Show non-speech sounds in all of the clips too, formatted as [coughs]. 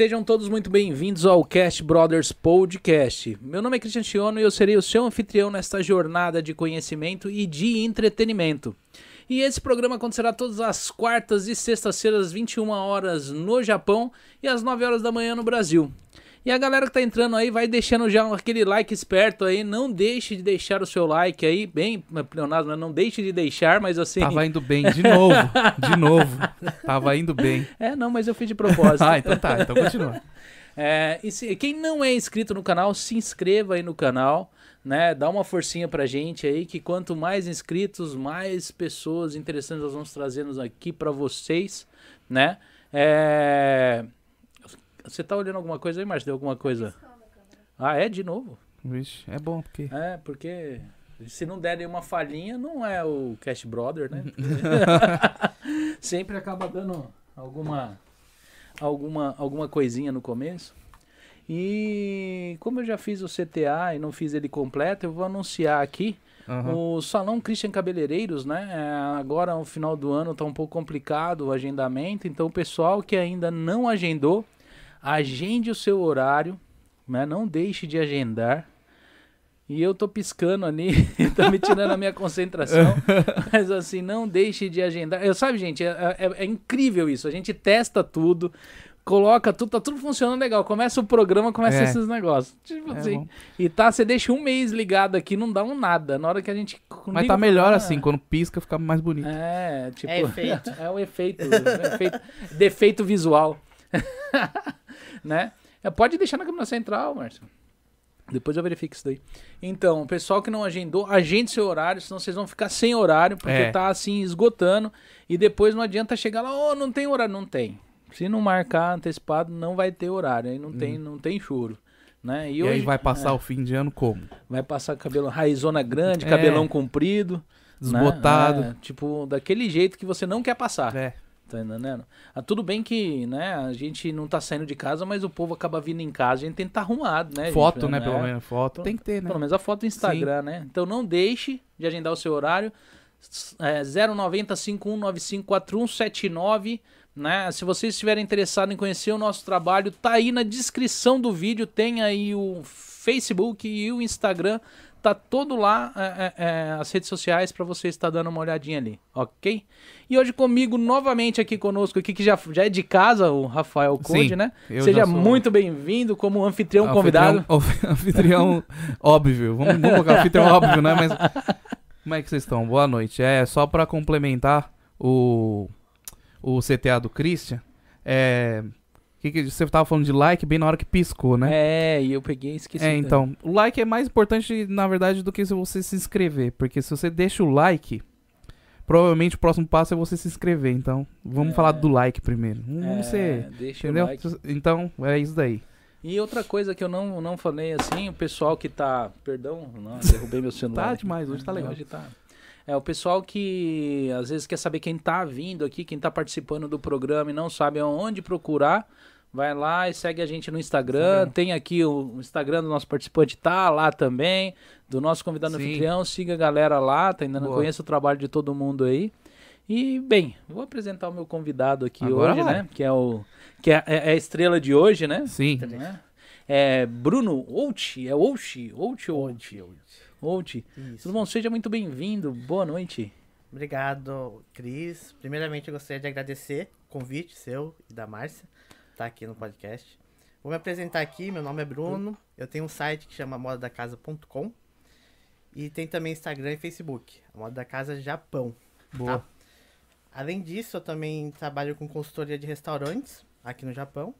Sejam todos muito bem-vindos ao Cast Brothers Podcast. Meu nome é Cristian Chiono e eu serei o seu anfitrião nesta jornada de conhecimento e de entretenimento. E esse programa acontecerá todas as quartas e sextas-feiras, 21 horas no Japão e às 9 horas da manhã no Brasil. E a galera que tá entrando aí, vai deixando já aquele like esperto aí. Não deixe de deixar o seu like aí. Bem, Leonardo, né? não deixe de deixar, mas assim. Tava indo bem, de novo. [laughs] de novo. Tava indo bem. É, não, mas eu fiz de propósito. [laughs] ah, então tá, então continua. [laughs] É, e se, quem não é inscrito no canal, se inscreva aí no canal, né? Dá uma forcinha pra gente aí, que quanto mais inscritos, mais pessoas interessantes nós vamos trazendo aqui para vocês, né? É... Você tá olhando alguma coisa aí, Márcio? Deu alguma coisa? Ah, é? De novo? Vixe, é bom, porque... É, porque se não der nenhuma falhinha, não é o Cash Brother, né? [laughs] Sempre acaba dando alguma, alguma, alguma coisinha no começo. E como eu já fiz o CTA e não fiz ele completo, eu vou anunciar aqui Uhum. O Salão Christian Cabeleireiros, né? É, agora no final do ano tá um pouco complicado o agendamento, então o pessoal que ainda não agendou, agende o seu horário, né? Não deixe de agendar. E eu tô piscando ali, [laughs] tá me tirando a minha concentração. [laughs] mas assim, não deixe de agendar. Eu sabe, gente, é, é, é incrível isso. A gente testa tudo coloca tudo, tá tudo funcionando legal. Começa o programa, começa é. esses negócios. Tipo é assim. Bom. E tá, você deixa um mês ligado aqui, não dá um nada. Na hora que a gente. Mas tá melhor assim, quando pisca fica mais bonito. É, tipo. É efeito. [laughs] é o efeito, é efeito defeito visual. Né? É, pode deixar na câmera central, Márcio. Depois eu verifico isso daí. Então, o pessoal que não agendou, agende seu horário, senão vocês vão ficar sem horário, porque é. tá assim, esgotando. E depois não adianta chegar lá, oh, não tem horário. Não tem. Se não marcar antecipado, não vai ter horário. Aí não, tem, uhum. não tem choro. Né? E, e hoje, aí vai passar é, o fim de ano como? Vai passar cabelo raizona grande, é. cabelão comprido. Né? Desbotado. Né? Tipo, daquele jeito que você não quer passar. É. Tá entendendo? Ah, tudo bem que, né, a gente não tá saindo de casa, mas o povo acaba vindo em casa, a gente tem que estar tá arrumado, né? Foto, gente, né, pelo menos, foto. Tem que ter, né? Pelo menos a foto do Instagram, Sim. né? Então não deixe de agendar o seu horário. É, 090 4179 né? Se vocês estiverem interessados em conhecer o nosso trabalho, tá aí na descrição do vídeo, tem aí o Facebook e o Instagram, tá todo lá é, é, é as redes sociais para você estar dando uma olhadinha ali, ok? E hoje comigo novamente aqui conosco aqui que já, já é de casa o Rafael Conde, né? Seja sou... muito bem-vindo como anfitrião, anfitrião convidado. [laughs] Anfitrião óbvio, vamos, vamos colocar anfitrião óbvio, né? Mas como é que vocês estão? Boa noite. É só para complementar o o CTA do Christian, é. Que, que você tava falando de like bem na hora que piscou, né? É, e eu peguei e esqueci. É, então. O like é mais importante, na verdade, do que se você se inscrever. Porque se você deixa o like, provavelmente o próximo passo é você se inscrever. Então, vamos é. falar do like primeiro. Vamos é, ser. Deixa entendeu? Like. Então, é isso daí. E outra coisa que eu não, não falei assim, o pessoal que tá. Perdão, não, derrubei meu [laughs] celular. tá demais, hoje tá legal. Hoje tá. É o pessoal que às vezes quer saber quem está vindo aqui, quem está participando do programa e não sabe aonde procurar. Vai lá e segue a gente no Instagram. Sim. Tem aqui o Instagram do nosso participante, tá lá também. Do nosso convidado Sim. anfitrião. Siga a galera lá, tá ainda não conhece o trabalho de todo mundo aí. E, bem, vou apresentar o meu convidado aqui Agora hoje, vai. né? Que é o. Que é, é, a estrela de hoje, né? Sim. É Bruno Ouchi. É Ouchi? Ouchi ou Ouchi? Outi. Tudo bom? Seja muito bem-vindo. Boa noite. Obrigado, Cris. Primeiramente, eu gostaria de agradecer o convite seu e da Márcia estar tá aqui no podcast. Vou me apresentar aqui. Meu nome é Bruno. Eu tenho um site que chama modadacasa.com e tem também Instagram e Facebook. A Moda da Casa Japão. Boa. Tá? Além disso, eu também trabalho com consultoria de restaurantes aqui no Japão.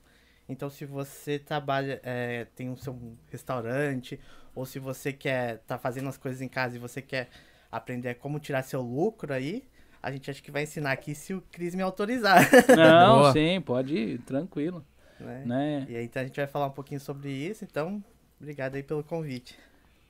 Então, se você trabalha, é, tem o seu restaurante, ou se você quer tá fazendo as coisas em casa e você quer aprender como tirar seu lucro aí, a gente acha que vai ensinar aqui se o Cris me autorizar. [laughs] Não, Boa. sim, pode ir, tranquilo. Né? né? E aí então, a gente vai falar um pouquinho sobre isso, então, obrigado aí pelo convite.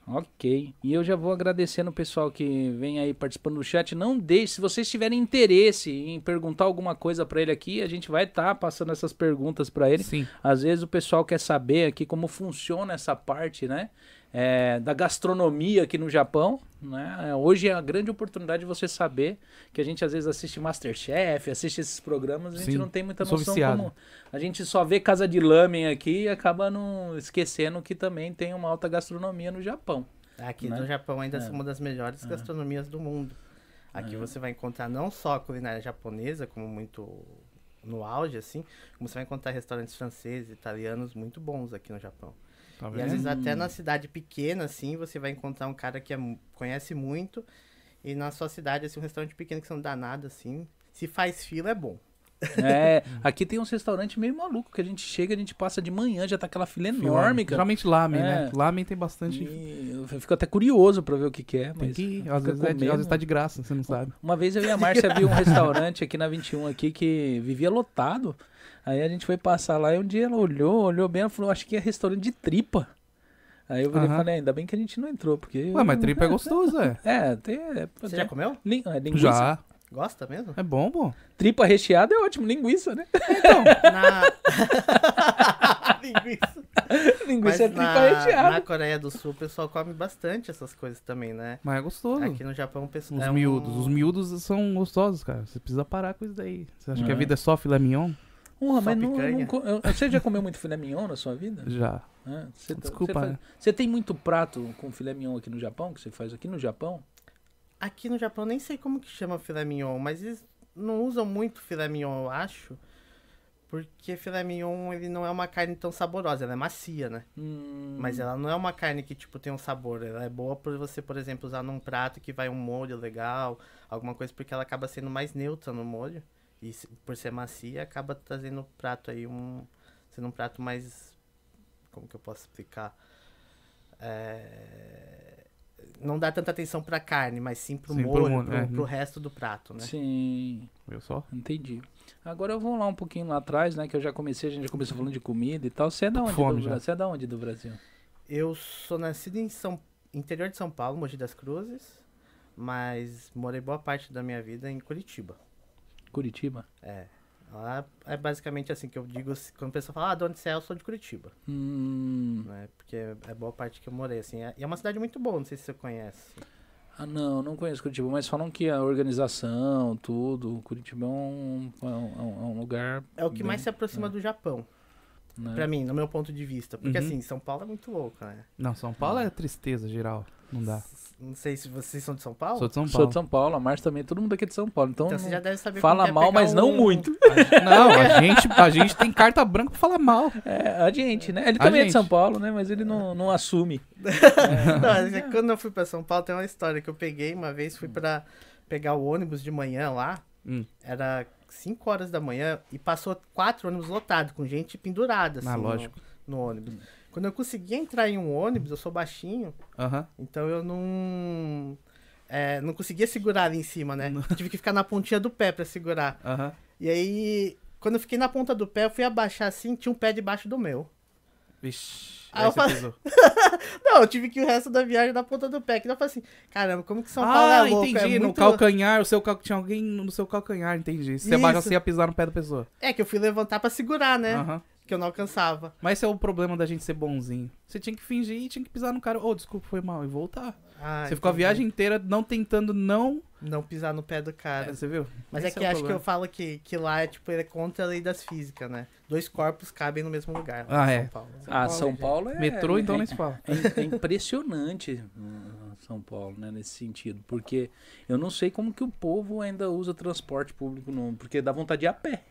Ok. E eu já vou agradecendo o pessoal que vem aí participando do chat. Não deixe, se vocês tiverem interesse em perguntar alguma coisa para ele aqui, a gente vai estar tá passando essas perguntas para ele. Sim. Às vezes o pessoal quer saber aqui como funciona essa parte, né? É, da gastronomia aqui no Japão. Né? Hoje é a grande oportunidade de você saber que a gente às vezes assiste Masterchef, assiste esses programas, a gente Sim, não tem muita noção viciado. como. A gente só vê casa de lamen aqui e acaba não esquecendo que também tem uma alta gastronomia no Japão. Aqui Né? no Japão ainda É. é uma das melhores gastronomias do mundo. Aqui você vai encontrar não só a culinária japonesa, como muito no auge, assim, como você vai encontrar restaurantes franceses, italianos muito bons aqui no Japão. Tá E às vezes até na cidade pequena, assim, você vai encontrar um cara que é conhece muito, e na sua cidade, assim, um restaurante pequeno que você não dá nada, assim, se faz fila é bom. É, [laughs] aqui tem uns restaurantes meio maluco que a gente chega, a gente passa de manhã, já tá aquela fila enorme, cara. Geralmente lamen, É. né? Lamen tem bastante. E eu fico até curioso pra ver o que, que é. Tem Mas que ir. fica Às vezes, é, de- às vezes tá de graça, você não sabe. Uma vez eu e a Márcia [laughs] viu um restaurante aqui na 21 aqui que vivia lotado. Aí a gente foi passar lá e um dia ela olhou, olhou bem, ela falou, acho que é restaurante de tripa. Aí eu Aham. falei, ainda bem que a gente não entrou, porque... Ué, mas tripa é gostoso, é. É, tem... É, Você já comeu? lin- é, linguiça. Já. Gosta mesmo? É bom, pô. Tripa recheada é ótimo, linguiça, né? [laughs] Na... [laughs] Linguiça. Mas linguiça é tripa na, recheada. na Coreia do Sul o pessoal come bastante essas coisas também, né? Mas é gostoso. Aqui no Japão o pessoal. Os é um- miúdos. Os miúdos são gostosos, cara. Você precisa parar com isso daí. Você acha que a É. vida é só filé mignon? Porra, mas não, não Você já comeu muito filé mignon na sua vida? Já. É, você, tá- Desculpa, Você, faz- né? você tem muito prato com filé mignon aqui no Japão, que você faz aqui no Japão? Aqui no Japão nem sei como que chama filé mignon, mas eles não usam muito filé mignon, eu acho. Porque filé mignon, ele não é uma carne tão saborosa, ela é macia, né? Hum, Mas ela não é uma carne que, tipo, tem um sabor. Ela é boa por você, por exemplo, usar num prato que vai um molho legal, alguma coisa, porque ela acaba sendo mais neutra no molho. E por ser macia, acaba trazendo o prato aí um... Sendo um prato mais... Como que eu posso explicar? É, Não dá tanta atenção pra carne, mas sim pro Sim, pro molho, pro, é. pro resto do prato, né? Sim, Viu só? entendi. Agora eu vou lá um pouquinho lá atrás, né? Que eu já comecei, a gente já começou falando de comida e tal. Você é da onde, fome do, já. Você é da onde do Brasil? Eu sou nascido em São... interior de São Paulo, Mogi das Cruzes, mas morei boa parte da minha vida em Curitiba. Curitiba? É. Lá é basicamente assim que eu digo, se- quando a pessoa fala, ah, de onde você é, eu sou de Curitiba, Hum, né? Porque é boa parte que eu morei, assim. É- E é uma cidade muito boa, não sei se você conhece. ah, não, não conheço Curitiba, mas falam que a organização, tudo, Curitiba é um, é um, é um- é lugar... É o que bem, mais se aproxima do Japão, né? pra mim, no meu ponto de vista. Porque Uhum. assim, São Paulo é muito louco, né? Não, São Paulo é tristeza geral. Não dá. Não sei se vocês são de São Paulo. Sou de São Sou Paulo. de São Paulo, a Márcia também, todo mundo aqui é de São Paulo, então, Então você não- já deve saber fala é mal, mas não um- muito. [laughs] Não, a gente, a gente tem carta branca pra falar mal. É, a gente, né? Ele A também é de gente. São Paulo, né? Mas ele não, não assume. [laughs] Não, mas é que quando eu fui pra São Paulo, tem uma história que eu peguei uma vez, fui pra pegar o ônibus de manhã lá. Hum. Era 5 horas da manhã e passou quatro ônibus lotados, com gente pendurada, assim, Ah, no- lógico. No, ônibus. Quando eu consegui entrar em um ônibus, eu sou baixinho, então eu não... é, não conseguia segurar ali em cima, né? [laughs] Tive que ficar na pontinha do pé pra segurar. E aí, quando eu fiquei na ponta do pé, eu fui abaixar assim, tinha um pé debaixo do meu. Vixe. Ah, aí eu falei-. [laughs] Não, eu tive que ir o resto da viagem na ponta do pé. Que eu falei assim, caramba, como que São Paulo ah, é louco? entendi. é No muito... calcanhar, o seu cal... tinha alguém no seu calcanhar, entendi. Se você abaixa, você ia pisar no pé da pessoa. É que eu fui levantar pra segurar, né? Aham. Que eu não alcançava. Mas esse é o problema da gente ser bonzinho. Você tinha que fingir e tinha que pisar no cara. Ô, desculpa, foi mal. E voltar. Ah, você ficou a viagem inteira não tentando não. Não pisar no pé do cara. É, você viu? Mas Esse é que o acho que eu falo que, que lá é tipo, ele é contra a lei das físicas, né? Dois corpos cabem no mesmo lugar. lá Ah, em é. São Paulo. Ah, São Paulo é. Metrô, então é, nem se fala. é, é impressionante uh, São Paulo, né? Nesse sentido. Porque eu não sei como que o povo ainda usa transporte público, não, porque dá vontade de ir a pé.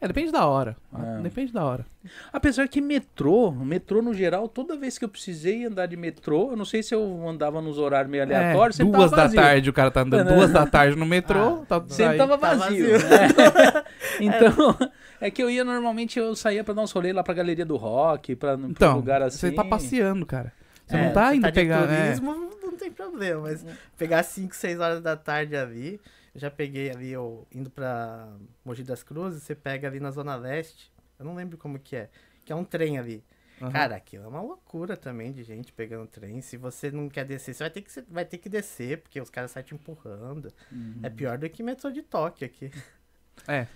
É, depende da hora. É. Depende da hora. Apesar que metrô, metrô no geral, toda vez que eu precisei andar de metrô, eu não sei se eu andava nos horários meio aleatórios, é, duas da vazio. tarde o cara tá andando [laughs] É, né? duas da tarde no metrô. Ah, tá, Sempre aí. tava Tá vazio. vazio. né? [laughs] então, [laughs] é que eu ia normalmente, eu saía pra dar uns rolês lá pra Galeria do Rock, pra, pra um Então, lugar assim. você tá passeando, cara. Você É, não tá indo de pegar. é. turismo, não tem problema, mas pegar 5, 6 horas da tarde ali, já peguei ali, eu indo pra Mogi das Cruzes, você pega ali na Zona Leste, eu não lembro como que é, que é um trem ali. Aham. Cara, aquilo é uma loucura também de gente pegando trem. Se você não quer descer, você vai ter que, vai ter que descer, porque os caras saem te empurrando. Uhum. É pior do que metrô de Tóquio aqui. [laughs] É.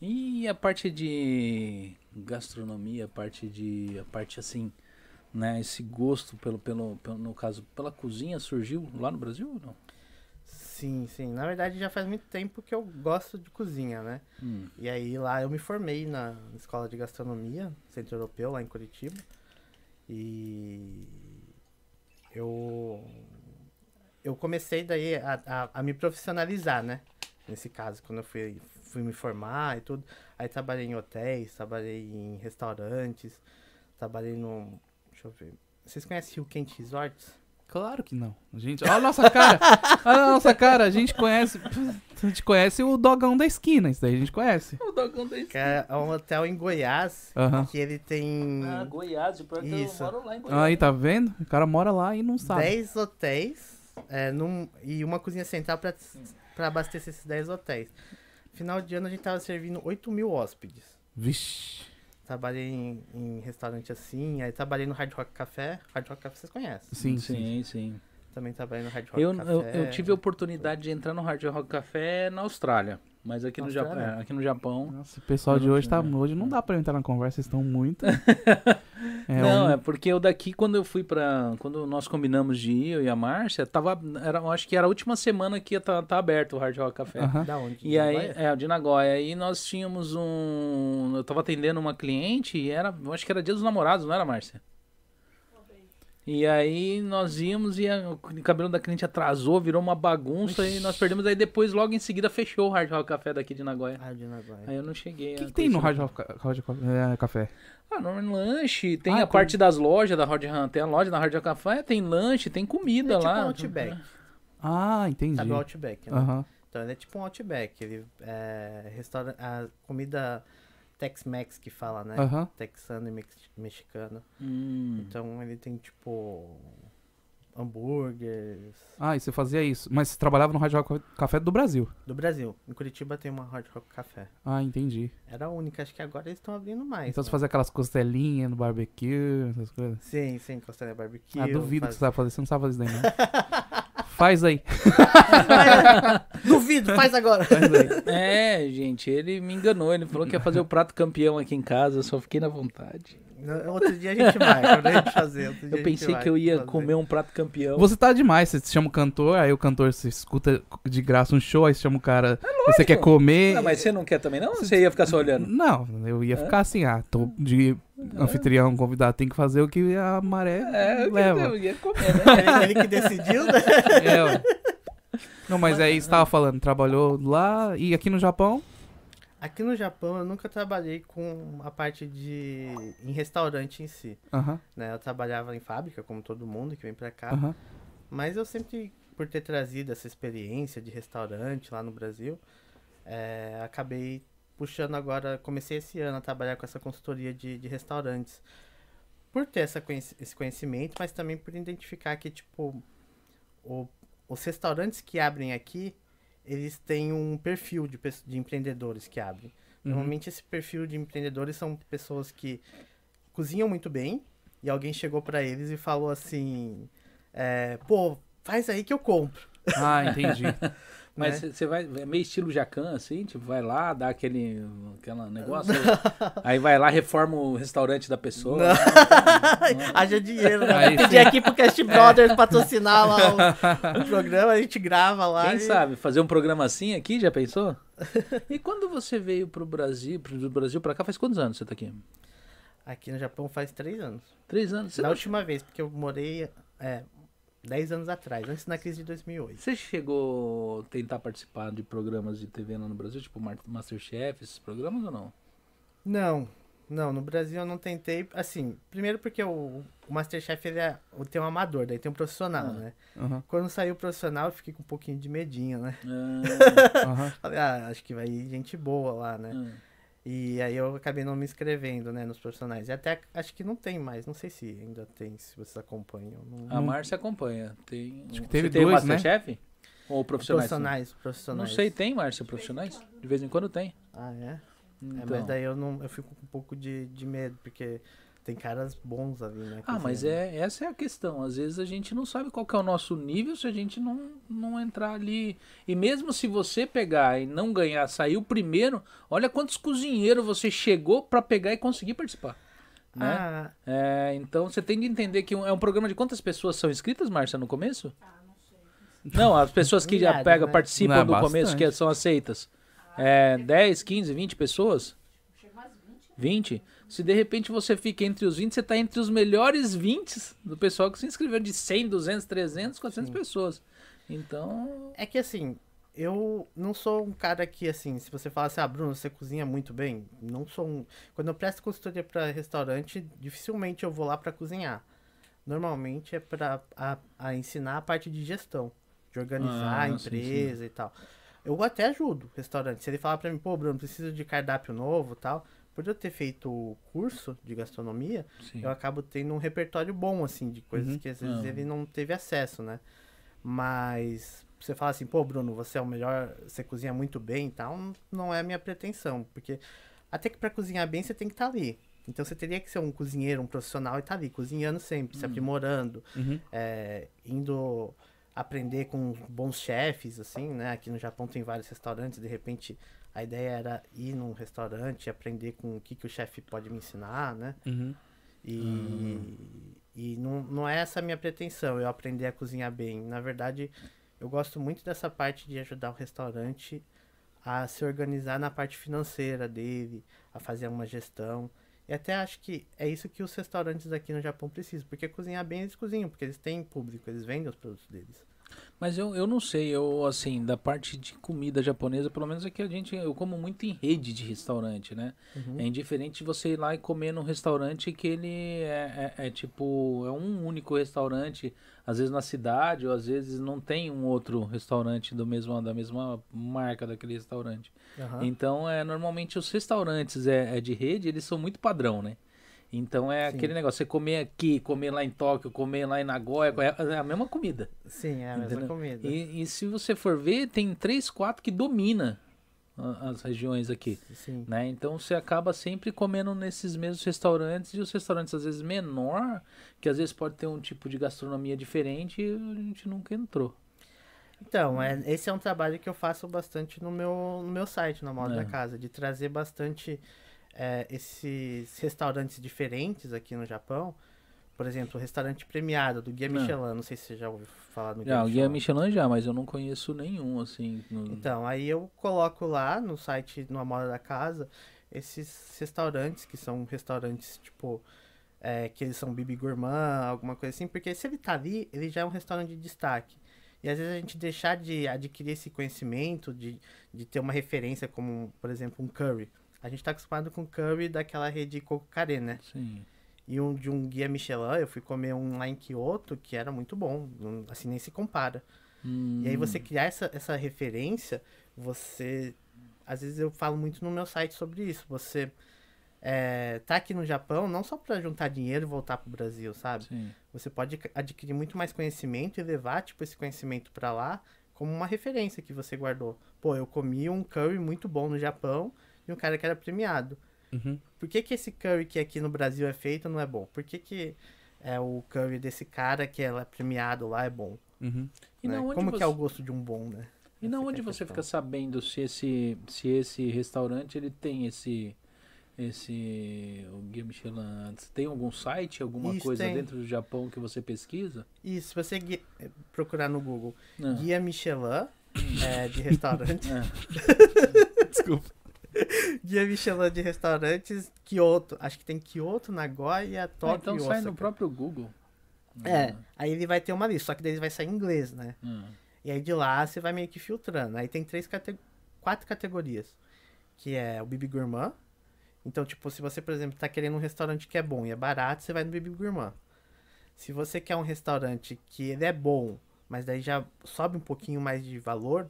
E a parte de gastronomia, a parte de. a parte assim né? Esse gosto pelo, pelo, pelo, no caso, pela cozinha surgiu lá no Brasil ou não? Sim, sim. Na verdade, já faz muito tempo que eu gosto de cozinha, né? Hum. E aí lá eu me formei na escola de gastronomia, Centro Europeu, lá em Curitiba. E eu eu comecei daí a, a, a me profissionalizar, né? Nesse caso, quando eu fui, fui me formar e tudo. Aí trabalhei em hotéis, trabalhei em restaurantes, trabalhei no. Deixa eu ver. Vocês conhecem Rio Quente Resorts? Claro que não. Gente, olha a nossa cara. Olha a nossa cara. A gente conhece. A gente conhece o dogão da esquina. Isso daí a gente conhece. O dogão da Que é um hotel em Goiás, Aham. que ele tem Ah, Goiás, pior que Isso. eu moro lá em Goiás. Aí, tá vendo? O cara mora lá e não sabe. 10 hotéis é, num, e uma cozinha central pra, pra abastecer esses 10 hotéis. Final de ano a gente tava servindo 8 mil hóspedes. Vixe. Trabalhei em, em restaurante assim, aí trabalhei no Hard Rock Café. Hard Rock Café vocês conhecem. Sim, sim. sim, sim. Também trabalhei no Hard Rock Eu, Café. eu, eu tive a oportunidade de entrar no Hard Rock Café na Austrália. Mas aqui no, Japão, é, aqui no Japão. Nossa, o pessoal de hoje tá. tinha. Hoje não dá pra entrar na conversa, vocês estão muito. [laughs] É não, um- é porque eu daqui, quando eu fui pra. Quando nós combinamos de ir, eu e a Márcia, tava. Era, eu acho que era a última semana que ia estar tá, aberto o Hard Rock Café. Aham. Da onde? E De aí, Nagoya? é, o de Nagoya. Aí nós tínhamos um. Eu tava atendendo uma cliente e era. Eu acho que era dia dos namorados, não era, Márcia? E aí nós íamos e a- o cabelo da cliente atrasou, virou uma bagunça e nós perdemos. Aí depois, logo em seguida, fechou o Hard Rock Café daqui de Nagoya. Ah, de Nagoya. Aí eu não cheguei. O que, que tem no. Hard Rock Hard Rock, é, Café? Ah, no lanche, tem Ah, a com- parte das lojas da Hard Rock, tem a loja da Hard Rock Café, tem lanche, tem comida é tipo lá. um Outback. Ah, entendi. Sabe o Outback, né? Aham. Então ele é tipo um Outback. Ele é restaura a comida Tex-Mex que fala, né? Texano e mex- mexicano. Hum. Então ele tem tipo hambúrgueres Ah, e você fazia isso. Mas você trabalhava no Hard Rock Café do Brasil. do Brasil. Em Curitiba tem uma Hard Rock Café. Ah, entendi. Era a única, acho que agora eles estão abrindo mais. Então você né? fazia aquelas costelinhas no barbecue, essas coisas. Sim, sim, costelinha barbecue. ah, duvido faz- que você sabe fazer. Você não sabe fazer isso daí, não. [laughs] Faz aí. [laughs] Duvido, faz agora. Faz aí. É, gente, ele me enganou. Ele falou que ia fazer o prato campeão aqui em casa, eu só fiquei na vontade. Outro dia a gente vai, quando a gente fazer. outro dia a Eu pensei que eu ia fazer. comer um prato campeão. Você tá demais, você chama o cantor, aí o cantor se escuta de graça um show, aí você chama o cara. você quer comer. Não, mas você não quer também, não? Ou Você ia ficar só olhando? Não, eu ia ficar assim, ah, tô de anfitrião, convidado, tem que fazer o que a maré É, eu, leva. eu ia comer, né? [laughs] Ele, ele que decidiu, né? É. Não, mas aí você tava falando, trabalhou lá e aqui no Japão? Aqui no Japão eu nunca trabalhei com a parte de. em restaurante em si. Aham, Né? Eu trabalhava em fábrica, como todo mundo que vem pra cá. aham. Mas eu sempre, por ter trazido essa experiência de restaurante lá no Brasil, é, acabei puxando agora, comecei esse ano a trabalhar com essa consultoria de, de restaurantes. Por ter essa, esse conhecimento, mas também por identificar que, tipo, o- os restaurantes que abrem aqui, eles têm um perfil de, de empreendedores que abrem. Uhum. Normalmente esse perfil de empreendedores são pessoas que cozinham muito bem e alguém chegou pra eles e falou assim, é, pô, faz aí que eu compro. Ah, entendi. [laughs] Mas né? você vai, é meio estilo Jacan, assim, tipo, vai lá, dá aquele aquela negócio, [laughs] aí vai lá, reforma o restaurante da pessoa. Não. [laughs] Haja dinheiro, né? Aí Pedir aqui pro Cast [laughs] Brothers patrocinar lá o, o programa, a gente grava lá. Quem e- sabe, fazer um programa assim aqui, já pensou? E quando você veio pro Brasil, pro do Brasil pra cá, faz quantos anos você tá aqui? Aqui no Japão faz três anos. Três anos. Você, Na não- última vez, porque eu morei é, dez anos atrás, antes da crise de 2008. você chegou a tentar participar de programas de TV lá no Brasil, tipo Masterchef, esses programas ou não? Não, não, no Brasil eu não tentei, assim, primeiro porque o, o Masterchef ele é, tem um amador, daí tem um profissional, Ah. né? Quando saiu o profissional eu fiquei com um pouquinho de medinho, né? Ah. [laughs] Falei, ah, acho que vai ir gente boa lá, né? ah. E aí eu acabei não me inscrevendo, né, nos profissionais. E até acho que não tem mais, não sei se ainda tem, se vocês acompanham. Não... A Márcia acompanha. Tem, Acho que teve você tem o dois, né? Masterchef? Ou profissionais? Profissionais, profissionais. Não sei, tem, Márcia, profissionais? De vez em quando tem. Ah, é? É, Então. mas daí eu não, eu fico com um pouco de, de medo, porque tem caras bons ali, né? Ah, mas é, essa é a questão. Às vezes a gente não sabe qual que é o nosso nível se a gente não, não entrar ali. E mesmo se você pegar e não ganhar, sair o primeiro, olha quantos cozinheiros você chegou pra pegar e conseguir participar. né? Ah, É, então você tem de entender que é um programa de quantas pessoas são inscritas, Márcia, no começo? Não, as pessoas que já pegam, né? participam Não, é do começo, que são aceitas. É 10, 15, 20 pessoas? 20? Se de repente você fica entre os 20, você tá entre os melhores 20 do pessoal que se inscreveu de 100, 200, 300, 400 pessoas. Então, é que assim, eu não sou um cara que, assim, se você falar assim, ah, Bruno, você cozinha muito bem. Não sou um. Quando eu presto consultoria pra restaurante, dificilmente eu vou lá pra cozinhar. Normalmente é pra a, a ensinar a parte de gestão, de organizar Ah, a sim, empresa e tal. Eu até ajudo restaurante. Se ele falar pra mim, pô, Bruno, preciso de cardápio novo e tal. Por eu ter feito o curso de gastronomia, sim. eu acabo tendo um repertório bom, assim, de coisas Uhum. que às vezes Ah. ele não teve acesso, né? Mas você fala assim, pô, Bruno, você é o melhor, você cozinha muito bem e tal, não- é a minha pretensão, porque até que pra cozinhar bem você tem que estar ali. Então você teria que ser um cozinheiro, um profissional e estar ali, cozinhando sempre, se aprimorando, Uhum. é, indo aprender com bons chefes, assim, né? Aqui no Japão tem vários restaurantes, de repente a ideia era ir num restaurante e aprender com o que, que o chefe pode me ensinar, né? Uhum. E, e não, não é essa a minha pretensão, eu aprender a cozinhar bem. Na verdade, eu gosto muito dessa parte de ajudar o restaurante a se organizar na parte financeira dele, a fazer uma gestão. E até acho que é isso que os restaurantes aqui no Japão precisam, porque cozinhar bem eles cozinham, porque eles têm público, eles vendem os produtos deles. Mas eu, eu não sei, eu assim, da parte de comida japonesa, pelo menos aqui a gente, eu como muito em rede de restaurante, né? É indiferente você ir lá e comer num restaurante que ele é, é- é tipo, é um único restaurante, às vezes na cidade, ou às vezes não tem um outro restaurante do mesmo, da mesma marca daquele restaurante. Aham. Então, é, normalmente os restaurantes é, é de rede, eles são muito padrão, né? Então é Sim. aquele negócio, você comer aqui, comer lá em Tóquio, comer lá em Nagoya, é a mesma comida. Sim, é a mesma Entendeu? comida. E, e se você for ver, tem três, quatro que domina as regiões aqui, Sim. né? Então você acaba sempre comendo nesses mesmos restaurantes e os restaurantes às vezes menor, que às vezes pode ter um tipo de gastronomia diferente e a gente nunca entrou. Então, é, esse é um trabalho que eu faço bastante no meu, no meu site, na Moda É. da Casa, de trazer bastante é, esses restaurantes diferentes aqui no Japão. Por exemplo, o restaurante premiado do Guia Não. Michelin, não sei se você já ouviu falar no Guia Já, o guia Michelin. Michelin já, mas eu não conheço nenhum, assim. no- Então, aí eu coloco lá no site, no Moda da Casa, esses restaurantes que são restaurantes, tipo, é, que eles são bibi gourmand, alguma coisa assim, porque se ele tá ali, ele já é um restaurante de destaque. E às vezes a gente deixar de adquirir esse conhecimento, de, de ter uma referência como, por exemplo, um curry. A gente tá acostumado com curry daquela rede Kokukare, né? Sim. E um de um guia Michelin, eu fui comer um lá em Kyoto, que era muito bom, assim, nem se compara. Hum, E aí você criar essa, essa referência, você. Às vezes eu falo muito no meu site sobre isso. Você é, tá aqui no Japão não só para juntar dinheiro e voltar pro Brasil, sabe? Sim. Você pode adquirir muito mais conhecimento e levar tipo esse conhecimento para lá como uma referência que você guardou. Pô, eu comi um curry muito bom no Japão e um cara que era premiado. Uhum. Por que, que esse curry que aqui no Brasil é feito não é bom? Por que, que é, o curry desse cara que é premiado lá é bom? Uhum. E né? onde Como você... que é o gosto de um bom, né? E na Essa onde é a você fica sabendo se esse, se esse restaurante ele tem esse esse o Guia Michelin? Tem algum site, alguma Isso, coisa tem. dentro do Japão que você pesquisa? E se você gui- procurar no Google Não. Guia Michelin é, de restaurante, É. [laughs] [laughs] Desculpa. [laughs] Guia Michelin de restaurantes, Kyoto. Acho que tem Kyoto, Nagoya, Ah, Tóquio então sai no próprio Google. É, aí ele vai ter uma lista, só que daí ele vai sair em inglês, né? Ah, E aí de lá você vai meio que filtrando. Aí tem três cate... quatro categorias. Que é o Bibi Gourmand. Então, tipo, se você, por exemplo, tá querendo um restaurante que é bom e é barato, você vai no Bibi Gourmand. Se você quer um restaurante que ele é bom, mas daí já sobe um pouquinho mais de valor,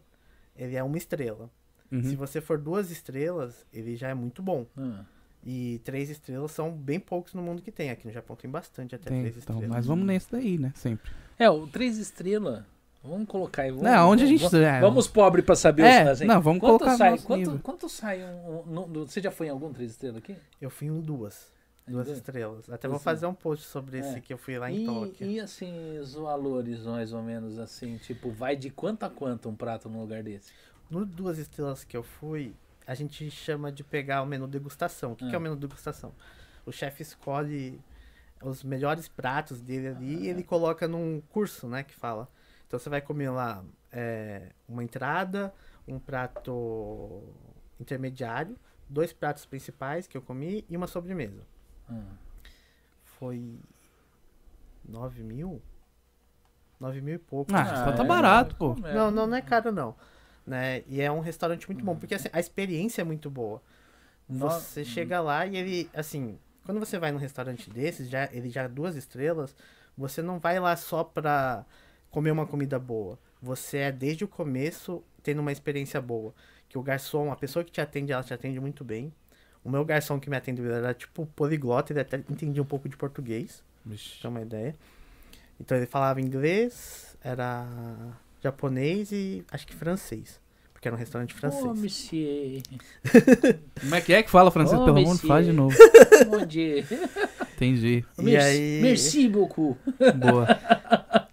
ele é uma estrela. Uhum. Se você for duas estrelas, ele já é muito bom. ah. E três estrelas são bem poucos no mundo que tem. Aqui no Japão tem bastante até Tem, três então, estrelas. mas vamos nesse daí, né? Sempre. É, o três estrelas. Vamos colocar aí. Vamos, Não, onde a gente- Vamos, é. vamos pobre pra saber É, os assim. não, vamos quanto colocar sai, quanto, nível. quanto sai um, um- no- Você já foi em algum três estrelas aqui? Eu fui em duas. Duas estrelas. Até Duas vou fazer um post sobre esse É. que eu fui lá em E, Tóquio. e assim, os valores mais ou menos assim, tipo, vai de quanto a quanto um prato num lugar desse? No duas estrelas que eu fui, a gente chama de pegar o menu degustação. O que, que é Ah. o menu degustação? o chefe escolhe os melhores pratos dele ali e ele coloca num curso, né, que fala. Então você vai comer lá é, uma entrada, um prato intermediário, dois pratos principais que eu comi e uma sobremesa. Ah. Foi 9 mil? 9 mil e pouco. Ah, então tá é, barato, pô. é. Não, não, não é caro não. Né? E é um restaurante muito bom, porque assim, a experiência é muito boa. Você chega lá e ele, assim, quando você vai num restaurante desses, já, ele já é duas estrelas, você não vai lá só pra comer uma comida boa. Você é desde o começo tendo uma experiência boa. Que o garçom, a pessoa que te atende, ela te atende muito bem. O meu garçom que me atendeu era tipo poliglota, ele até entendia um pouco de português, pra Vixe. ter uma ideia. Então ele falava inglês, era japonês e acho que francês. Porque era um restaurante francês. Ô, monsieur. [laughs] Como é que é que fala francês? Ô, Pelo monsieur. faz de novo. Bom dia. Entendi. E merci, aí- merci beaucoup. Boa. [laughs]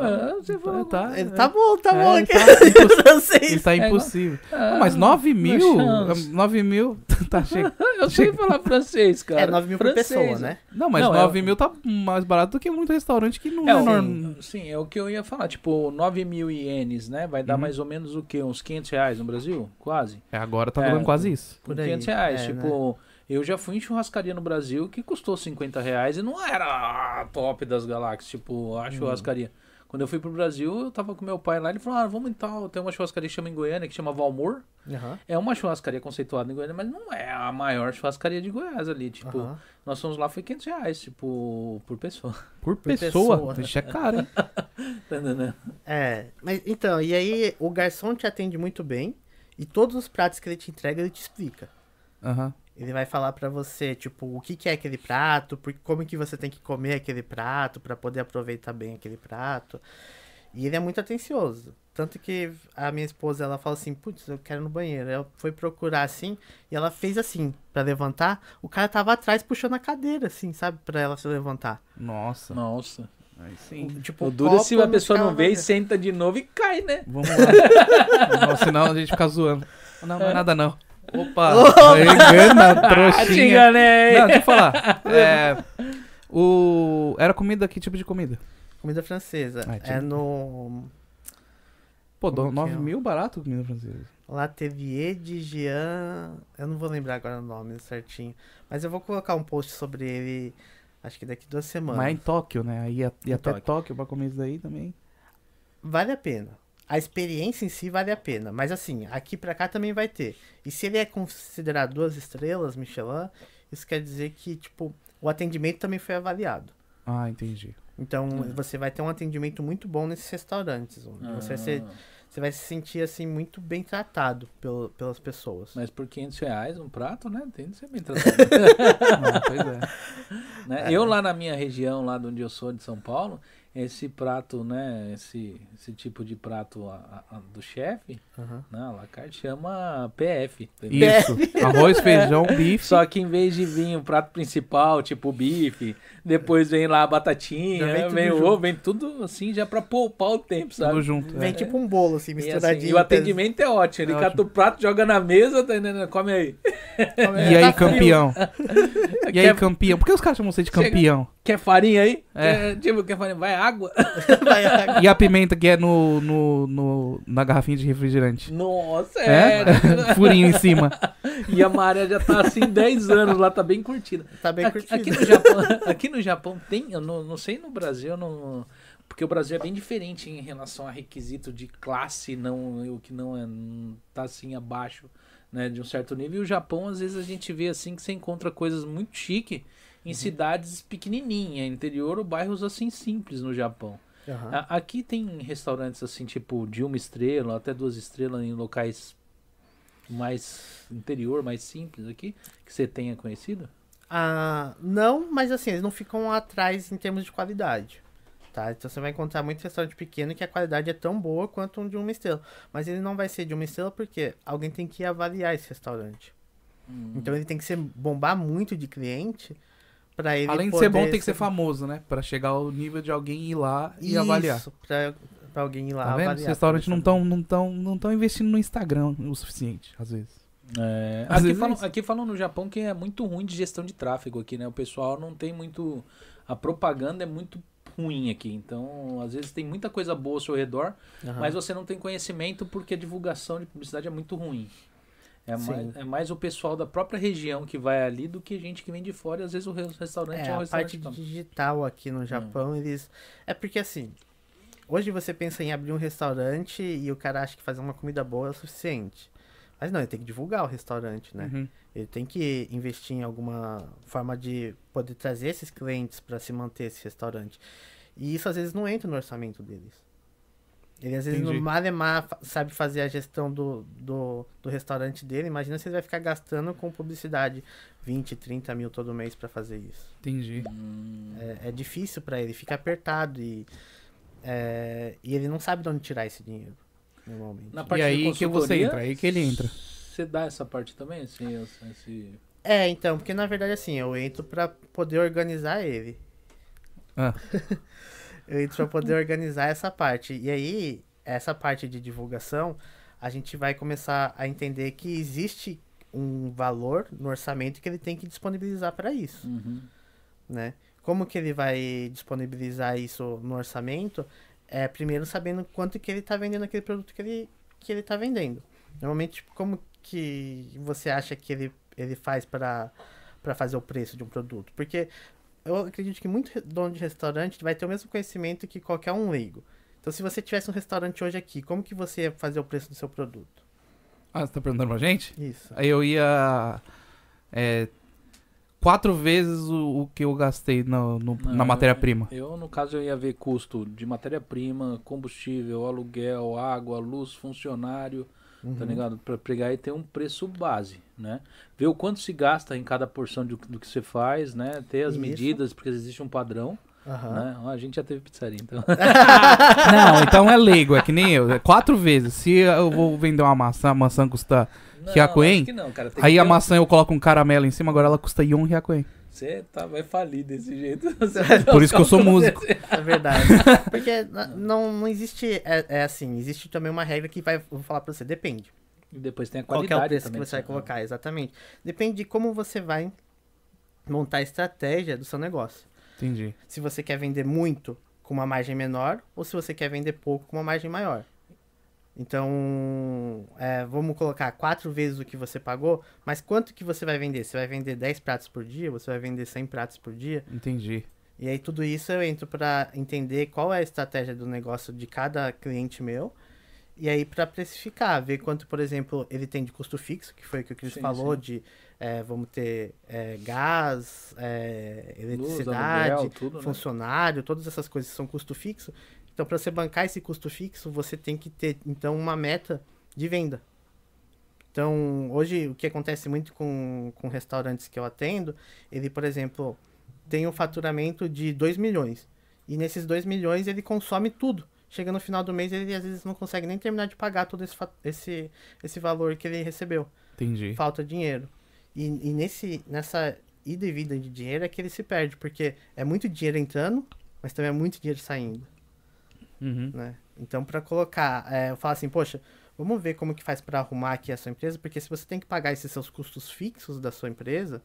Ah, você falou. tá, Ele tá bom, tá É, bom ele tá-. [laughs] Ele tá É, impossível. Não, mas 9 mil? chance. 9 mil [laughs] tá cheio. [laughs] Eu sei falar francês, cara. É 9 mil por Francês, pessoa, né? Não, mas Não, 9 é- mil tá mais barato do que muito restaurante que não É, é, normal. sim, é o que eu ia falar. Tipo, 9 mil ienes, né? Vai dar Uhum. mais ou menos o quê? Uns 500 reais no Brasil? Quase. É, agora tá É. dando quase isso. Por Uns aí. 500 reais. É, tipo, eu já fui em churrascaria no Brasil que custou 50 reais e não era a top das galáxias. Tipo, a churrascaria. Quando eu fui pro Brasil, eu tava com meu pai lá, ele falou, ah, vamos então, tem uma churrascaria que chama em Goiânia, que chama Valmor. Aham. É uma churrascaria conceituada em Goiânia, mas não é a maior churrascaria de Goiás ali. Tipo, aham. nós fomos lá, foi 500 reais, tipo, por pessoa. [laughs] Por pessoa. pessoa. Vixe, é caro, hein? [laughs] Tá? É, mas então, e aí o garçom te atende muito bem e todos os pratos que ele te entrega, ele te explica. Aham. Ele vai falar pra você, tipo, o que, que é aquele prato, por, como que você tem que comer aquele prato pra poder aproveitar bem aquele prato. E ele é muito atencioso. Tanto que a minha esposa, ela fala assim, putz, eu quero ir no banheiro. Ela foi procurar assim, e ela fez assim, pra levantar. O cara tava atrás puxando a cadeira, assim, sabe? Pra ela se levantar. Nossa. Nossa. Aí sim. Tipo, O duro é se a pessoa não vê e vazio. senta de novo e cai, né? Vamos lá. [laughs] não, senão a gente fica zoando. Não, não é nada não. Opa! [laughs] Engana, Ah, [laughs] te trouxinha. enganei. Não, deixa eu falar. [laughs] É, o... Era comida, que tipo de comida? Comida francesa. Ah, tinha- é no Pô, Como que 9 é? mil barato comida francesa. Latelier de Jean. Eu não vou lembrar agora o nome certinho. Mas eu vou colocar um post sobre ele, acho que daqui duas semanas. Mas é em Tóquio, né? Aí ia Em até Tóquio. Tóquio pra comer isso daí também. Vale a pena. A experiência em si vale a pena. Mas assim, aqui pra cá também vai ter. E se ele é considerado duas estrelas, Michelin, isso quer dizer que, tipo, o atendimento também foi avaliado. Ah, entendi. Então, você vai ter um atendimento muito bom nesses restaurantes. onde Você, vai ser- Ah, você vai se sentir, assim, muito bem tratado pelo, pelas pessoas. Mas por 500 reais um prato, né? Tem de ser bem [laughs] tratado. Ah, pois é. [laughs] né? Eu lá na minha região, lá de onde eu sou, de São Paulo, esse prato, né? Esse, esse tipo de prato a- a- do chefe, Aham. né? A la carte chama PF. entendeu? Isso. [laughs] Arroz, feijão, bife. Só que em vez de vir o prato principal, tipo bife, depois vem lá a Já batatinha, vem vem, vem o ovo, vem tudo assim já pra poupar o tempo, sabe? Tudo junto. Vem é. tipo um bolo, assim, E, misturadinho. assim, e o atendimento é ótimo. Ele É cata o prato, joga na mesa, tá entendendo? Come aí. E [laughs] aí, Tá frio. campeão? [laughs] E aí, campeão? Por que os caras chamam você de Chega- campeão? Quer farinha aí? É. Quer, tipo, quer farinha? Vai água? [laughs] Vai, vai. E a pimenta que é no, no, no- na garrafinha de refrigerante? Nossa, É? é. [laughs] Furinho em cima. E a maré já tá assim 10 anos lá, tá bem curtida. Tá bem aqui, curtido. aqui no Japão, aqui no Japão tem, eu não, não sei no Brasil, não, porque o Brasil é bem diferente em relação a requisito de classe, não o que não é não tá assim abaixo, né, de um certo nível. E o Japão às vezes a gente vê assim que você encontra coisas muito chique em cidades pequenininhas, interior ou bairros assim simples no Japão. A- Aqui tem restaurantes assim, tipo de uma estrela, até duas estrelas em locais mais interior, mais simples aqui, que você tenha conhecido? Ah, não, mas assim, eles não ficam atrás em termos de qualidade. Tá? Então você vai encontrar muito restaurante pequeno que a qualidade é tão boa quanto um de uma estrela. Mas ele não vai ser de uma estrela porque alguém tem que avaliar esse restaurante. Hum. Então ele tem que ser bombar muito de cliente para ele Além de ser bom, poder tem que ser famoso, né? Pra chegar ao nível de alguém ir lá e Isso, avaliar. Pra, pra alguém ir lá Tá avaliar. Os restaurantes pra não estão não tão, não tão investindo no Instagram o suficiente, às vezes. É, Às aqui, vezes é falam, isso. aqui falam no Japão que é muito ruim de gestão de tráfego aqui, né? O pessoal não tem muito. A propaganda é muito ruim aqui. Então, às vezes tem muita coisa boa ao seu redor, Aham. mas você não tem conhecimento porque a divulgação de publicidade é muito ruim. É Sim. mais, é mais o pessoal da própria região que vai ali do que gente que vem de fora e às vezes o re- restaurante é, É, um a restaurante. parte top. digital aqui no Japão, eles. É porque assim. Hoje você pensa em abrir um restaurante e o cara acha que fazer uma comida boa é o suficiente. Mas não, ele tem que divulgar o restaurante, né? Uhum. Ele tem que investir em alguma forma de poder trazer esses clientes para se manter esse restaurante. E isso às vezes não entra no orçamento deles. Ele às vezes Entendi. no Malemar fa- sabe fazer a gestão do, do, do restaurante dele. Imagina se ele vai ficar gastando com publicidade 20, 30 mil todo mês para fazer isso. Entendi. É, é difícil para ele, fica apertado e, é, e ele não sabe de onde tirar esse dinheiro, normalmente. Na E parte de aí que você entra, aí que ele entra. Você dá essa parte também? Assim, esse- esse- É, então, porque na verdade assim, eu entro para poder organizar ele. Ah. [laughs] eu entro para poder organizar essa parte. E aí, essa parte de divulgação, a gente vai começar a entender que existe um valor no orçamento que ele tem que disponibilizar para isso. Uhum. né? Como que ele vai disponibilizar isso no orçamento? É primeiro sabendo quanto que ele está vendendo aquele produto que ele que ele está vendendo. Normalmente, tipo, como que você acha que ele ele faz para para fazer o preço de um produto? Porque eu acredito que muito dono de restaurante vai ter o mesmo conhecimento que qualquer um leigo. Então, se você tivesse um restaurante hoje aqui, como que você ia fazer o preço do seu produto? Ah, você tá perguntando pra gente? Isso. Aí eu ia. é, quatro vezes o, o que eu gastei no, no- Não, na matéria-prima. Eu, no caso, eu ia ver custo de matéria-prima, combustível, aluguel, água, luz, funcionário, Uhum. tá ligado? Pra pegar e ter um preço base, né? Ver o quanto se gasta em cada porção do, do que você faz, né? Ter as Isso. medidas, porque existe um padrão, Aham. né? A gente já teve pizzaria, então. [laughs] Não, então é leigo, é que nem eu. É quatro vezes. Se eu vou vender uma maçã, a maçã custa. Não, Hyakuen? acho que não, cara. Tem Aí que a ter um- maçã eu coloco um caramelo em cima, agora ela custa Yon Hyakuen. Você tá, vai falir desse jeito. [laughs] Por isso que eu sou músico. É verdade. [laughs] Porque não, não existe. É, é assim, existe também uma regra que vai. Vou falar pra você, depende. E depois tem a Qual que é qualidade o preço também. que você vai colocar, exatamente. Depende de como você vai montar a estratégia do seu negócio. Entendi. Se você quer vender muito com uma margem menor ou se você quer vender pouco com uma margem maior. Então, é, vamos colocar quatro vezes o que você pagou, mas quanto que você vai vender? Você vai vender 10 pratos por dia? Você vai vender 100 pratos por dia? Entendi. E aí tudo isso eu entro para entender qual é a estratégia do negócio de cada cliente meu. E aí para precificar, ver quanto, por exemplo, ele tem de custo fixo, que foi o que o Cris Sim, falou, sim. de é, vamos ter é, gás, é, Luz, eletricidade, aluguel, tudo, né? funcionário, todas essas coisas são custo fixo. Então, para você bancar esse custo fixo, você tem que ter, então, uma meta de venda. Então, hoje, o que acontece muito com, com restaurantes que eu atendo, ele, por exemplo, tem um faturamento de 2 milhões. E nesses 2 milhões, ele consome tudo. Chega no final do mês, ele às vezes não consegue nem terminar de pagar todo esse, esse, esse valor que ele recebeu Entendi. falta dinheiro. E, e nesse, nessa ida e vida de dinheiro é que ele se perde, porque é muito dinheiro entrando, mas também é muito dinheiro saindo, Uhum. né? Então, para colocar, é, eu falo assim, poxa, vamos ver como que faz para arrumar aqui a sua empresa, porque se você tem que pagar esses seus custos fixos da sua empresa,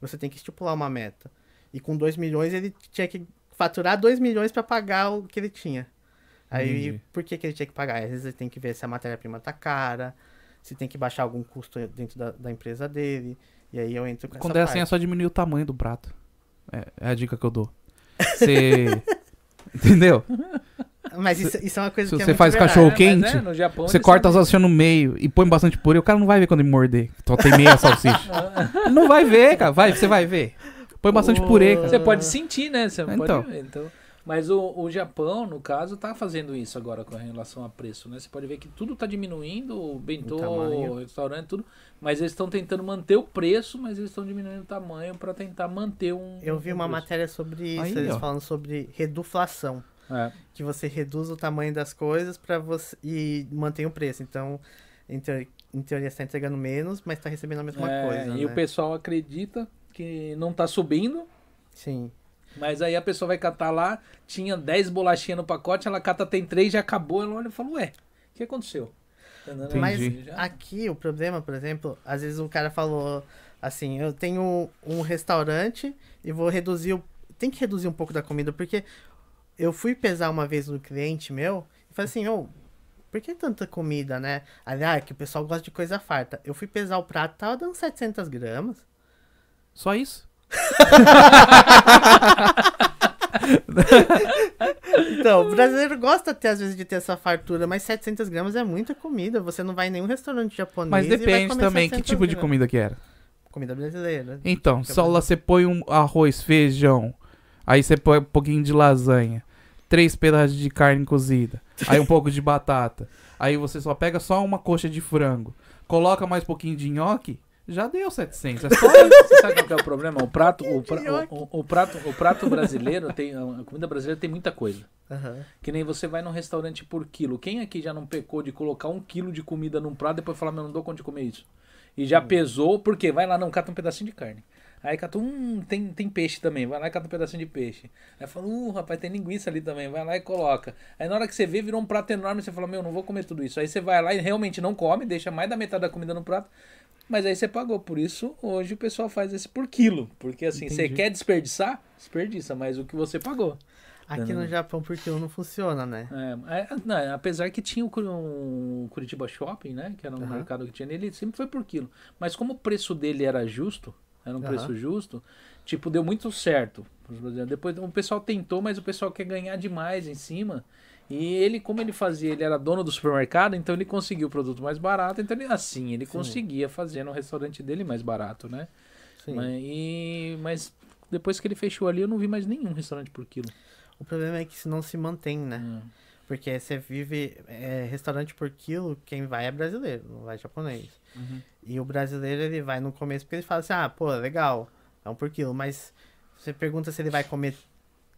você tem que estipular uma meta. E com 2 milhões, ele tinha que faturar 2 milhões para pagar o que ele tinha. Aí, Entendi. por que, que ele tinha que pagar? Às vezes ele tem que ver se a matéria-prima tá cara, se tem que baixar algum custo dentro da, da empresa dele. E aí eu entro com Quando é assim, é parte. só diminuir o tamanho do prato. É, é a dica que eu dou. Você. [laughs] Entendeu? [laughs] Mas isso, isso é uma coisa Se que é você muito faz verdade. cachorro mas quente, é, no Japão Você corta as salsichas no meio e põe bastante purê, o cara não vai ver quando ele morder. Só tem meia salsicha. [laughs] Não vai ver, cara. Vai, você vai ver. Põe bastante purê, cara. Você pode sentir, né? Você Então. pode ver. Então, mas o, o Japão, no caso, tá fazendo isso agora com relação a preço, né? Você pode ver que tudo tá diminuindo, o bentô, tamanho. o restaurante, tudo. Mas eles estão tentando manter o preço, mas eles estão diminuindo o tamanho para tentar manter um. Eu vi um uma preço. matéria sobre isso, Aí, eles ó. falando sobre reduflação. É. Que você reduz o tamanho das coisas para você e mantém o preço. Então, em, teoria, em teoria você tá entregando menos, mas tá recebendo a mesma É, coisa. e né? o pessoal acredita que não tá subindo, Sim. mas aí a pessoa vai catar lá, tinha 10 bolachinhas no pacote, ela cata, tem 3, já acabou, ela olha e fala, ué, o que aconteceu? Mas Entendi. Já- aqui o problema, por exemplo, às vezes o cara falou assim, eu tenho um restaurante e vou reduzir o... Tem que reduzir um pouco da comida, porque eu fui pesar uma vez no cliente meu e falei assim, ô, por que tanta comida, né? Ali, ah, é que o pessoal gosta de coisa farta. Eu fui pesar o prato, tava dando 700 gramas. Só isso? Então, o brasileiro gosta até às vezes de ter essa fartura, mas 700 gramas é muita comida. Você não vai em nenhum restaurante japonês Mas e vai depende também que 700 tipo de gramas. comida que era. Comida brasileira. Então, só lá você põe um arroz, feijão, aí você põe um pouquinho de lasanha, três pedaços de carne cozida, aí um pouco de batata, aí você só pega só uma coxa de frango, coloca mais um pouquinho de nhoque, já deu 700. É só. Você sabe qual que é o problema? O prato, o, pra- o- o- o prato, o prato brasileiro tem. A comida brasileira tem muita coisa. Aham. Que nem você vai num restaurante por quilo. Quem aqui já não pecou de colocar um quilo de comida num prato e depois falar, meu, não dou conta de comer isso? E já pesou, porque vai lá, não, cata um pedacinho de carne. Aí cata, hum, tem, tem peixe também, vai lá e cata um pedacinho de peixe. Aí fala, uh, rapaz, tem linguiça ali também, vai lá e coloca. Aí na hora que você vê, virou um prato enorme, você fala, meu, não vou comer tudo isso. Aí você vai lá e realmente não come, deixa mais da metade da comida no prato. Mas aí você pagou, por isso hoje o pessoal faz esse por quilo. Porque assim, você Entendi. quer desperdiçar? Desperdiça, mas o que você pagou. Aqui no Japão, por quilo não funciona, né? É, é, não, apesar que tinha o, Curi- o Curitiba Shopping, né? Que era um Aham. mercado que tinha nele, ele sempre foi por quilo. Mas como o preço dele era justo, era um Aham. preço justo, tipo, deu muito certo. Depois o pessoal tentou, mas o pessoal quer ganhar demais em cima. E ele, como ele fazia, ele era dono do supermercado, então ele conseguiu o produto mais barato. Então, ele, assim, ele conseguia fazer no restaurante dele mais barato, né? Sim. Mas, e- mas depois que ele fechou ali, eu não vi mais nenhum restaurante por quilo. O problema é que se não se mantém, né? Hum. Porque você vive é, restaurante por quilo, quem vai é brasileiro, não vai japonês. Uhum. E o brasileiro, ele vai no começo porque ele fala assim, ah, pô, legal, é um por quilo. Mas você pergunta se ele vai comer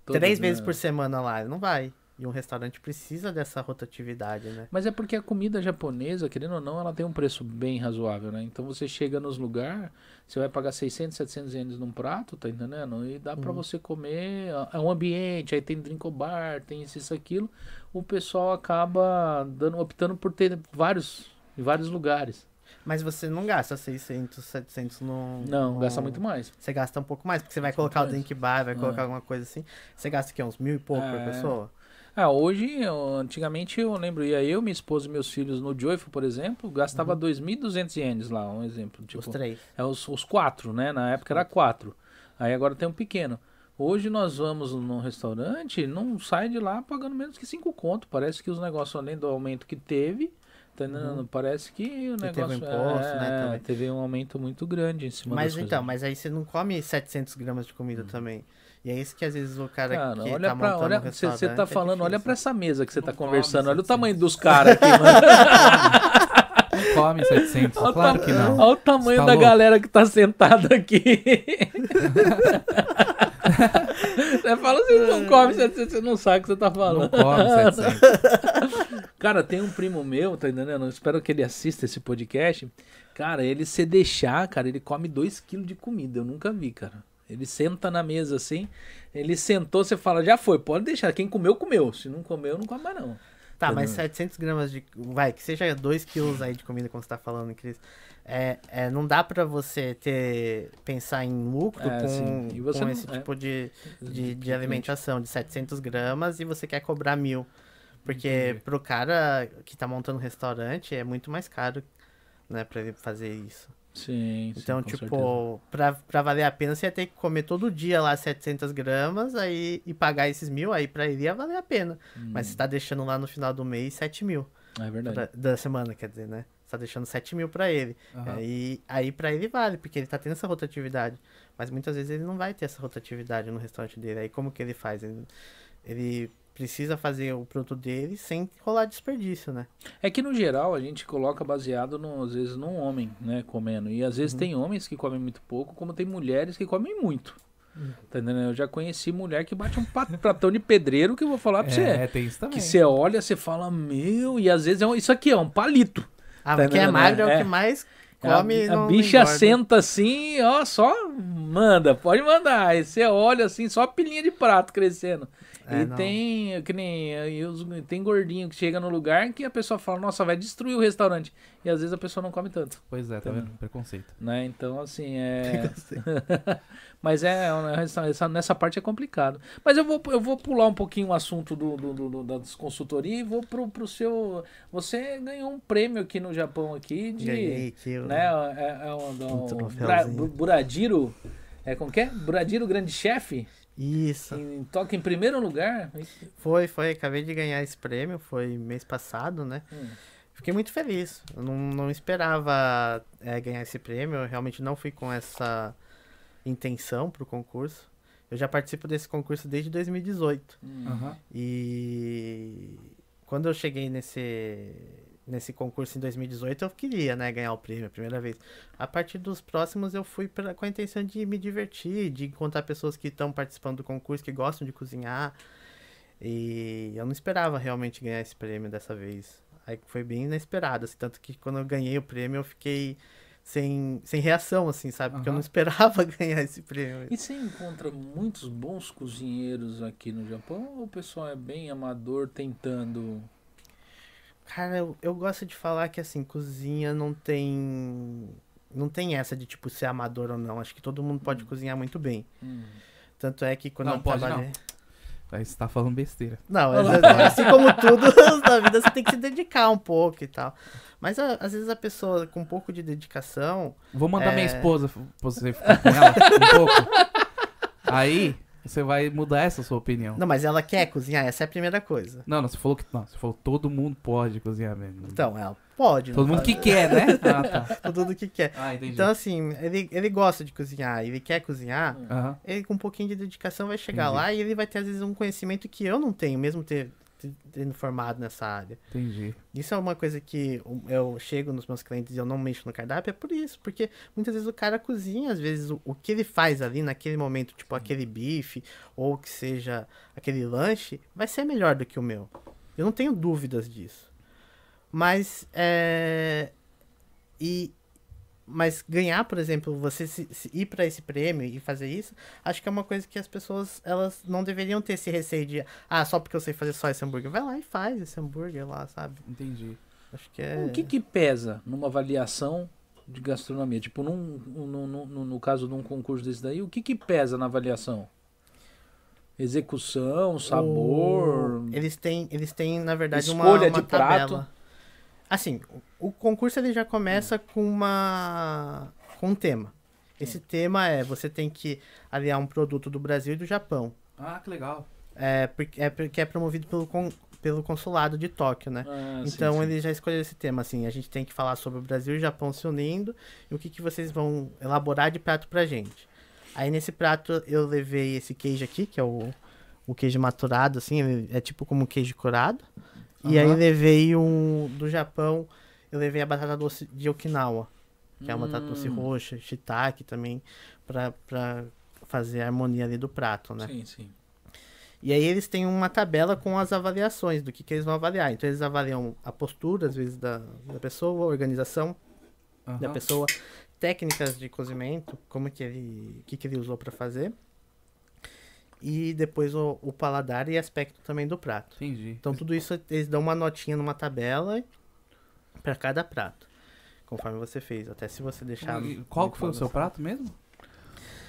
três vezes por semana lá, ele não vai. E um restaurante precisa dessa rotatividade, né? Mas é porque a comida japonesa, querendo ou não, ela tem um preço bem razoável, né? Então você chega nos lugares, você vai pagar 600, 700 ienes num prato, tá entendendo? E dá pra Uhum. você comer, é um ambiente, aí tem drink bar, tem isso, isso, aquilo. O pessoal acaba dando, optando por ter vários, em vários lugares. Mas você não gasta 600, 700 no... Não, no- gasta muito mais. Você gasta um pouco mais, porque você vai colocar o drink bar, vai É. colocar alguma coisa assim. Você gasta o quê? Uns mil e pouco por É. pessoa? Ah, hoje, eu- antigamente eu lembro, ia eu, minha esposa e meus filhos no Joyful, por exemplo, gastava 2.200 ienes lá, um exemplo. Tipo, Os três. É os, os quatro, né? Na época era quatro. Aí agora tem um pequeno. Hoje nós vamos num restaurante, não sai de lá pagando menos que cinco conto. Parece que os negócios, além do aumento que teve, tá entendendo? parece que o teve negócio um imposto, é, né, também. teve um aumento muito grande em cima Mas das coisas. então, mas aí você não come 700 gramas de comida também. E é isso que às vezes o cara, Cara, que olha tá pra, montando olha, um você tá é falando, olha difícil. pra essa mesa que você tá Não conversando, olha o 700. tamanho dos caras aqui, mano. Não come 700, Olha claro que não. Olha o tamanho Tá da louco? galera que tá sentada aqui. [laughs] você fala assim, não come, você, você não sabe o que você tá Não falando. come 700. [laughs] Cara, tem um primo meu, tá entendendo? Eu espero que ele assista esse podcast. Cara, ele se deixar, cara, ele come 2kg de comida. Eu nunca vi, cara. Ele senta na mesa assim, ele sentou, você fala, já foi, pode deixar. Quem comeu, comeu. Se não comeu, não come mais não. Tá, mas Entendeu? 700 gramas de. Vai, que seja 2 quilos aí de comida, como você tá falando, Cris. É, é, não dá pra você ter pensar em lucro É, com, com não- esse é. tipo de, de, de alimentação de 700 gramas e você quer cobrar mil. Porque pro cara que tá montando um restaurante é muito mais caro, né, pra ele fazer isso. Sim, sim, Então, com tipo, pra, pra valer a pena, você ia ter que comer todo dia lá 700 gramas aí, e pagar esses mil, aí pra ele ia valer a pena. Mas você tá deixando lá no final do mês 7 mil. É verdade. pra- da semana, quer dizer, né? Você tá deixando 7 mil pra ele. Aham. Aí, aí pra ele vale, porque ele tá tendo essa rotatividade. Mas muitas vezes ele não vai ter essa rotatividade no restaurante dele. Aí como que ele faz? Ele, ele precisa fazer o produto dele sem rolar desperdício, né? É que no geral a gente coloca baseado, no, às vezes, num homem, né, comendo. E às Uhum. vezes tem homens que comem muito pouco, como tem mulheres que comem muito. Uhum. Tá entendendo? Eu já conheci mulher que bate um pratão de pedreiro que eu vou falar pra É, você. tem isso também. Que você olha, você fala, meu, e às vezes é um- isso aqui é um palito. Ah, Tá porque é magro é, o que mais A- come a, não bicha senta assim, ó, só manda, pode mandar. Aí você olha assim, só a pilinha de prato crescendo. É, e não. tem, que nem, tem gordinho que chega no lugar que a pessoa fala, nossa, vai destruir o restaurante. E às vezes a pessoa não come tanto, Pois é, tá vendo? Preconceito. né? Então, assim, é... [laughs] [laughs] Mas é, essa, essa- nessa parte é complicado. Mas eu vou, eu vou pular um pouquinho o assunto do, do, do- das consultorias e vou pro, pro seu... Você ganhou um prêmio aqui no Japão aqui de... Ganhei aqui. o- né? É, é um, Um um. Bra- Bu- Buradiro. É como que é? Buradiro Grande Chefe. Isso. Em, toca em primeiro lugar. Foi, foi. Acabei de ganhar esse prêmio. Foi mês passado, né? Hum. Fiquei muito feliz. Eu não, não esperava é, ganhar esse prêmio. Eu realmente não fui com essa intenção pro concurso. Eu já participo desse concurso desde 2018. Hum. Aham. E quando eu cheguei nesse, nesse concurso em 2018, eu queria, né, ganhar o prêmio a primeira vez. A partir dos próximos, eu fui pra, com a intenção de me divertir, de encontrar pessoas que estão participando do concurso, que gostam de cozinhar. E eu não esperava realmente ganhar esse prêmio dessa vez. Aí foi bem inesperado, assim, tanto que quando eu ganhei o prêmio, eu fiquei sem, sem reação, assim, sabe? Porque eu Aham. não esperava [laughs] ganhar esse prêmio. E você encontra muitos bons cozinheiros aqui no Japão ou o pessoal é bem amador tentando. Cara, eu, eu gosto de falar que assim, cozinha não tem. Não tem essa de tipo ser amador ou não. Acho que todo mundo pode cozinhar muito bem. Hum. Tanto é que quando Não, eu pode trabalhei. Aí você tá falando besteira. Não, assim como tudo [laughs] na vida, você tem que se dedicar um pouco e tal. Mas a- às vezes a pessoa com um pouco de dedicação. Vou mandar minha É. esposa pra você ficar com ela um pouco. [laughs] Aí você vai mudar essa sua opinião. Não, mas ela quer cozinhar, essa é a primeira coisa. Não, não, você falou que. Não, você falou todo mundo pode cozinhar mesmo. Então, ela pode. todo mundo que pode, quer, né? [laughs] Ah, tá. Todo mundo que quer. Ah, entendi. Então, assim, ele, ele gosta de cozinhar, ele quer cozinhar. Aham. ele com um pouquinho de dedicação vai chegar Entendi. lá e ele vai ter às vezes um conhecimento que eu não tenho, mesmo ter- tendo formado nessa área. Entendi. Isso é uma coisa que eu- chego nos meus clientes e eu não mexo no cardápio, é por isso, porque muitas vezes o cara cozinha, às vezes o, o que ele faz ali naquele momento, tipo aquele bife ou que seja aquele lanche, vai ser melhor do que o meu. Eu não tenho dúvidas disso. Mas é e mas ganhar, por exemplo, você se, se ir para esse prêmio e fazer isso, acho que é uma coisa que as pessoas elas não deveriam ter esse receio de, ah, só porque eu sei fazer só esse hambúrguer. Vai lá e faz esse hambúrguer lá, sabe? Entendi. Acho que é. O que que pesa numa avaliação de gastronomia? Tipo, num, num- num- no caso de um concurso desse daí, o que que pesa na avaliação? Execução, sabor. O- Eles têm, eles têm na verdade, uma, Escolha uma de prato. tabela. Assim, o, concurso ele já começa com uma com um tema. Esse tema é você tem que aliar um produto do Brasil e do Japão. Ah, que legal. É porque é, porque é promovido pelo, con- pelo consulado de Tóquio, né? Ah, sim, Então sim. ele já escolheu esse tema, assim, a gente tem que falar sobre o Brasil e o Japão se unindo e o que, que vocês vão elaborar de prato pra gente. Aí nesse prato eu levei esse queijo aqui, que é o, o queijo maturado, assim, é tipo como um queijo curado. E aí levei um do Japão, eu levei a batata doce de Okinawa, que é uma batata doce Hum. roxa, shiitake também, pra, pra fazer a harmonia ali do prato, né? Sim, sim. E aí eles têm uma tabela com as avaliações do que, que eles vão avaliar. Então eles avaliam a postura, às vezes, da, da pessoa, a organização da Aham. pessoa, técnicas de cozimento, como que ele. o que, que ele usou para fazer. E depois o, o paladar e aspecto também do prato. Entendi. Então tudo isso eles dão uma notinha numa tabela para cada prato. Conforme você fez. Até se você deixar. E Qual que foi o seu prato mesmo?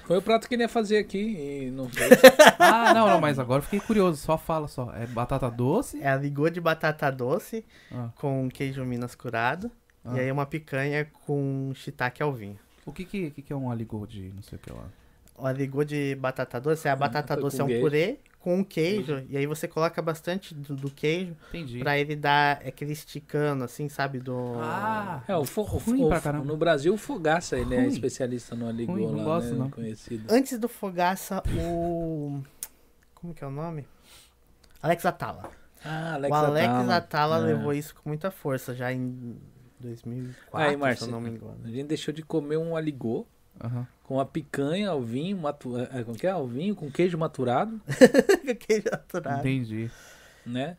Foi o prato que ele ia fazer aqui e não fez. [laughs] Ah, não, não, mas agora eu fiquei curioso. Só fala só. É batata doce? É a ligô de batata doce Ah. com queijo Minas curado. Ah. E aí uma picanha com shiitake ao vinho. O que que, que que é um aligô de não sei o que lá? O aligô de batata doce, é a batata foi doce é um purê com um queijo. E aí você coloca bastante do, do queijo Entendi. pra ele dar aquele esticando, assim, sabe? Do. Ah, É, o, fo Ruim o- pra caramba. No Brasil, o Fogaça, ele é Ruim. especialista no aligô Ruim, não lá, gosto, né? não. Conhecido. Antes do Fogaça, o. [coughs] Como que é o nome? Alex Atala. Ah, Alex o Alex Atala. Atala Ah. levou isso com muita força já em 2004, Aí, se eu não me engano. a gente deixou de comer um aligô Aham. com a picanha, ao vinho, matu... é, como que é? Ao vinho com queijo maturado, [laughs] queijo aturado. Entendi. né?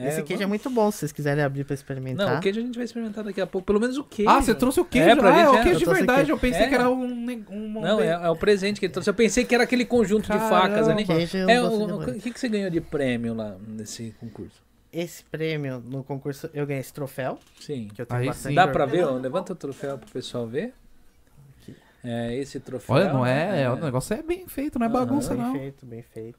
É, Esse queijo é vamos- muito bom, se vocês quiserem abrir pra experimentar. Não, o queijo a gente vai experimentar daqui a pouco. Pelo menos o queijo. Ah, você trouxe o queijo. É, pra ah, é o é. queijo de verdade. queijo. Eu pensei É. que era um... um Não, é, é o presente que ele trouxe. Eu pensei que era aquele conjunto de Caramba. facas ali. Queijo É, o, de o que, que você ganhou de prêmio lá nesse concurso? Esse prêmio no concurso, eu ganhei esse troféu, Sim. que eu tenho Aí bastante sim. Dá pra ver? ó? Levanta o troféu pro pessoal ver. Aqui. É, esse troféu. Olha, não é, é... O negócio é bem feito, não é Aham. bagunça, Bem não. feito, bem feito.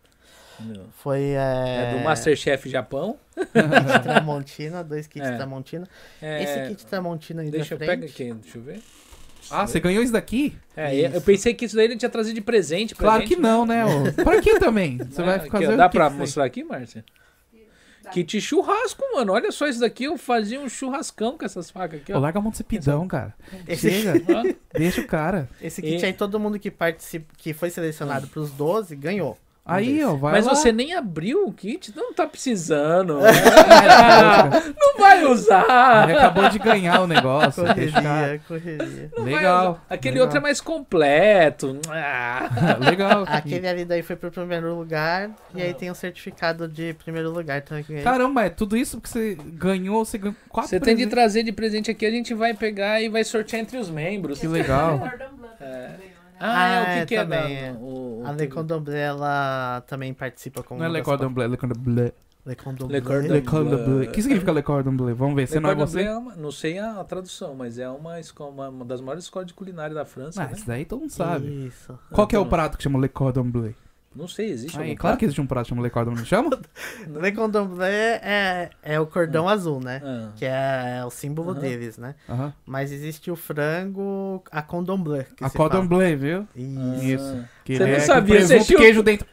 Foi. É É, do Masterchef Japão. kit [laughs] Tramontina, dois kits É. Tramontina. É, Esse kit Tramontina aí Deixa eu da pegar frente. aqui, deixa eu ver. Ah, você ganhou isso daqui? É, Isso. eu pensei que isso daí ele tinha trazido de presente pra Claro gente, que não, né? ô? Pra que também? [laughs] Você É, vai aqui, fazer o Dá pra mostrar aqui, Márcia? Kit churrasco, mano. Olha só isso daqui. Eu fazia um churrascão com essas facas aqui, ó. larga a mão de ser pidão, cara. Esse, Chega, deixa o cara. esse kit E- aí, todo mundo que participa, que foi selecionado pros 12, ganhou. Aí, ó, vai Mas lá. você nem abriu o kit, não tá precisando. Ele [laughs] não vai usar. acabou de ganhar o negócio. deixa o cara. Correria, correria. Não Legal. Aquele legal. outro é mais completo. Ah. Legal. Aquele ali daí foi pro primeiro lugar, e aí tem um certificado de primeiro lugar também. Caramba, é tudo isso que você ganhou, você ganhou quatro Você tem de trazer de presente aqui, a gente vai pegar e vai sortear entre os membros. Que legal. É. Ah, é, o Ah, que, que é? também, da- é. o, o- A Le Cordon Bleu, ela também participa como Não é Le Bleu, Le Cordon Bleu. Le Cordon Le Bleu. Cordon Le Cordon Bleu. O que significa Le Cordon Bleu? Vamos ver, você não é você? Bleu uma- não sei a, a tradução, mas é uma, escola, uma, uma das maiores escolas de culinária da França, Ah, né? isso daí todo mundo sabe. Isso. Qual que é o Então, prato que chama Le Cordon Bleu? Não sei, existe Aí, claro que existe um prato que chama Le Cordon Bleu. Chama? Le Cordon Bleu é, é o cordão azul, né? Ah, Que é o símbolo deles, né? Mas existe o frango a Cordon Bleu. Que A se Cordon fala. Bleu, viu? Isso. Que Você ele não é sabia, com você presunto e assistiu- queijo dentro.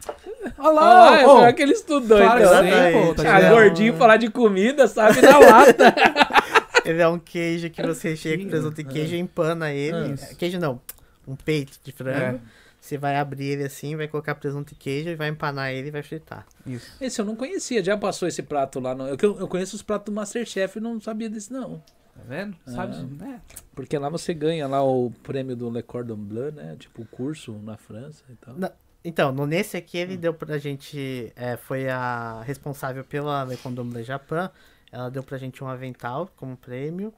Olha Ah, lá, é ô. pior que ele estudou, então. que sei, pô, tá. Ah, gordinho falar de comida, sabe na lata. [laughs] Ele é um queijo que você recheia com presunto e queijo e empana ele. Ah. Queijo não, um peito de frango. É. Você vai abrir ele assim, vai colocar presunto e queijo e vai empanar ele e vai fritar. Isso. Esse eu não conhecia, já passou esse prato lá. No... Eu, eu conheço os pratos do Masterchef e não sabia desse não. Tá vendo? Sabe? Ah. né? Porque lá você ganha lá o prêmio do Le Cordon Bleu, né? Tipo, o curso na França e tal. Não. Então, no, nesse aqui ele deu pra gente. é, foi a responsável pela Le Cordon Bleu Japan. Ela deu pra gente um avental como prêmio,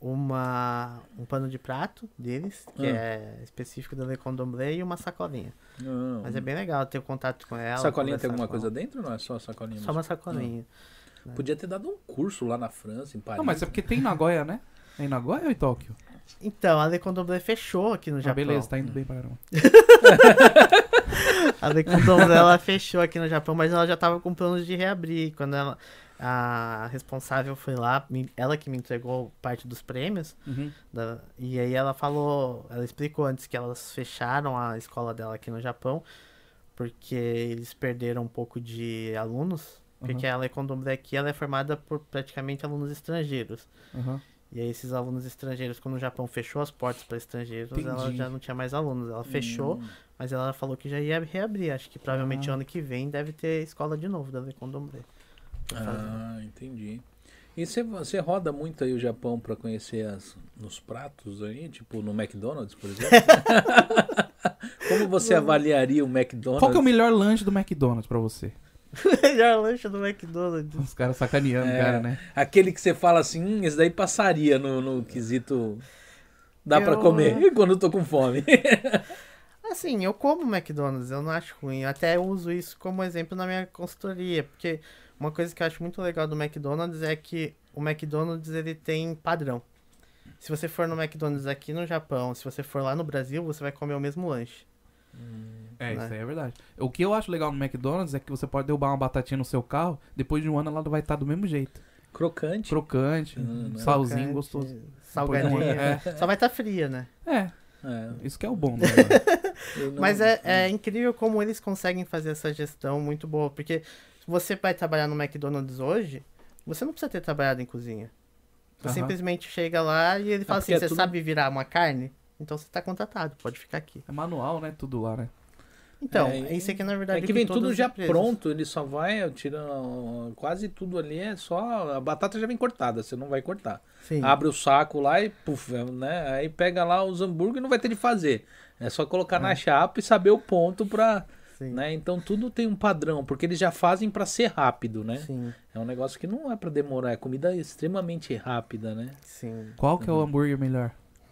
uma, um pano de prato deles, que Ah. é específico da Le Cordon Bleu, e uma sacolinha. Não. Mas é bem legal ter contato com ela. Sacolinha tem alguma com coisa ela. dentro ou não é só sacolinha? Só uma sacolinha. Podia ter dado um curso lá na França, em Paris. Não, mas é porque tem em Nagoya, né? É em Nagoya ou em Tóquio? Então, a Le Cordon Bleu fechou aqui no Ah, Japão. beleza, tá indo bem pra caramba. [laughs] A Le Cordon Bleu, ela fechou aqui no Japão, mas ela já tava com planos de reabrir. Quando ela, a responsável foi lá, ela que me entregou parte dos prêmios, Uhum. da- e aí ela falou, ela explicou antes que elas fecharam a escola dela aqui no Japão, porque eles perderam um pouco de alunos, porque a Le Cordon Bleu aqui ela é formada por praticamente alunos estrangeiros. Aham. E aí esses alunos estrangeiros, quando o Japão fechou as portas para estrangeiros, ela Entendi. já não tinha mais alunos. Ela fechou, Hum. mas ela falou que já ia reabrir. Acho que provavelmente Ah. ano que vem deve ter escola de novo da Le Ah, entendi. E você, você roda muito aí o Japão pra conhecer as, nos pratos aí, tipo no McDonald's, por exemplo? [laughs] Como você avaliaria o McDonald's? Qual que é o melhor lanche do McDonald's pra você? [laughs] Melhor lanche do McDonald's. Os caras sacaneando É. cara, né? Aquele que você fala assim, hum, esse daí passaria no, no quesito. Dá pra Eu- comer [laughs] quando eu tô com fome. Assim, eu como McDonald's, eu não acho ruim. Eu até uso isso como exemplo na minha consultoria, porque uma coisa que eu acho muito legal do McDonald's é que o McDonald's ele tem padrão. Se você for no McDonald's aqui no Japão, se você for lá no Brasil, você vai comer o mesmo lanche. É, Né? isso aí é verdade. O que eu acho legal no McDonald's é que você pode derrubar uma batatinha no seu carro, depois de um ano ela vai estar do mesmo jeito. Crocante. Crocante, Hum, salzinho, Crocante, gostoso. Salgadinho. É. Só vai estar fria, né? É, É, isso que é o bom, né? [laughs] não- Mas é, é incrível como eles conseguem fazer essa gestão muito boa. Porque você vai trabalhar no McDonald's hoje, você não precisa ter trabalhado em cozinha. Você Aham. simplesmente chega lá e ele fala porque assim: é você tudo- sabe virar uma carne? Então você tá contratado, pode ficar aqui. É manual, né? Tudo lá, né? Então, É, isso aqui na verdade É que vem tudo já empresas. pronto, ele só vai tirando quase tudo ali, é só a batata já vem cortada, você não vai cortar. Sim. Abre o saco lá e puf, né? Aí pega lá os hambúrguer e não vai ter de fazer. É só colocar na chapa e saber o ponto pra, Sim. né? Então tudo tem um padrão, porque eles já fazem pra ser rápido, né? Sim, É um negócio que não é pra demorar, é comida extremamente rápida, né? sim. Qual que é o hambúrguer melhor?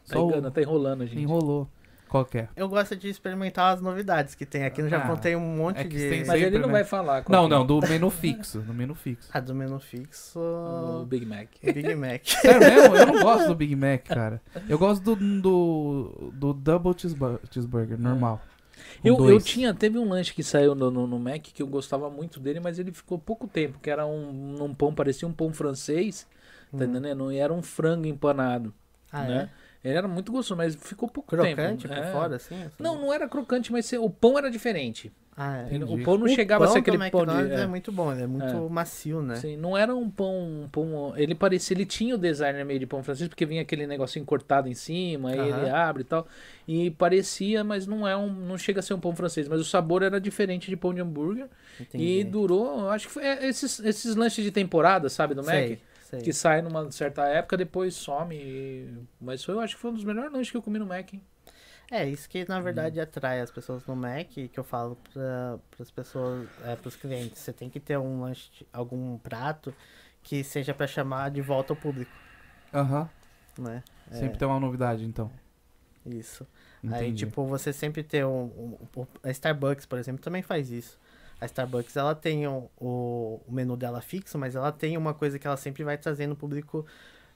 Tá, Só o- engana, tá enrolando, gente. Enrolou. Qual que é? Eu gosto de experimentar as novidades que tem. Aqui no Japão Ah, tem um monte é que de. Mas ele não né? vai falar. qual Não, é. não, do menu fixo. Do menu fixo. Ah, do menu fixo. O Big Mac. Big Mac. [laughs] Sério mesmo? Eu não gosto do Big Mac, cara. Eu gosto do, do, do Double cheesebu- Cheeseburger, normal. Com Eu, eu dois. tinha, teve um lanche que saiu no, no, no Mac que eu gostava muito dele, mas ele ficou pouco tempo, que era um, um pão, parecia um pão francês, tá Hum. entendendo? E era um frango empanado, Ah, né? Ele era muito gostoso, mas ficou pouco Crocante tempo. por É. fora, assim? Não, não era crocante, mas o pão era diferente. Ah, é. Entendi. O pão não O chegava a pão ser do aquele pão de... É. é. muito bom, ele é muito É. macio, né? Sim, não era um pão, um pão. Ele parecia, ele tinha o design meio de pão francês, porque vinha aquele negocinho cortado em cima, aí ele Aham. abre e tal. E parecia, mas não é um. Não chega a ser um pão francês. Mas o sabor era diferente de pão de hambúrguer. Entendi. E durou, acho que foi é, esses, esses lanches de temporada, sabe, do Mac? Sei, sei. Que sai numa certa época, depois some. e- Mas foi, eu acho que foi um dos melhores lanches que eu comi no Mac. hein? É, isso que na verdade atrai as pessoas no Mac, que eu falo para as pessoas, é, para os clientes. Você tem que ter um lanche, algum prato que seja para chamar de volta ao público, Aham. né? É, Sempre tem uma novidade, então. Isso. Aí, Entendi. tipo, você sempre ter um, um- A Starbucks, por exemplo, também faz isso. A Starbucks, ela tem o, o, o menu dela fixo, mas ela tem uma coisa que ela sempre vai trazendo o público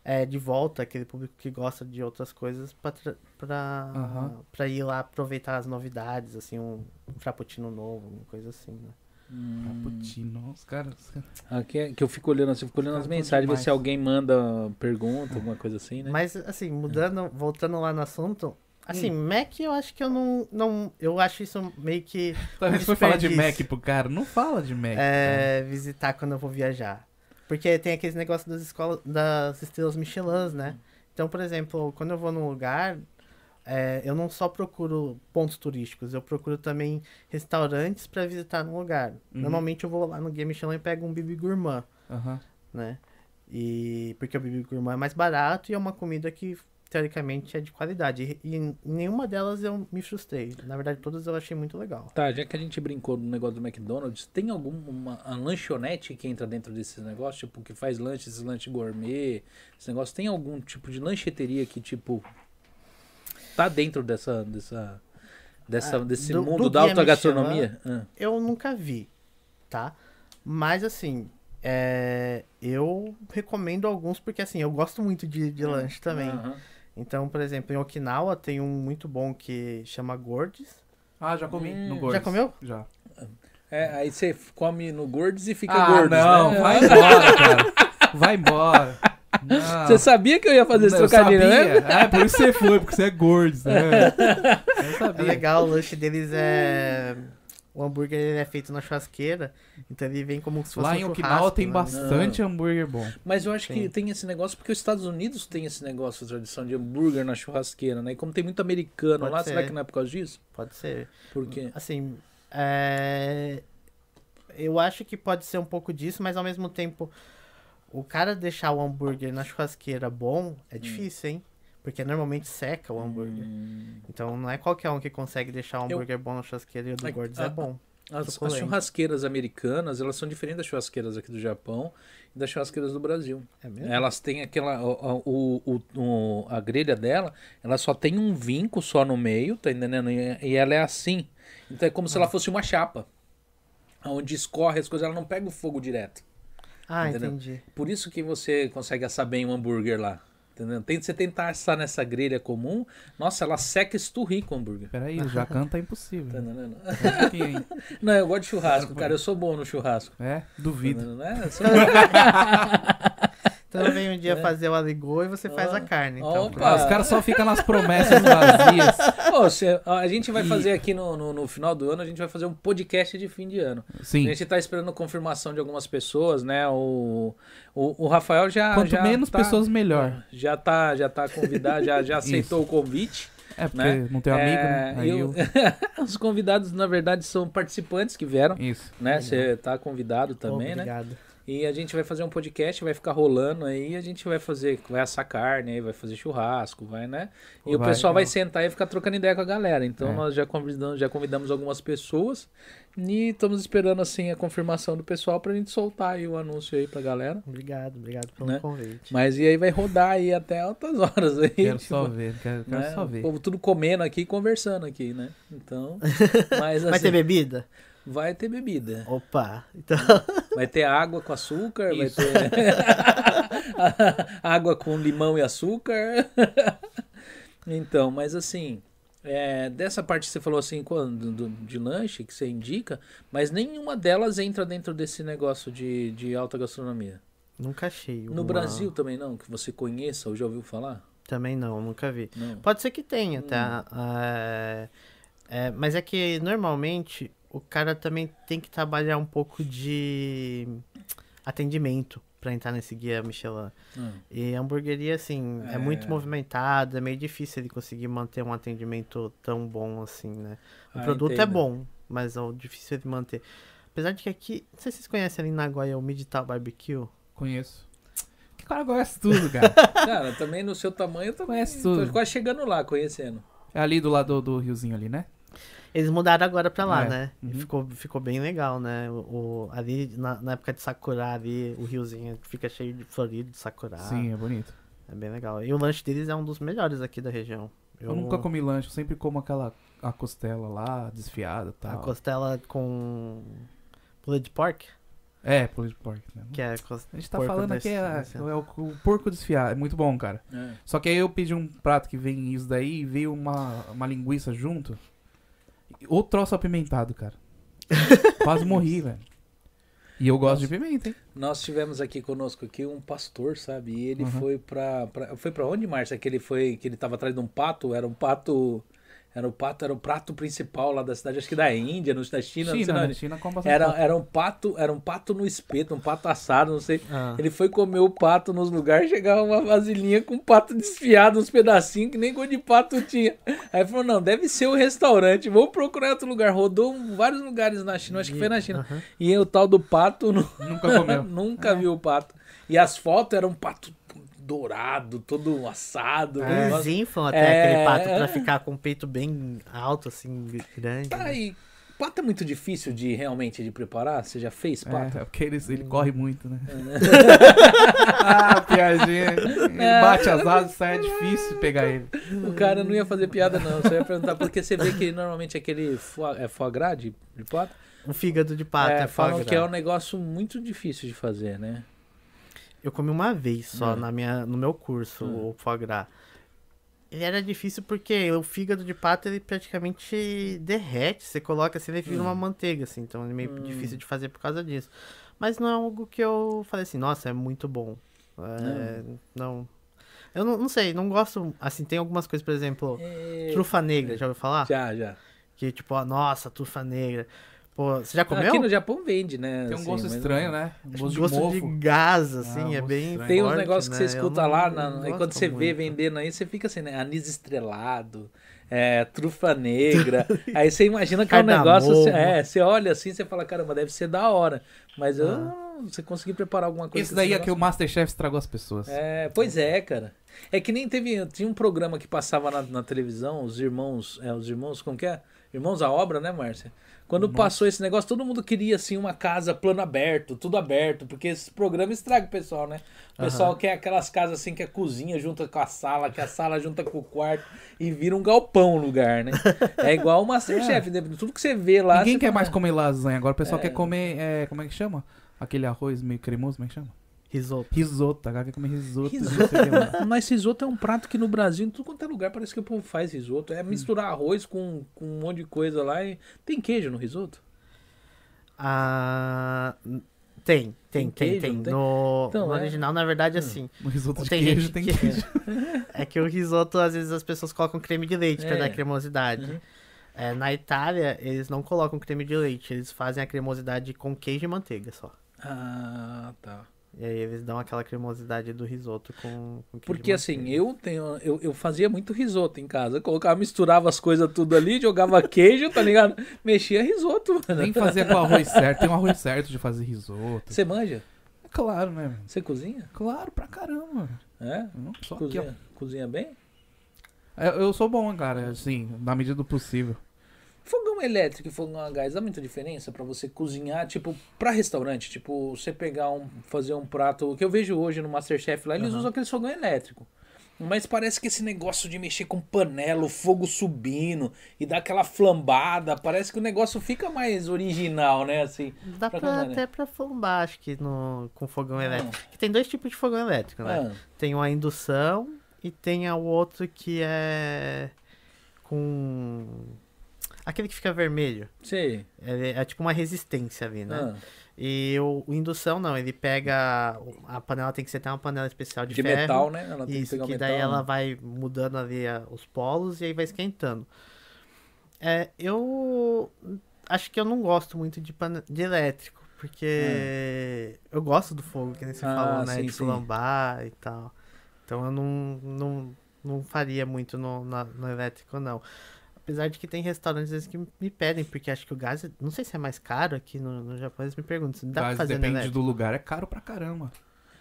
é, de volta, aquele público que gosta de outras coisas, pra, tra- pra, ir lá aproveitar as novidades, assim, um, um frappuccino novo, uma coisa assim, né? Os caras... [laughs] os caras- Aqui é que eu fico olhando assim, fico olhando as Cara, mensagens, ver se alguém manda pergunta, alguma coisa assim, né? Mas, assim, mudando, voltando lá no assunto, assim, Hum. Mac eu acho que eu não, não... Eu acho isso meio que... [laughs] Talvez foi falar de. Mac pro cara. Não fala de Mac. cara. é, visitar quando eu vou viajar. Porque tem aqueles negócios das escolas, das estrelas Michelin, né? Então, por exemplo, quando eu vou num lugar, é, eu não só procuro pontos turísticos, eu procuro também restaurantes pra visitar no lugar. Uhum. Normalmente eu vou lá no Guia Michelin e pego um bibi gourmand, Aham. né? E porque o bibi gourmand é mais barato e é uma comida que teoricamente é de qualidade. E, e nenhuma delas eu me frustrei. Na verdade, todas eu achei muito legal. Tá, já que a gente brincou no negócio do McDonald's, tem alguma uma lanchonete que entra dentro desses negócios, tipo, que faz lanche, esses gourmet, esse negócio, tem algum tipo de lancheteria que, tipo, tá dentro dessa, dessa, dessa Ah, desse do- mundo do da alta gastronomia? Ah, Eu nunca vi, tá? Mas assim, é, eu recomendo alguns porque assim, eu gosto muito de, de lanche também. aham. Então, por exemplo, em Okinawa tem um muito bom que chama Gordes. Ah, já comi Hum. no Já Gordes. Já comeu? Já. É, aí você come no Gordos e fica ah, gordo. não. né? Vai embora, cara. Vai embora. Não. Você sabia que eu ia fazer esse trocadilho, sabia. né? Ah, por isso você foi, porque você é Gordes, né? [laughs] Eu É sabia. legal, o lanche deles é. O hambúrguer ele é feito na churrasqueira, então ele vem como se fosse Lá um em Okinawa tem né? bastante hambúrguer bom. Mas eu acho que Sim. tem esse negócio porque os Estados Unidos tem esse negócio, a tradição de hambúrguer na churrasqueira, né? E como tem muito americano Pode lá, será ser. que não é por causa disso? Pode ser. Porque Assim, é... eu acho que pode ser um pouco disso, mas ao mesmo tempo, o cara deixar o hambúrguer na churrasqueira bom é difícil, hein? Porque normalmente seca o hambúrguer. Hum, Então não é qualquer um que consegue deixar o Eu- hambúrguer bom na churrasqueira e o do Gordes ah, é bom. as, as churrasqueiras americanas, elas são diferentes das churrasqueiras aqui do Japão e das churrasqueiras do Brasil. É mesmo? Elas têm aquela. O, o, o- a grelha dela, ela só tem um vinco só no meio, tá entendendo? E, e ela é assim. Então é como se ela fosse uma chapa. Onde escorre as coisas, ela não pega o fogo direto. Ah, entendeu? entendi. Por isso que você consegue assar bem um hambúrguer lá. Entendeu? Tem, você tentar assar nessa grelha comum, nossa, ela seca esturrica o hambúrguer. Peraí, o Jacan tá impossível. Tá? Um pouquinho aí. Não, eu gosto de churrasco, cara. Eu sou bom no churrasco. É, Tá duvido. entendendo, né? Eu sou- [laughs] Então vem um dia É. fazer o aligô e você faz a carne. Então, opa. Ah, os caras só ficam nas promessas vazias. [laughs] Ó, a gente vai fazer aqui no, no, no final do ano, a gente vai fazer um podcast de fim de ano. Sim. A gente tá esperando confirmação de algumas pessoas, né? O, o, o Rafael já. Quanto já menos tá- pessoas, melhor. Já tá, já tá convidado, já, já aceitou o convite. É, porque Né? não tem amigo, né? É, Aí eu- eu... [laughs] Os convidados, na verdade, são participantes que vieram, Isso. né? Você tá convidado também, né? obrigado. E a gente vai fazer um podcast, vai ficar rolando aí, a gente vai fazer, vai assar carne, aí vai fazer churrasco, vai, né? E o Vai, pessoal vai legal. sentar e ficar trocando ideia com a galera. Então É. nós já convidamos, já convidamos algumas pessoas e estamos esperando assim a confirmação do pessoal pra gente soltar aí o anúncio aí pra galera. Obrigado, obrigado pelo Né? convite. Mas e aí vai rodar aí até altas horas aí. Quero tipo, só ver, quero, quero né? só O ver. povo tudo comendo aqui e conversando aqui, né? Então, [laughs] mas Vai assim, ter bebida? Vai ter bebida. Opa, então [laughs] Vai ter água com açúcar, Isso. vai ter [laughs] água com limão e açúcar. [laughs] então, mas assim, é, dessa parte que você falou assim, quando, do- de lanche que você indica, mas nenhuma delas entra dentro desse negócio de, de alta gastronomia. nunca achei. No uma- Brasil também não, que você conheça ou já ouviu falar? Também não, nunca vi. Não. Pode ser que tenha, Hum. tá? É, é, mas é que normalmente o cara também tem que trabalhar um pouco de atendimento pra entrar nesse guia Michelin. Hum. E a hamburgueria, assim, é. É. muito movimentada, é meio difícil ele conseguir manter um atendimento tão bom assim, né? O Ah, produto é entendo. bom, mas é difícil de manter. Apesar de que aqui, não sei se vocês conhecem ali na Goiânia o Midtal Barbecue. Conheço. Que cara conhece tudo, cara. [laughs] Cara, também no seu tamanho eu tô, Conhece tô tudo. quase chegando lá, conhecendo. É ali do lado do, do riozinho ali, né? Eles mudaram agora pra lá, É, né? E uhum. ficou, ficou bem legal, né? O, o- ali na, na época de Sakura, ali, o riozinho fica cheio de florido de Sakura. Sim, é bonito. É bem legal. E o lanche deles é um dos melhores aqui da região. Eu, nunca comi lanche, eu sempre como aquela a costela lá, desfiada e A tal. costela com pulled pork, É, pulled pork, né? que é A gente tá porco falando aqui é, é o, o porco desfiado, é muito bom, cara. É. Só que aí eu pedi um prato que vem isso daí e veio uma, uma linguiça junto. O troço apimentado, cara. [laughs] Quase morri, velho. E eu gosto de pimenta, hein? Nós tivemos aqui conosco aqui um pastor, sabe? E ele Uhum. foi pra, pra. Foi pra onde, Márcia? Que ele foi. Que ele tava atrás de um pato? Era um pato. Era o pato, era o prato principal lá da cidade, acho que da Índia, no, da China, não sei China, não. né? China Era, era um pato, era um pato no espeto, um pato assado, não sei. Ah. Ele foi comer o pato nos lugares, chegava uma vasilhinha com pato desfiado, uns pedacinhos que nem cor de pato tinha. Aí falou, não, deve ser o restaurante, vou procurar outro lugar. Rodou vários lugares na China, acho que foi na China. E o tal do pato Nunca comeu. [laughs] Nunca viu o pato. E as fotos eram um pato dourado, todo assado. um negócio- inflam até É, aquele pato é. pra ficar com o peito bem alto, assim, grande. Tá né? aí. Pato é muito difícil de realmente de preparar? Você já fez pato? É, porque ele, ele corre muito, né? [laughs] ah, piadinha. Ele bate as asas, sai é difícil pegar ele. O cara não ia fazer piada, não. Só ia perguntar, porque você vê que normalmente aquele foie, é foie gras de, de pato. O fígado de pato é, é, falam que é um negócio muito difícil de fazer, né? Eu comi uma vez só Hum. na minha, no meu curso, Hum. o foie gras. Ele era difícil porque o fígado de pato ele praticamente derrete. Você coloca assim, ele vira Hum. uma manteiga, assim. Então ele é meio difícil de fazer por causa disso. Mas não é algo que eu falei assim, nossa, é muito bom. É, não. Eu não, não sei, não gosto. Assim, tem algumas coisas, por exemplo, É... trufa negra, já ouviu falar? Já, já. Que tipo, ó, nossa, trufa negra. Pô, você já comeu? Aqui no Japão vende, né? Tem um assim, gosto estranho, né? Um gosto, gosto de de, gás, Ah, assim, é gosto bem estranho. Tem uns forte, negócios que né? você Eu escuta não- lá, na, aí quando você vê muito. vendendo aí, você fica assim, né? Anis estrelado, é, trufa negra. [laughs] aí você imagina que é um negócio. Você, é, você olha assim, você fala, caramba, deve ser da hora. Mas eu, Ah. você conseguir preparar alguma coisa. Esse com daí é que o Masterchef estragou as pessoas. É, pois é, cara. É que nem teve. Tinha um programa que passava na, na televisão, os irmãos. É, os irmãos, como que é? Irmãos à obra, né, Márcia? Quando passou esse negócio, todo mundo queria, assim, uma casa plano aberto, tudo aberto, porque esse programa estraga o pessoal, né? O pessoal quer aquelas casas assim que a cozinha junta com a sala, que a sala junta com o quarto e vira um galpão o lugar, né? É igual o Masterchef, [laughs] né? tudo que você vê lá. Ninguém quer fala, mais comer lasanha. Agora o pessoal É. quer comer. é, como é que chama? Aquele arroz meio cremoso, como é que chama? Risoto. Risoto. Agora quer comer risoto. Risoto. lá. [laughs] Mas risoto é um prato que no Brasil, em tudo quanto é lugar, parece que o povo faz risoto. É misturar arroz com, com um monte de coisa lá e. Tem queijo no risoto? Ah, tem, tem, Tem tem, queijo, tem. não tem? No, Então, no é. original, na verdade, assim. No risoto de Tem queijo tem que- queijo. [laughs] [laughs] É que o risoto, às vezes, as pessoas colocam creme de leite pra É. dar cremosidade. Uhum. É, na Itália, eles não colocam creme de leite, eles fazem a cremosidade com queijo e manteiga só. Ah, tá. E aí eles dão aquela cremosidade do risoto com, com queijo Porque assim, eu tenho. Eu, eu fazia muito risoto em casa. Eu colocava, misturava as coisas tudo ali, jogava [laughs] queijo, tá ligado? Mexia risoto, mano. Tem que fazer com o arroz certo. Tem um arroz certo de fazer risoto. Você manja? Claro, né? Você cozinha? Claro, pra caramba. É? Não, Só aqui, ó. Cozinha, cozinha bem? É, Eu sou bom, cara, assim, na medida do possível. Fogão elétrico e fogão a gás dá muita diferença pra você cozinhar, tipo, pra restaurante, tipo, você pegar um, fazer um prato, o que eu vejo hoje no Masterchef lá, eles Aham. usam aquele fogão elétrico. Mas parece que esse negócio de mexer com panela, o fogo subindo e dar aquela flambada, parece que o negócio fica mais original, né, assim. Dá Pra pra, cozinhar, né? até pra flambar, acho que no, com fogão Ah. elétrico. Que tem dois tipos de fogão elétrico, né? Ah, Tem o a indução e tem o outro que é com. Aquele que fica vermelho. sei. É, é tipo uma resistência ali, né? Ah, E o, o indução não, ele pega. A panela tem que ser até uma panela especial de, de ferro. metal, né? Ela tem que Isso, que metal. daí ela né? vai mudando ali a- os polos e aí vai esquentando. É, eu acho que eu não gosto muito de, de elétrico, porque eu gosto do fogo, que nem você Ah, falou, né? sim, de sim. flambar e tal. Então eu não, não, não faria muito no, na- no elétrico, não. Apesar de que tem restaurantes às vezes que me pedem, porque acho que o gás, é- não sei se é mais caro aqui no, no Japão, eles me perguntam se dá Gás, pra fazer no depende elétrico. do lugar, é caro pra caramba.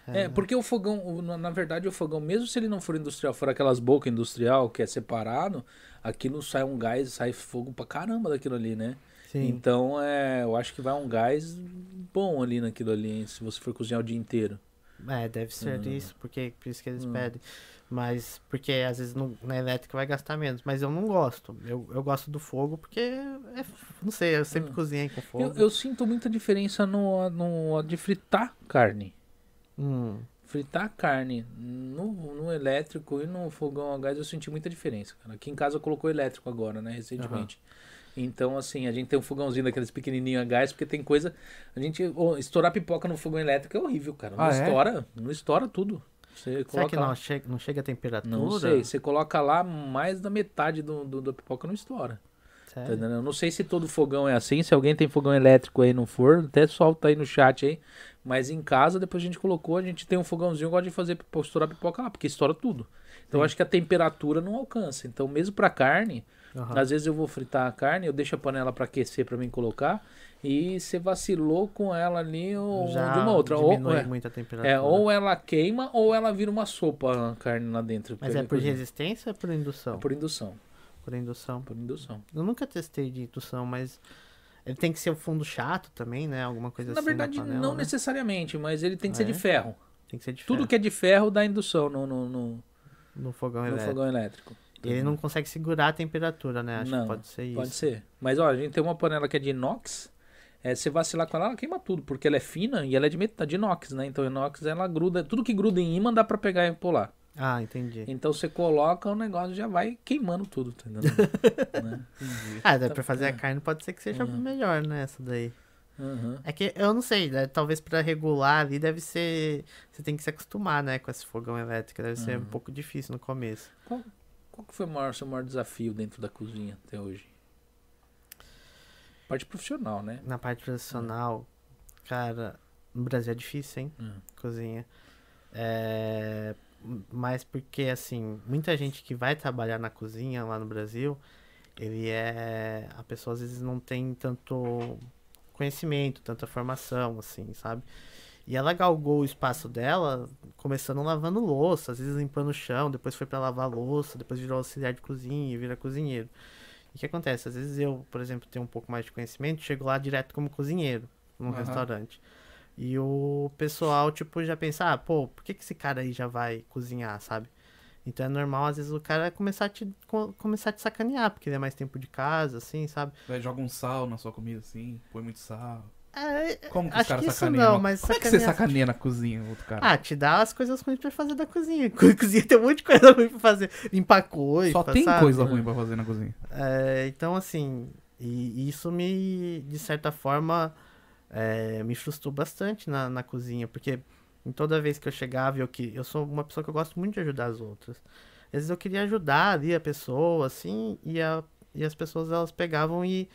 É, porque o fogão, na verdade, o fogão, mesmo se ele não for industrial, for aquelas bocas industrial que é separado, aquilo sai um gás, sai fogo pra caramba daquilo ali, né? Sim. Então, é, eu acho que vai um gás bom ali naquilo ali, hein, se você for cozinhar o dia inteiro. É, deve ser Ah. isso, porque por isso que eles Hum. pedem. Mas, porque às vezes no, na elétrica vai gastar menos. Mas eu não gosto. Eu, eu gosto do fogo porque, é, não sei, eu sempre Hum. cozinhei com fogo. Eu, eu sinto muita diferença no, no de fritar carne. Hum, Fritar carne no, no elétrico e no fogão a gás eu senti muita diferença, cara. Aqui em casa colocou elétrico agora, né, recentemente. Então, assim, a gente tem um fogãozinho daqueles pequenininhos a gás, porque tem coisa... A gente... ô, estourar pipoca no fogão elétrico é horrível, cara. Não Ah, é? estoura, não estoura tudo. Você será que não chega, não chega a temperatura? Não sei, você coloca lá mais da metade do, do, da pipoca não estoura. Tá Sério? Eu não sei se todo fogão é assim, se alguém tem fogão elétrico aí no forno, até solta aí no chat aí. Mas em casa, depois a gente colocou, a gente tem um fogãozinho, eu gosto de fazer pra estourar pipoca lá, porque estoura tudo. Então eu acho que a temperatura não alcança. Então mesmo pra carne, Aham. às vezes eu vou fritar a carne, eu deixo a panela pra aquecer pra mim colocar, e você vacilou com ela ali ou Já de uma outra. Ou, é, muito a temperatura. é, ou ela queima ou ela vira uma sopa a carne lá dentro. Mas é por Coisa- resistência ou por indução? É por indução. Por indução. Por indução. Eu nunca testei de indução, mas ele tem que ser o fundo chato também, né? Alguma coisa Na assim verdade, na panela, não né? necessariamente, mas ele tem que ser Ah, de é? ferro. Tem que ser de Tudo ferro, que é de ferro dá indução no, no, no, no fogão no elétrico. fogão elétrico. Ele não consegue segurar a temperatura, né? Acho Não, que pode ser isso. Pode ser. Mas ó, a gente tem uma panela que é de inox. É, você vacilar com ela, ela queima tudo, porque ela é fina e ela é de, met- de inox, né? Então inox ela gruda, tudo que gruda em imã dá pra pegar e pular. Ah, entendi. Então você coloca o negócio já vai queimando tudo, tá entendendo? [laughs] né? Ah, daí Tá- pra fazer é. a carne pode ser que seja Uhum. melhor, né? Essa daí. Uhum. É que eu não sei, né? Talvez pra regular ali deve ser. Você tem que se acostumar, né? Com esse fogão elétrico. Deve ser um Uhum. pouco difícil no começo. Qual que foi o maior, seu maior desafio dentro da cozinha até hoje? Parte profissional, né? Na parte profissional, cara, no Brasil é difícil, hein? Hum. Cozinha. É. Mas porque, assim, muita gente que vai trabalhar na cozinha lá no Brasil, ele é. A pessoa às vezes não tem tanto conhecimento, tanta formação, assim, sabe? E ela galgou o espaço dela começando lavando louça, às vezes limpando o chão, depois foi pra lavar louça, depois virou auxiliar de cozinha e vira cozinheiro. E o que acontece? Às vezes eu, por exemplo, tenho um pouco mais de conhecimento, chego lá direto como cozinheiro num Aham. restaurante. E o pessoal, tipo, já pensa, ah, pô, por que, que esse cara aí já vai cozinhar, sabe? Então é normal, às vezes, o cara começar a te, co- começar a te sacanear, porque ele é mais tempo de casa, assim, sabe? Daí joga um sal na sua comida assim, põe muito sal. É, Como que os caras sacaneiam? não, mas Como é que você sacaneia na cozinha, outro cara? Ah, te dá as coisas ruins pra fazer da cozinha. [laughs] Cozinha tem um monte de coisa ruim pra fazer. Limpar coisa, Só tem sabe? coisa ruim pra fazer na cozinha. É, então, assim, e isso me, de certa forma, é, me frustrou bastante na, na cozinha, porque em toda vez que eu chegava, eu, que, eu sou uma pessoa que eu gosto muito de ajudar as outras. Às vezes eu queria ajudar ali a pessoa, assim, e, a, e as pessoas elas pegavam e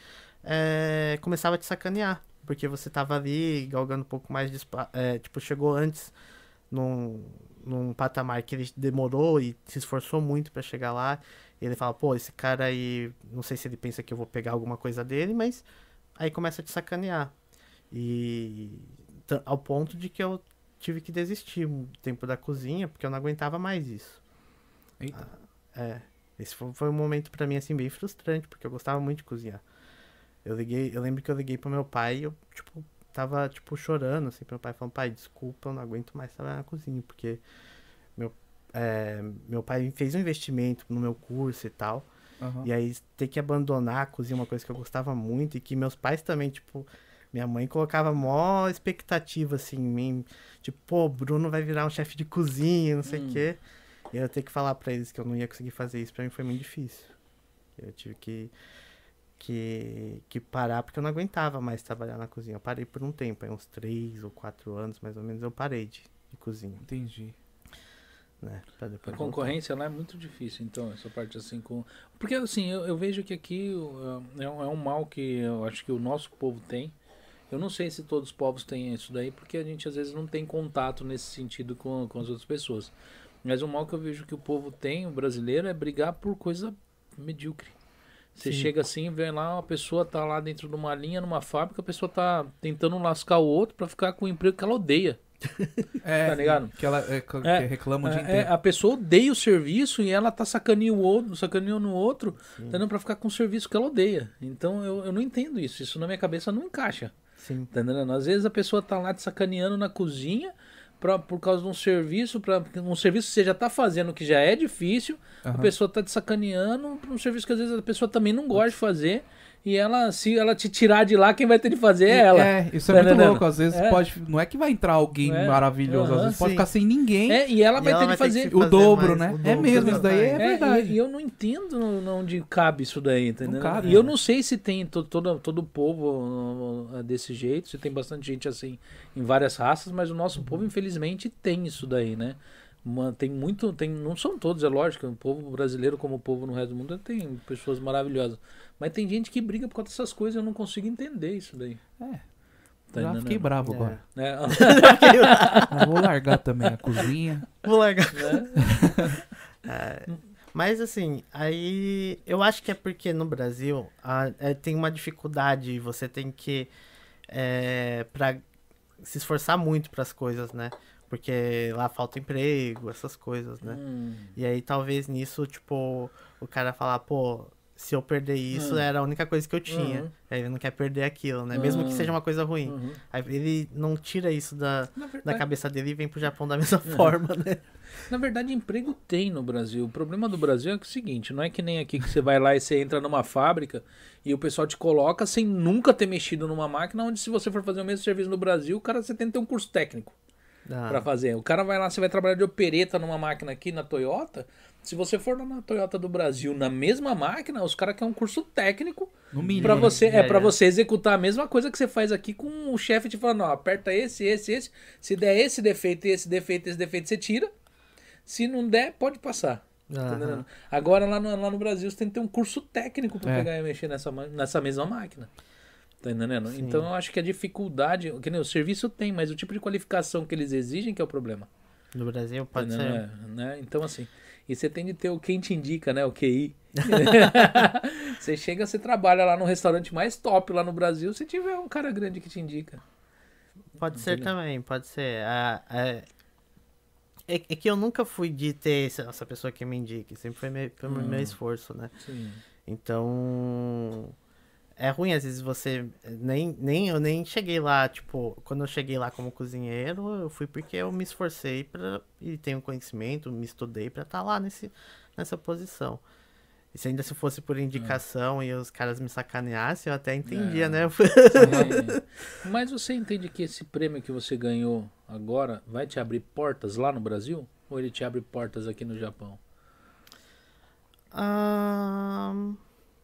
é, começavam a te sacanear, porque você tava ali galgando um pouco mais de espaço, tipo, chegou antes num, num patamar que ele demorou e se esforçou muito pra chegar lá, e ele fala, pô, esse cara aí, não sei se ele pensa que eu vou pegar alguma coisa dele, mas aí começa a te sacanear. E ao ponto de que eu tive que desistir um tempo da cozinha, porque eu não aguentava mais isso. Eita. É, esse foi, foi um momento pra mim, assim, bem frustrante, porque eu gostava muito de cozinhar. Eu liguei, eu lembro que eu liguei pro meu pai e eu, tipo, tava, tipo, chorando, assim, pro meu pai, falando, pai, desculpa, eu não aguento mais trabalhar na cozinha, porque meu, é, meu pai fez um investimento no meu curso e tal, Aham. e aí ter que abandonar a cozinha, é uma coisa que eu gostava muito, e que meus pais também, tipo, minha mãe colocava mó expectativa, assim, em mim, tipo, pô, Bruno vai virar um chefe de cozinha, não sei o Hum. quê. E eu ter que falar pra eles que eu não ia conseguir fazer isso, pra mim foi muito difícil. Eu tive que, que, que parar, porque eu não aguentava mais trabalhar na cozinha. Eu parei por um tempo, aí uns três ou quatro anos, mais ou menos, eu parei de, de cozinha, Entendi. né? Pra A depois voltar. concorrência lá é muito difícil, então, essa parte assim com. Porque assim, eu, eu vejo que aqui uh, é, um, é um mal que eu acho que o nosso povo tem. Eu não sei se todos os povos têm isso daí, porque a gente às vezes não tem contato nesse sentido com, com as outras pessoas. Mas o mal que eu vejo que o povo tem, o brasileiro, é brigar por coisa medíocre. Você Sim. chega assim, vê lá, uma pessoa tá lá dentro de uma linha, numa fábrica, a pessoa tá tentando lascar o outro pra ficar com o emprego que ela odeia. [laughs] É, Tá ligado? Que ela é, que É, reclama dia É, é, a pessoa odeia o serviço e ela tá sacaneando o outro, sacaneando o outro, entendeu? Pra ficar com o serviço que ela odeia. Então eu, eu não entendo isso. Isso na minha cabeça não encaixa. Sim. Tá entendendo? Às vezes a pessoa tá lá te sacaneando na cozinha pra, por causa de um serviço, pra, um serviço que você já tá fazendo que já é difícil, a Aham. pessoa tá te sacaneando um serviço que às vezes a pessoa também não gosta de fazer. E ela, se ela te tirar de lá, quem vai ter de fazer é ela. É, isso é Tá muito entendendo? louco. Às vezes É. pode. Não é que vai entrar alguém É. maravilhoso, às Aham, vezes pode sim. ficar sem ninguém. É, e ela E vai ela ter vai de ter que fazer. O fazer dobro, mais, né? o É dobro mesmo, do isso daí é trabalho. verdade. E, e eu não entendo onde cabe isso daí, entendeu? cabe, e né? eu não sei se tem to, todo, todo o povo uh, desse jeito, se tem bastante gente assim em várias raças, mas o nosso povo, infelizmente, tem isso daí, né? Uma- tem muito, tem, não são todos, é lógico, o povo brasileiro, como o povo no resto do mundo, tem pessoas maravilhosas. Mas tem gente que briga por causa dessas coisas, eu não consigo entender isso daí. É. Tá Já fiquei bravo É. agora. É, Eu [laughs] [laughs] vou largar também a cozinha. Vou largar. né? [laughs] É, mas assim, aí eu acho que é porque no Brasil a- é, tem uma dificuldade, você tem que é, pra se esforçar muito para as coisas, né? Porque lá falta emprego, essas coisas, né? Hum, E aí talvez nisso, tipo, o cara falar, pô, se eu perder isso Hum. era a única coisa que eu tinha. Uhum. Aí ele não quer perder aquilo, né? Mesmo que Uhum. seja uma coisa ruim. uhum. Aí ele não tira isso da, Na da verdade, cabeça dele e vem pro Japão da [laughs] mesma forma, né? Na verdade, emprego tem no Brasil. O problema do Brasil é que é o seguinte: não é que nem aqui que você vai lá e você entra numa fábrica e o pessoal te coloca sem nunca ter mexido numa máquina, onde se você for fazer o mesmo serviço no Brasil, o cara você tem que ter um curso técnico Ah, pra fazer. O cara vai lá, você vai trabalhar de opereta numa máquina aqui na Toyota. Se você for lá na Toyota do Brasil, na mesma máquina, os caras querem um curso técnico No mínimo. Pra né? você, é, É, para é. você executar a mesma coisa que você faz aqui com o chefe te falando, ó, aperta esse, esse, esse. Se der esse defeito, esse defeito, esse defeito, você tira. Se não der, pode passar. Tá entendendo? Agora lá no, lá no Brasil você tem que ter um curso técnico pra É. pegar e mexer nessa, nessa mesma máquina. Tá entendendo? Sim. Então eu acho que a dificuldade, que nem o serviço tem, mas o tipo de qualificação que eles exigem que é o problema. No Brasil pode Tá ser. É, né? Então assim, e você tem de ter o quem te indica, né? O QI. [laughs] você chega, você trabalha lá no restaurante mais top lá no Brasil, se tiver um cara grande que te indica. Pode ser Entendeu? também, pode ser. Ah, é, é, que eu nunca fui de ter essa, pessoa que me indique, sempre foi meu, foi Hum. meu esforço, né? Sim. Então. É ruim, às vezes você. Nem, nem, eu nem cheguei lá, tipo, quando eu cheguei lá como cozinheiro, eu fui porque eu me esforcei pra, e tenho conhecimento, me estudei pra estar lá nesse, nessa posição. E se ainda se fosse por indicação e os caras me sacaneassem, eu até entendia, É. né? É. Mas você entende que esse prêmio que você ganhou agora vai te abrir portas lá no Brasil? Ou ele te abre portas aqui no Japão? Ahn,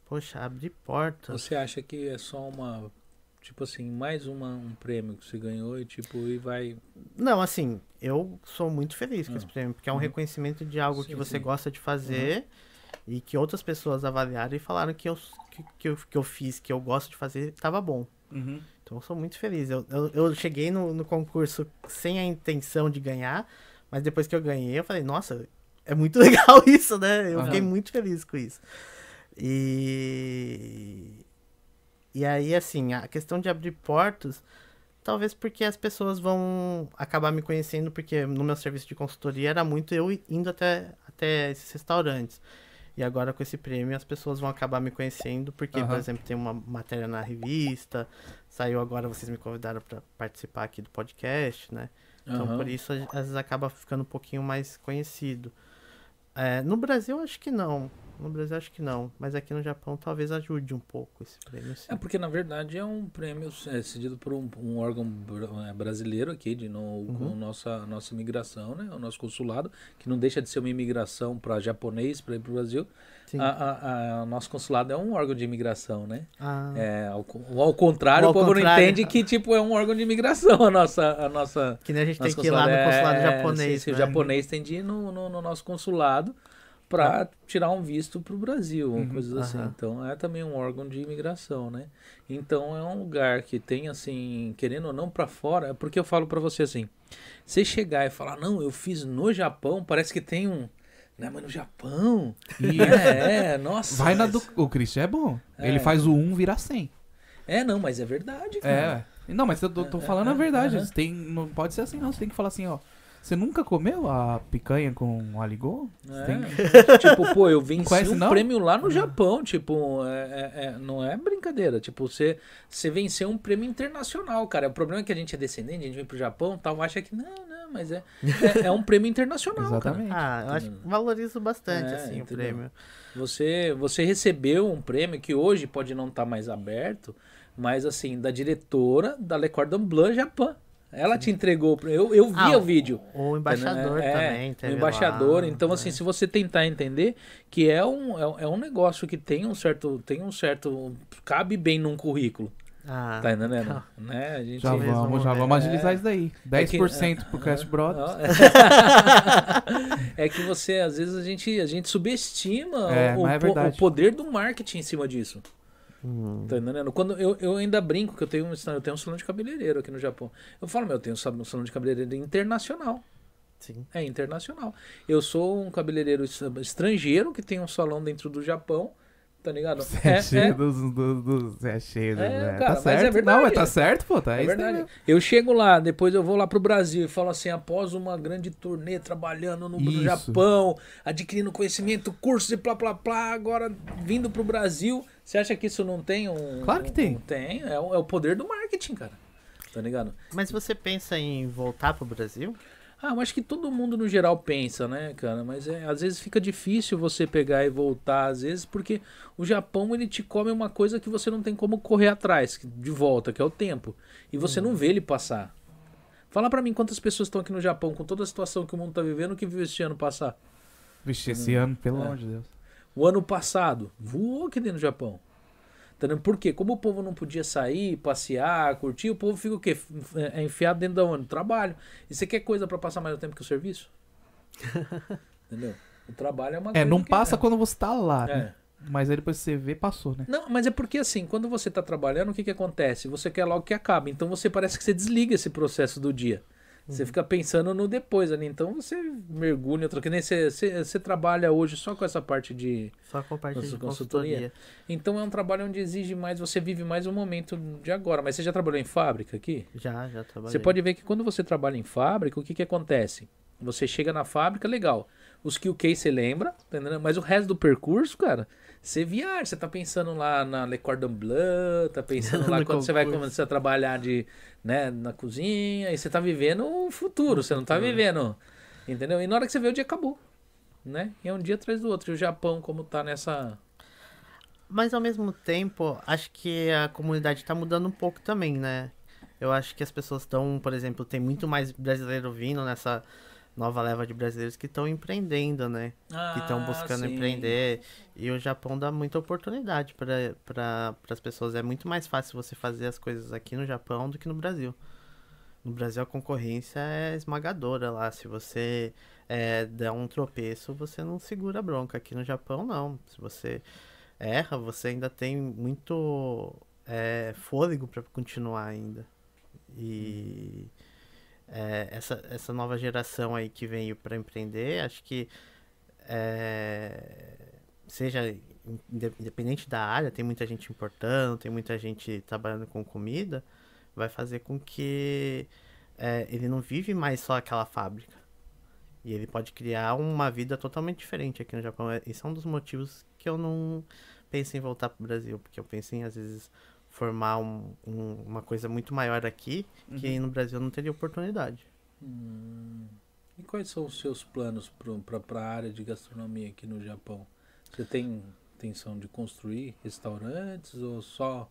poxa, abrir portas. Você acha que é só uma. Tipo assim, mais uma, um prêmio que você ganhou e tipo, e vai. Não, assim, eu sou muito feliz com Ah. esse prêmio, porque é um Uhum. reconhecimento de algo Sim, que você sim. gosta de fazer e que outras pessoas avaliaram e falaram que eu, que, que eu, que eu fiz, que eu gosto de fazer, tava bom. Uhum. Então eu sou muito feliz. Eu, eu, eu cheguei no, no concurso sem a intenção de ganhar, mas depois que eu ganhei, eu falei, nossa, é muito [laughs] legal isso, né? Eu Aham. fiquei muito feliz com isso. E. E aí, assim, a questão de abrir portas Talvez porque as pessoas vão acabar me conhecendo, porque no meu serviço de consultoria era muito eu indo até, até esses restaurantes. E agora com esse prêmio as pessoas vão acabar me conhecendo, porque, por Aham. exemplo, tem uma matéria na revista, saiu agora, vocês me convidaram para participar aqui do podcast, né? Então Aham. por isso às vezes acaba ficando um pouquinho mais conhecido. É, no Brasil acho que não. No Brasil acho que não. Mas aqui no Japão talvez ajude um pouco esse prêmio. Sim. É porque na verdade é um prêmio é, cedido por um, um órgão é, brasileiro aqui de no, com Uhum. nossa nossa imigração, né? O nosso consulado, que não deixa de ser uma imigração para japonês para ir para o Brasil. Sim. A, a, a- o nosso consulado é um órgão de imigração, né? Ah, É, ao, ao contrário, Ao o povo não contrário. entende que tipo é um órgão de imigração a nossa a nossa Que nem a gente tem que ir lá no consulado. consulado É, japonês. sim, sim, né? O japonês tem de ir no, no, no nosso consulado para tirar um visto para o Brasil, Uhum, coisas assim. aham. Então é também um órgão de imigração, né? Então é um lugar que tem assim, querendo ou não para fora, é porque eu falo para você assim, você chegar e falar, não, eu fiz no Japão, parece que tem um, né, mas no Japão, [laughs] é, é, nossa. vai na do. O Christian é bom. É. Ele faz o 1 virar 100. É, não, mas é verdade, cara. É. Não, mas eu tô, tô É, falando é, a verdade. tem, não pode ser assim, não. Você tem que falar assim, ó. Você nunca comeu a picanha com aligô? É. tem- [laughs] tipo, pô, eu venci Conhece, um não? prêmio lá no Japão, tipo, é, é- é- não é brincadeira, tipo, você, você venceu um prêmio internacional, cara, o problema é que a gente é descendente, a gente vem pro Japão, tal, acha que, não, não, mas é, é, é um prêmio internacional, cara. Exatamente. Ah, eu acho que valorizo bastante, É, assim, o entendeu? prêmio. Você, você recebeu um prêmio que hoje pode não estar mais aberto, mas assim, da diretora da Le Cordon Bleu Japão. Ela te entregou, o eu, eu vi Ah, o vídeo. O embaixador É, também. o teve embaixador. lá, então, né? assim, se você tentar entender que é um, é, é um negócio que tem um certo. Tem um certo. Cabe bem num currículo. Ah, Tá entendendo? legal. Né? A gente. Já vamos, já vamos agilizar É. isso daí. É que- 10% pro Cast Brothers. [laughs] é que você, às vezes, a gente, a gente subestima É, o, é o verdade. poder do marketing em cima disso. Hum. Tá entendendo? Quando eu, eu ainda brinco que eu tenho, um, eu tenho um salão de cabeleireiro aqui no Japão. Eu falo, meu, eu tenho um salão de cabeleireiro internacional. Sim. É internacional. Eu sou um cabeleireiro es- estrangeiro que tem um salão dentro do Japão, tá ligado? Você é, cheio dos, dos, dos- é cheio dos, É, é, cara, tá mas certo. é verdade. Não, mas tá certo, pô. Tá É verdade. Eu chego lá, depois eu vou lá pro Brasil e falo assim, após uma grande turnê trabalhando no, no. Japão, adquirindo conhecimento, cursos e plá plá plá, agora vindo pro Brasil. Você acha que isso não tem um. Claro que um- tem. um- tem, é o, é o poder do marketing, cara. Tá ligado? Mas você pensa em voltar pro Brasil? Ah, eu acho que todo mundo no geral pensa, né, cara? Mas é, às vezes fica difícil você pegar e voltar, às vezes, porque o Japão ele te come uma coisa que você não tem como correr atrás, de volta, que é o tempo. E você não vê ele passar. Fala pra mim quantas pessoas estão aqui no Japão, com toda a situação que o mundo tá vivendo, que viu este ano passar. Vixe, esse ano, pelo É. amor de Deus. O ano passado, voou aqui dentro do Japão. Tá? Por quê? Como o povo não podia sair, passear, curtir, o povo fica o quê? É enfiado dentro da onde? Trabalho. E você quer coisa pra passar mais tempo que o serviço? [laughs] Entendeu? O trabalho é uma É, coisa não que- passa quando você tá lá, É. né? Mas aí depois você vê, passou, né? Não, mas é porque assim, quando você tá trabalhando, o que que acontece? Você quer logo que acabe. Então você parece que você desliga esse processo do dia. Você fica pensando no depois ali. Então você mergulha. Que nem você, você, você trabalha hoje só com essa parte de. Só com parte Nossa, de consultoria. Então é um trabalho onde exige mais, você vive mais o momento de agora. Mas você já trabalhou em fábrica aqui? Já, já trabalhei. Você pode ver que quando você trabalha em fábrica, o que, que acontece? Você chega na fábrica, legal. Os que o que você lembra, tá entendendo? mas o resto do percurso, cara, você viaja. Você tá pensando lá na Le Cordon Bleu, tá pensando [laughs] lá quando você vai começar a trabalhar de, né, na cozinha, e você tá vivendo o futuro, você não tá vivendo, entendeu? E na hora que você vê, o dia acabou, né? E é um dia atrás do outro. E o Japão, como tá nessa... Mas ao mesmo tempo, acho que a comunidade tá mudando um pouco também, né? Eu acho que as pessoas estão, por exemplo, tem muito mais brasileiro vindo nessa nova leva de brasileiros que estão empreendendo, né? que estão Ah, buscando sim. empreender. E o Japão dá muita oportunidade para pra, as pessoas. É muito mais fácil você fazer as coisas aqui no Japão do que no Brasil. No Brasil a concorrência é esmagadora lá. Se você é, der um tropeço, você não segura a bronca. Aqui no Japão, não. Se você erra, você ainda tem muito é, fôlego para continuar ainda. E é, essa, essa nova geração aí que veio para empreender, acho que é, seja inde- independente da área, tem muita gente importando, tem muita gente trabalhando com comida, vai fazer com que é, ele não vive mais só aquela fábrica. E ele pode criar uma vida totalmente diferente aqui no Japão. É- Esse é um dos motivos que eu não penso em voltar pro Brasil, porque eu penso em, às vezes, formar um- um- uma coisa muito maior aqui, que aí no Brasil não teria oportunidade. Hum. E quais são os seus planos para a área de gastronomia aqui no Japão? Você tem intenção de construir restaurantes ou só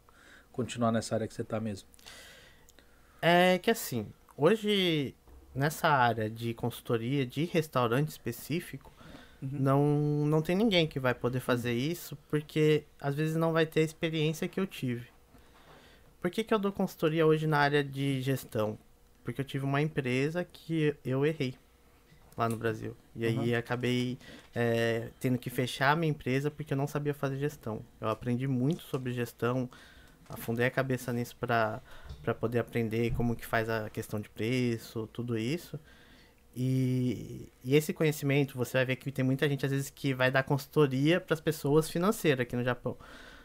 continuar nessa área que você está mesmo? É que assim, hoje nessa área de consultoria de restaurante específico, Uhum. não, não tem ninguém que vai poder fazer isso, porque às vezes não vai ter a experiência que eu tive. Por que, que eu dou consultoria hoje na área de gestão? Porque eu tive uma empresa que eu errei lá no Brasil. E aí Uhum. acabei é, tendo que fechar a minha empresa porque eu não sabia fazer gestão. Eu aprendi muito sobre gestão, afundei a cabeça nisso para para poder aprender como que faz a questão de preço, tudo isso. E, e esse conhecimento, você vai ver que tem muita gente às vezes que vai dar consultoria para as pessoas financeiras aqui no Japão,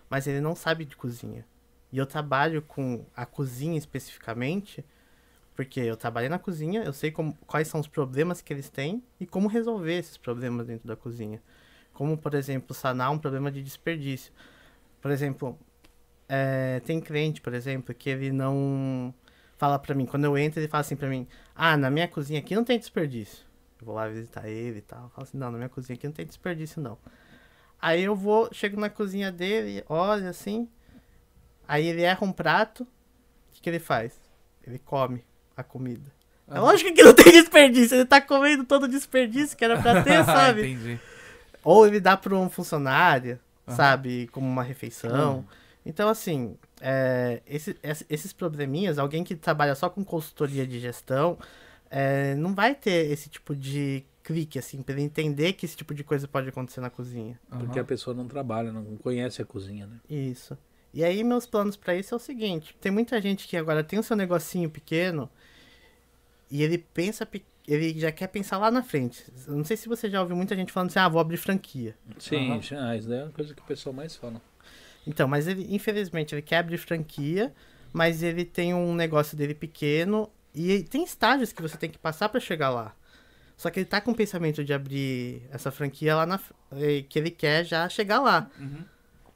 mas ele não sabe de cozinha. E eu trabalho com a cozinha especificamente, porque eu trabalhei na cozinha, eu sei como, quais são os problemas que eles têm e como resolver esses problemas dentro da cozinha. Como, por exemplo, sanar um problema de desperdício. Por exemplo, é, tem cliente, por exemplo, que ele não fala pra mim, quando eu entro, ele fala assim pra mim, ah, na minha cozinha aqui não tem desperdício. Eu vou lá visitar ele e tal. Eu falo assim, não, na minha cozinha aqui não tem desperdício, não. Aí eu vou, chego na cozinha dele, olha assim, aí ele erra um prato, o que, que ele faz? Ele come a comida. É lógico que não tem [laughs] desperdício, ele tá comendo todo o desperdício que era pra ter, [laughs] sabe? Entendi. Ou ele dá para um funcionário, sabe, como uma refeição. Então, assim, é, esse- esse- esses probleminhas, alguém que trabalha só com consultoria de gestão, é, não vai ter esse tipo de clique, assim, pra ele entender que esse tipo de coisa pode acontecer na cozinha. Porque Aham. a pessoa não trabalha, não conhece a cozinha, né? Isso. E aí, meus planos pra isso é o seguinte: tem muita gente que agora tem o seu negocinho pequeno e ele pensa, pe- ele já quer pensar lá na frente. Eu não sei se você já ouviu muita gente falando assim, ah, vou abrir franquia. Sim, Aham. já, isso daí é uma coisa que o pessoal mais fala. Então, mas ele, infelizmente, ele quer abrir franquia, mas ele tem um negócio dele pequeno e tem estágios que você tem que passar pra chegar lá. Só que ele tá com o pensamento de abrir essa franquia lá na. que ele quer já chegar lá. Uhum.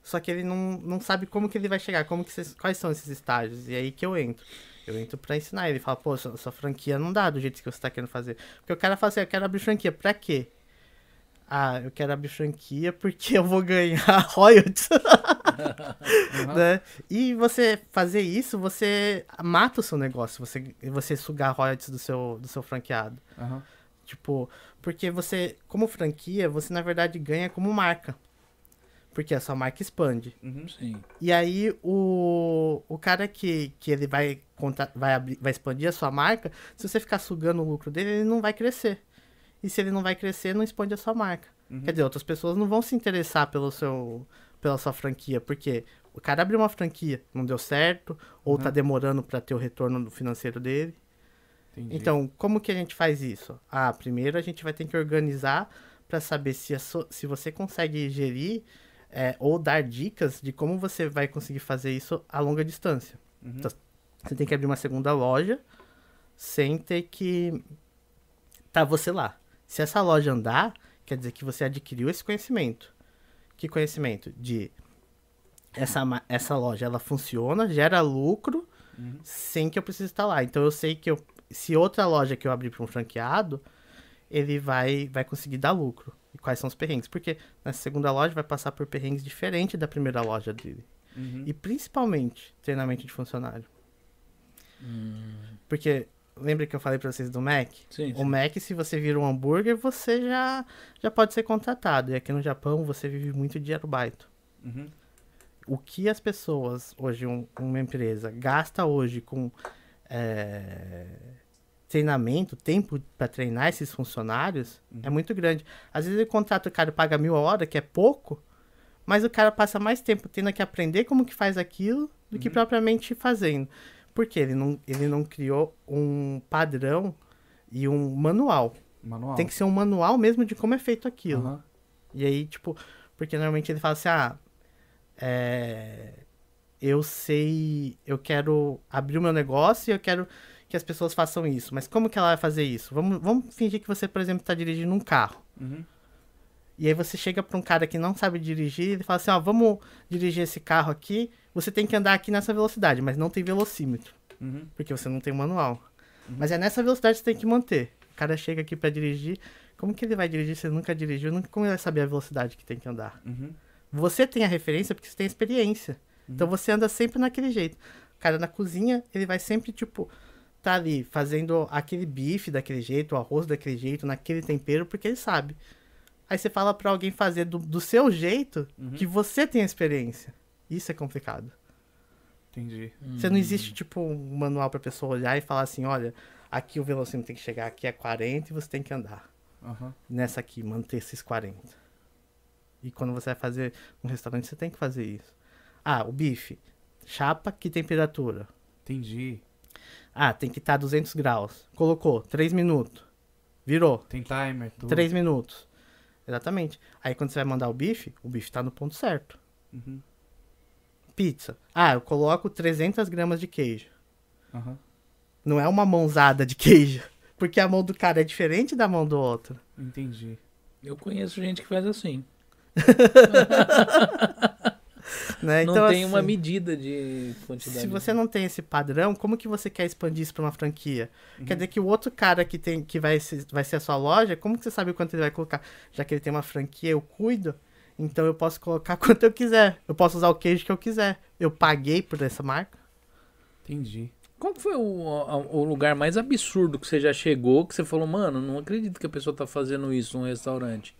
Só que ele não, não sabe como que ele vai chegar, como que cês- quais são esses estágios. E aí que eu entro. Eu entro pra ensinar ele. Fala, pô, sua, sua franquia não dá do jeito que você tá querendo fazer. Porque o cara fala assim, eu quero abrir franquia, pra quê? Ah, eu quero abrir franquia porque eu vou ganhar [laughs] royalties. Aham. né? E você fazer isso, você mata o seu negócio, você, você sugar royalties do seu, do seu franqueado. Aham. Tipo, porque você, como franquia, você na verdade ganha como marca. Porque a sua marca expande. Uhum. E aí o, o cara que, que ele vai, conta, vai, abrir, vai expandir a sua marca, se você ficar sugando o lucro dele, ele não vai crescer. E se ele não vai crescer, não expande a sua marca. Uhum. Quer dizer, outras pessoas não vão se interessar pelo seu, pela sua franquia, porque o cara abriu uma franquia, não deu certo, ou tá Uhum. demorando para ter o retorno financeiro dele. Entendi. Então, como que a gente faz isso? Ah, primeiro a gente vai ter que organizar para saber se, so- se você consegue gerir é, ou dar dicas de como você vai conseguir fazer isso a longa distância. Uhum. Então, Você tem que abrir uma segunda loja sem ter que tá você lá. Se essa loja andar, quer dizer que você adquiriu esse conhecimento. Que conhecimento? De essa, essa loja, ela funciona, gera lucro, Uhum. sem que eu precise estar lá. Então eu sei que eu, se outra loja que eu abrir para um franqueado, ele vai, vai conseguir dar lucro. E quais são os perrengues? Porque na segunda loja vai passar por perrengues diferentes da primeira loja dele. Uhum. E principalmente treinamento de funcionário. Hum, Porque lembra que eu falei para vocês do Mac? sim, O sim. Mac, se você vira um hambúrguer, você já, já pode ser contratado. E aqui no Japão você vive muito de arubaito. Uhum. o que as pessoas, hoje, um- uma empresa, gasta hoje com é, treinamento, tempo para treinar esses funcionários, é muito grande. Às vezes ele contrata o cara e paga mil a hora, que é pouco, mas o cara passa mais tempo tendo que aprender como que faz aquilo do que Uhum. propriamente fazendo. Porque ele não, ele não criou um padrão e um manual. Manual. Tem que ser um manual mesmo de como é feito aquilo. Aham. E aí, tipo, porque normalmente ele fala assim, ah, é, eu sei, eu quero abrir o meu negócio e eu quero que as pessoas façam isso. Mas como que ela vai fazer isso? Vamos, vamos fingir que você, por exemplo, está dirigindo um carro. Uhum. E aí você chega para um cara que não sabe dirigir e ele fala assim, ó, vamos dirigir esse carro aqui, você tem que andar aqui nessa velocidade, mas não tem velocímetro, Uhum. porque você não tem manual. Mas é nessa velocidade que você tem que manter. O cara chega aqui para dirigir, como que ele vai dirigir se ele nunca dirigiu? Como ele vai saber a velocidade que tem que andar? Uhum. Você tem a referência porque você tem experiência. Então você anda sempre naquele jeito. O cara na cozinha, ele vai sempre, tipo, tá ali fazendo aquele bife daquele jeito, o arroz daquele jeito, naquele tempero, porque ele sabe. Aí você fala pra alguém fazer do, do seu jeito que você tem experiência. Isso é complicado. Entendi. Você não existe, tipo, um manual pra pessoa olhar e falar assim, olha, aqui o velocímetro tem que chegar aqui a 40 e você tem que andar. Aham. Nessa aqui, manter esses 40. E quando você vai fazer um restaurante, você tem que fazer isso. Ah, o bife. Chapa, que temperatura? Entendi. Ah, tem que estar 200 graus. Colocou, 3 minutos. Virou, Tem timer, tudo. 3 minutos. Exatamente. Aí quando você vai mandar o bife, o bife tá no ponto certo. Uhum. Pizza. Ah, eu coloco 300 gramas de queijo. Aham. Não é uma mãozada de queijo. [laughs] Porque a mão do cara é diferente da mão do outro. Entendi. Eu conheço gente que faz assim. [laughs] [laughs] Né? não Então, tem uma assim, medida de quantidade. Se você não tem esse padrão, como que você quer expandir isso pra uma franquia? Quer dizer que o outro cara que tem que vai ser, vai ser a sua loja, como que você sabe quanto ele vai colocar? Já que ele tem uma franquia, eu cuido, então eu posso colocar [laughs] quanto eu quiser. Eu posso usar o queijo que eu quiser. Eu paguei por essa marca. Entendi. Qual foi o, o lugar mais absurdo que você já chegou, que você falou, mano, não acredito que a pessoa tá fazendo isso num restaurante?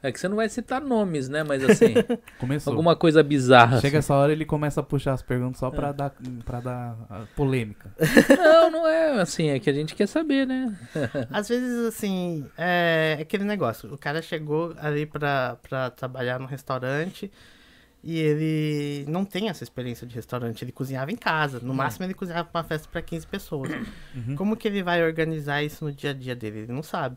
É que você não vai citar nomes, né? Mas assim, [laughs] Começou. alguma coisa bizarra. Chega assim. essa hora ele começa a puxar as perguntas só pra dar, pra dar a polêmica. [laughs] Não, não é assim, é que a gente quer saber, né? [laughs] Às vezes, assim, é aquele negócio. O cara chegou ali pra, pra trabalhar no restaurante e ele não tem essa experiência de restaurante. Ele cozinhava em casa. No máximo, ele cozinhava pra uma festa pra 15 pessoas. Como que ele vai organizar isso no dia a dia dele? Ele não sabe.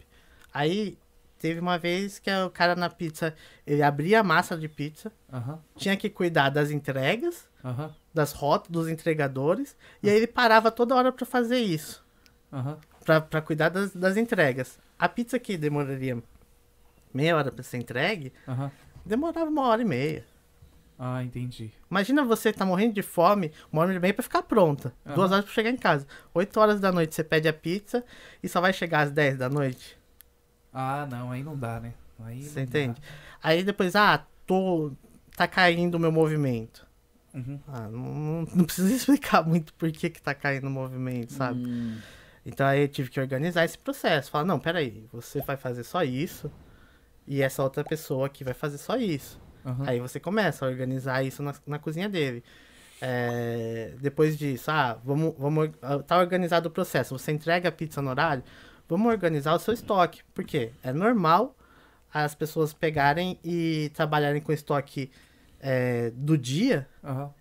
Aí, teve uma vez que o cara na pizza, ele abria a massa de pizza, tinha que cuidar das entregas, das rotas, dos entregadores, e aí ele parava toda hora pra fazer isso. Pra, pra cuidar das, das entregas. A pizza que demoraria meia hora pra ser entregue, demorava uma hora e meia. Ah, entendi. Imagina você tá morrendo de fome, uma hora e meia pra ficar pronta. Duas horas pra chegar em casa. Oito horas da noite você pede a pizza e só vai chegar às dez da noite. Ah, não, aí não dá, né? Aí Você entende? dá. Aí depois, ah, tô. tá caindo o meu movimento. Uhum. Ah, não, não, não precisa [laughs] explicar muito por que, que tá caindo o movimento, sabe? Hum, Então aí eu tive que organizar esse processo. Falar, não, peraí, você vai fazer só isso e essa outra pessoa aqui vai fazer só isso. aham. Aí você começa a organizar isso na, na cozinha dele. É, depois disso, ah, vamos, vamos, ah, tá organizado o processo. Você entrega a pizza no horário, vamos organizar o seu estoque. Por quê? É normal as pessoas pegarem e trabalharem com estoque é, do dia Aham.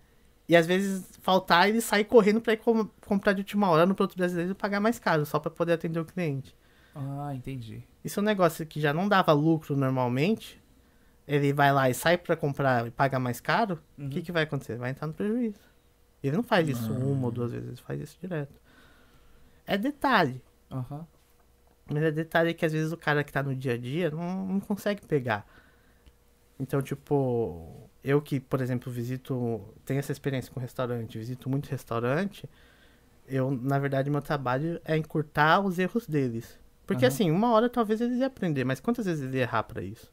e às vezes faltar e ele sair correndo para ir com- comprar de última hora no produto brasileiro e pagar mais caro, só para poder atender o cliente. Ah, entendi. Isso é um negócio que já não dava lucro normalmente. Ele vai lá e sai para comprar e paga mais caro. O Uhum. que, que vai acontecer? Vai entrar no prejuízo. Ele não faz isso uma ou duas vezes, ele faz isso direto. É detalhe. Aham. Mas é detalhe que às vezes o cara que tá no dia a dia não, não consegue pegar. Então, tipo, eu que, por exemplo, visito, tenho essa experiência com restaurante, visito muito restaurante, eu, na verdade, meu trabalho é encurtar os erros deles. Porque Aham. assim, uma hora talvez eles iam aprender, mas quantas vezes ele ia errar pra isso?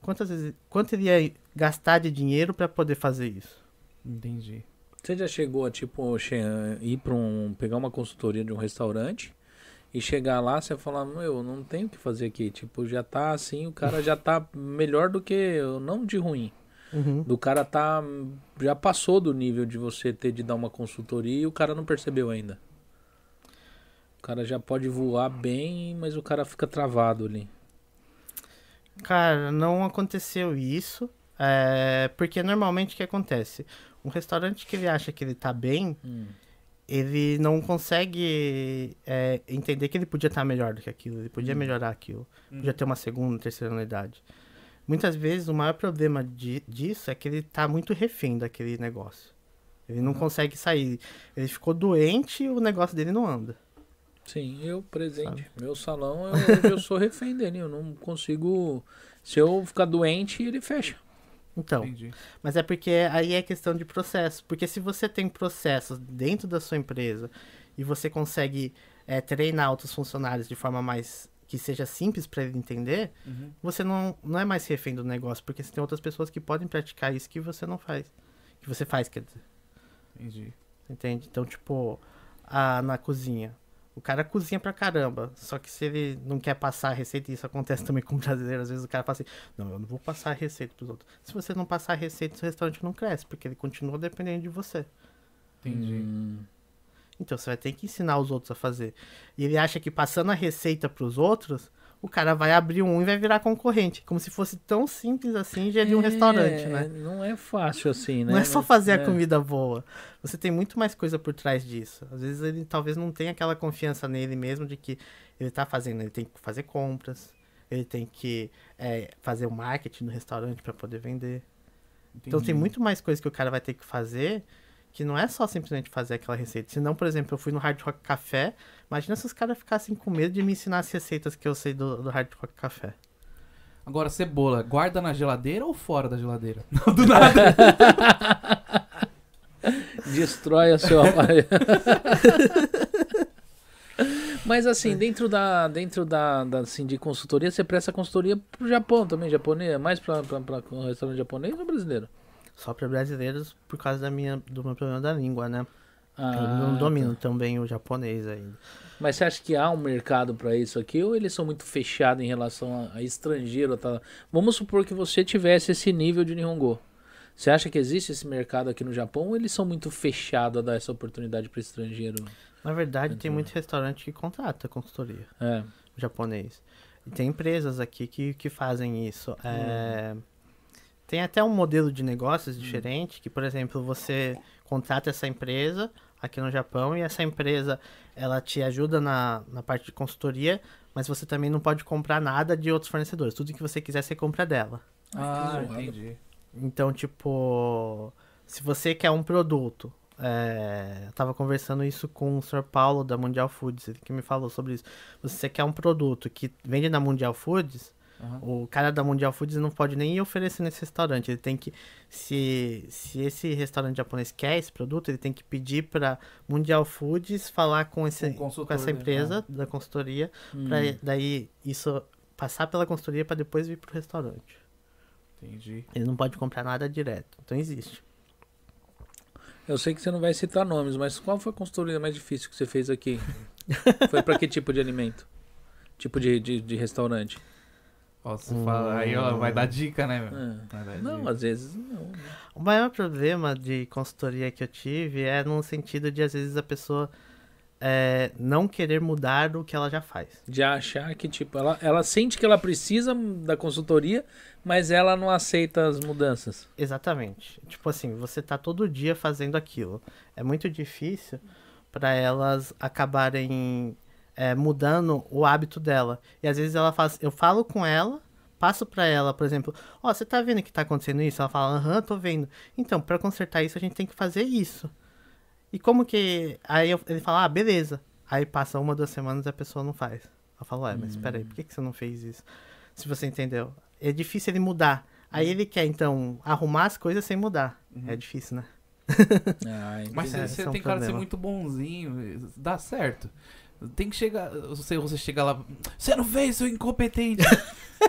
Quantas vezes, quanto ele ia gastar de dinheiro pra poder fazer isso? Entendi. Você já chegou a, tipo, ir para um. pegar uma consultoria de um restaurante e chegar lá, você falar, meu, não tenho o que fazer aqui. Tipo, já tá assim, o cara já tá melhor do que. eu, Não de ruim. Uhum. Do cara tá. Já passou do nível de você ter de dar uma consultoria e o cara não percebeu ainda. O cara já pode voar bem, mas o cara fica travado ali. Cara, não aconteceu isso. é, porque normalmente o que acontece? Um restaurante que ele acha que ele tá bem, Hum. Ele não consegue é, entender que ele podia estar melhor do que aquilo, ele podia melhorar aquilo, podia ter uma segunda, terceira unidade. Muitas vezes o maior problema di- disso é que ele tá muito refém daquele negócio. Ele não consegue sair. Ele ficou doente e o negócio dele não anda. Sim, eu presente. Meu salão, eu, eu sou refém dele. Eu não consigo. Se eu ficar doente, ele fecha. Então, Entendi. mas é porque aí é questão de processo. Porque se você tem processos dentro da sua empresa e você consegue é, treinar outros funcionários de forma mais que seja simples para ele entender, Uhum. você não, não é mais refém do negócio, porque você tem outras pessoas que podem praticar isso que você não faz. Que você faz, quer dizer. Entendi. Entende? Então, tipo, a, na cozinha. O cara cozinha pra caramba. Só que se ele não quer passar a receita, e isso acontece também com o brasileiro, às vezes o cara fala assim, não, eu não vou passar a receita pros outros. Se você não passar a receita, seu restaurante não cresce, porque ele continua dependendo de você. Entendi. Hum, Então você vai ter que ensinar os outros a fazer. E ele acha que passando a receita pros outros, o cara vai abrir um e vai virar concorrente. Como se fosse tão simples assim gerir um é, restaurante, né? Não é fácil assim, né? Não é só Mas- fazer é. a comida boa. Você tem muito mais coisa por trás disso. Às vezes ele talvez não tenha aquela confiança nele mesmo de que ele tá fazendo. Ele tem que fazer compras, ele tem que é, fazer o marketing no restaurante para poder vender. Então tem Entendi. muito mais coisa que o cara vai ter que fazer que não é só simplesmente fazer aquela receita. Se não, por exemplo, eu fui no Hard Rock Café, imagina se os caras ficassem com medo de me ensinar as receitas que eu sei do, do Hard Rock Café. Agora, cebola, guarda na geladeira ou fora da geladeira? [laughs] Não, do nada. [laughs] Destrói a seu aparelho. [laughs] Mas assim, dentro da dentro da, da assim, de consultoria, você presta consultoria pro Japão também, japonês, mais pra, pra, pra um restaurante japonês ou brasileiro? Só para brasileiros por causa da minha, do meu problema da língua, né? eu Ah, não domino tá. também o japonês ainda. Mas você acha que há um mercado pra isso aqui ou eles são muito fechados em relação a, a estrangeiro? Tá? Vamos supor que você tivesse esse nível de Nihongo. Você acha que existe esse mercado aqui no Japão ou eles são muito fechados a dar essa oportunidade para estrangeiro? Na verdade, tem Entendi. muito restaurante que contrata consultoria É. japonês. E tem empresas aqui que, que fazem isso. Hum. É, Tem até um modelo de negócios diferente, que, por exemplo, você contrata essa empresa aqui no Japão e essa empresa ela te ajuda na, na parte de consultoria, mas você também não pode comprar nada de outros fornecedores. Tudo que você quiser, você compra dela. Ah, entendi. Então, tipo, se você quer um produto, é, eu tava conversando isso com o Sr. Paulo da Mundial Foods, ele que me falou sobre isso. Você quer um produto que vende na Mundial Foods, Aham. o cara da Mundial Foods não pode nem oferecer nesse restaurante. Ele tem que, se, se esse restaurante japonês quer esse produto, ele tem que pedir pra Mundial Foods falar com, esse, Com essa né? empresa da consultoria, Hum. pra daí isso passar pela consultoria para depois vir pro restaurante. Entendi. Ele não pode comprar nada direto. Então existe. Eu sei que você não vai citar nomes, mas qual foi a consultoria mais difícil que você fez aqui? [laughs] foi pra que tipo de alimento? Tipo de, de, de restaurante? Ó, você fala, aí ó, vai dar dica, né, meu? É. Não, dica. às vezes não. O maior problema de consultoria que eu tive é no sentido de, às vezes, a pessoa é, não querer mudar o que ela já faz. De achar que, tipo, ela, ela sente que ela precisa da consultoria, mas ela não aceita as mudanças. Exatamente. Tipo assim, você tá todo dia fazendo aquilo. É muito difícil para elas acabarem é, mudando o hábito dela. E às vezes ela faz, eu falo com ela, passo para ela, por exemplo, ó, você tá vendo que tá acontecendo isso? Ela fala, aham, tô vendo. Então, para consertar isso, a gente tem que fazer isso. E como que. Aí eu- ele fala, ah, beleza. Aí passa uma, duas semanas e a pessoa não faz. Eu falo, ué, mas peraí, por que, que você não fez isso? Se você entendeu. É difícil ele mudar. Aí ele quer, então, arrumar as coisas sem mudar. É difícil, né? Ah. Mas É, você é um tem cara de ser problema. muito bonzinho, dá certo. Tem que chegar. Você, você chega lá. Você não fez, seu incompetente. [laughs]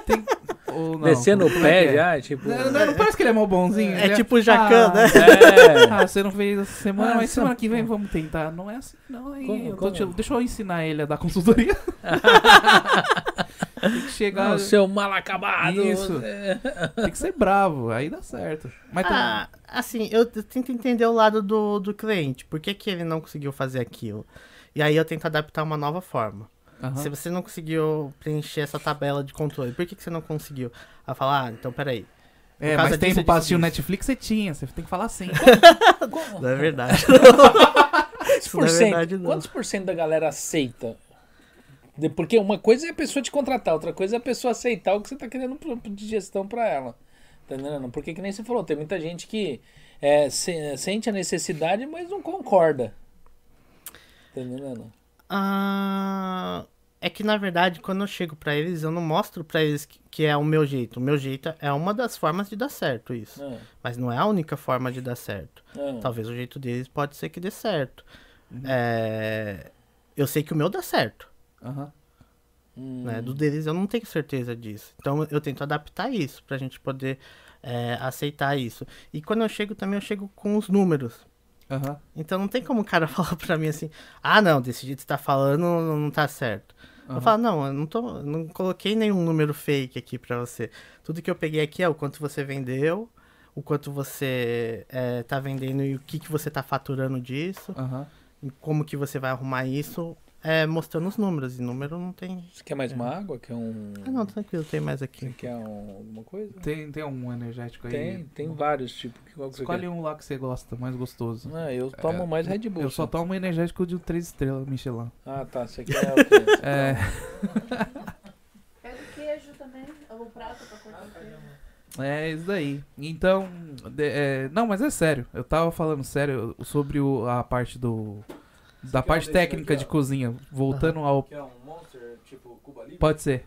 Tem, ou não, Descendo o é pé é? já, tipo. Não, não, não parece que ele é mal bonzinho. É ele tipo o Jacan, ah, né? [laughs] É. Ah, você não fez essa semana, Ah, mas semana que vem vamos tentar. Não é assim, não. Aí, Como- eu tô como? te- deixa eu ensinar ele a dar consultoria. [laughs] tem que chegar. Não, seu mal acabado. Isso. você- Tem que ser bravo, aí dá certo. Mas tem- Ah, assim, eu tento entender o lado do, do cliente. Por que, que ele não conseguiu fazer aquilo? E aí eu tento adaptar uma nova forma. Aham. Se você não conseguiu preencher essa tabela de controle, por que, que você não conseguiu? Ela fala, ah, então peraí. É, mas tempo pra assistir o. Netflix você tinha, você tem que falar assim. [laughs] Não é verdade. Quantos Isso não é por cento- verdade, não. Quantos por cento da galera aceita? Porque uma coisa é a pessoa te contratar, outra coisa é a pessoa aceitar o que você tá querendo de gestão pra ela. Tá entendendo? Porque que nem você falou, tem muita gente que é, se- sente a necessidade, mas não concorda. Tá entendendo? Ah, é que na verdade, quando eu chego pra eles, eu não mostro pra eles que, que é o meu jeito. O meu jeito é uma das formas de dar certo isso. Ah, Mas não é a única forma de dar certo. ah. Talvez o jeito deles pode ser que dê certo. É, Eu sei que o meu dá certo. Aham. Hum. né? Do deles eu não tenho certeza disso. Então eu tento adaptar isso pra gente poder é, aceitar isso. E quando eu chego também, eu chego com os números. Aham. Então não tem como o cara [laughs] falar pra mim assim, ah não, desse jeito que você tá falando não, tá certo. Aham. Eu falo, não, eu não, tô, não coloquei nenhum número fake aqui pra você. Tudo que eu peguei aqui é o quanto você vendeu, o quanto você é, tá vendendo e o que, que você tá faturando disso, e como que você vai arrumar isso, é, mostrando os números. E número não tem. Você quer mais uma água? Quer um. Ah não, tranquilo, tem mais Você aqui. quer um- alguma coisa? Tem, tem um energético aí? Tem, tem vários tipos. Que- Qual você Escolhe um lá que você gosta, mais gostoso. Ah, eu tomo mais Red Bull. Eu só só. tomo energético de 3 estrelas, Michelin. Ah, tá. Você quer o quê? Você É. [laughs] Pega o queijo também, o prato pra cortar o queijo. É isso daí. Então, de- é, não, mas é sério. Eu tava falando sério sobre o- a parte do da parte técnica aqui, de cozinha, voltando ao Quer um Monster tipo Cuba Libre? pode ser.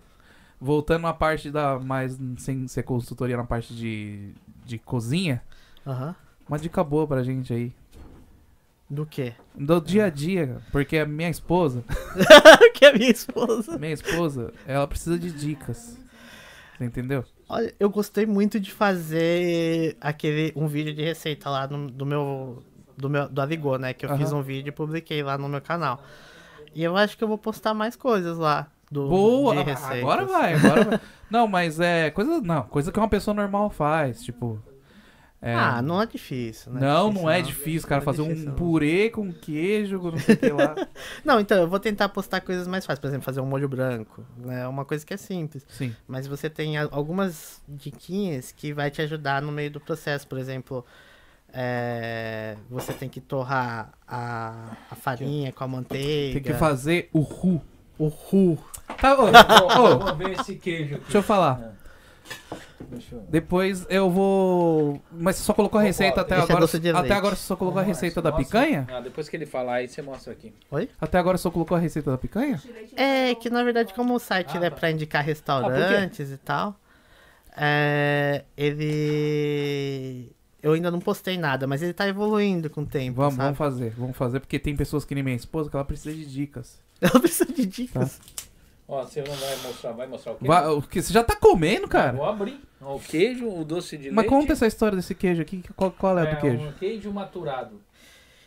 Voltando à parte da mais sem ser consultoria na parte de de cozinha, Aham. uma dica boa pra gente aí. Do quê? Do dia a dia, porque a minha esposa, [laughs] que é minha esposa. minha esposa, ela precisa de dicas. Você entendeu? Olha, eu gostei muito de fazer aquele um vídeo de receita lá no, do meu do meu do Avigor, né, que eu fiz Aham. um vídeo e publiquei lá no meu canal. E eu acho que eu vou postar mais coisas lá do Boa! Agora vai, agora vai. [laughs] Não, mas é coisa, não, coisa que uma pessoa normal faz, tipo é, Ah, não é difícil, né? não, não é difícil, cara, Não é fazer difícil, um não. purê com queijo, não sei o que lá. [laughs] Não, então eu vou tentar postar coisas mais fáceis, por exemplo, fazer um molho branco, né? Uma coisa que é simples. Sim. Mas você tem algumas diquinhas que vai te ajudar no meio do processo. Por exemplo, é, você tem que torrar a, a farinha com a manteiga. Tem que fazer o ru. o ru. Tá, ô, [laughs] ô, Vou ver esse queijo aqui. deixa eu falar. Deixa eu... Depois eu vou. Mas você só colocou a receita até Esse é agora. de até leite. agora você só colocou a receita da Mostra. picanha? Ah, depois que ele falar aí, você mostra aqui. Até Até agora você só colocou a receita da picanha? É que na verdade, como o site Ah, é tá. pra indicar Ah, restaurantes e tal, é, ele. Eu ainda não postei nada, mas ele tá evoluindo com o tempo. Vamos, sabe? vamos fazer, vamos fazer, porque tem pessoas que nem minha esposa que ela precisa de dicas. [laughs] Eu preciso de dicas. Ó, você não vai mostrar, vai mostrar o queijo? Vai- o que- você já tá comendo, cara? Vou abrir. Ó, o queijo, o doce de Mas leite. conta essa história desse queijo aqui. que- Qual, qual é, do queijo? um queijo maturado.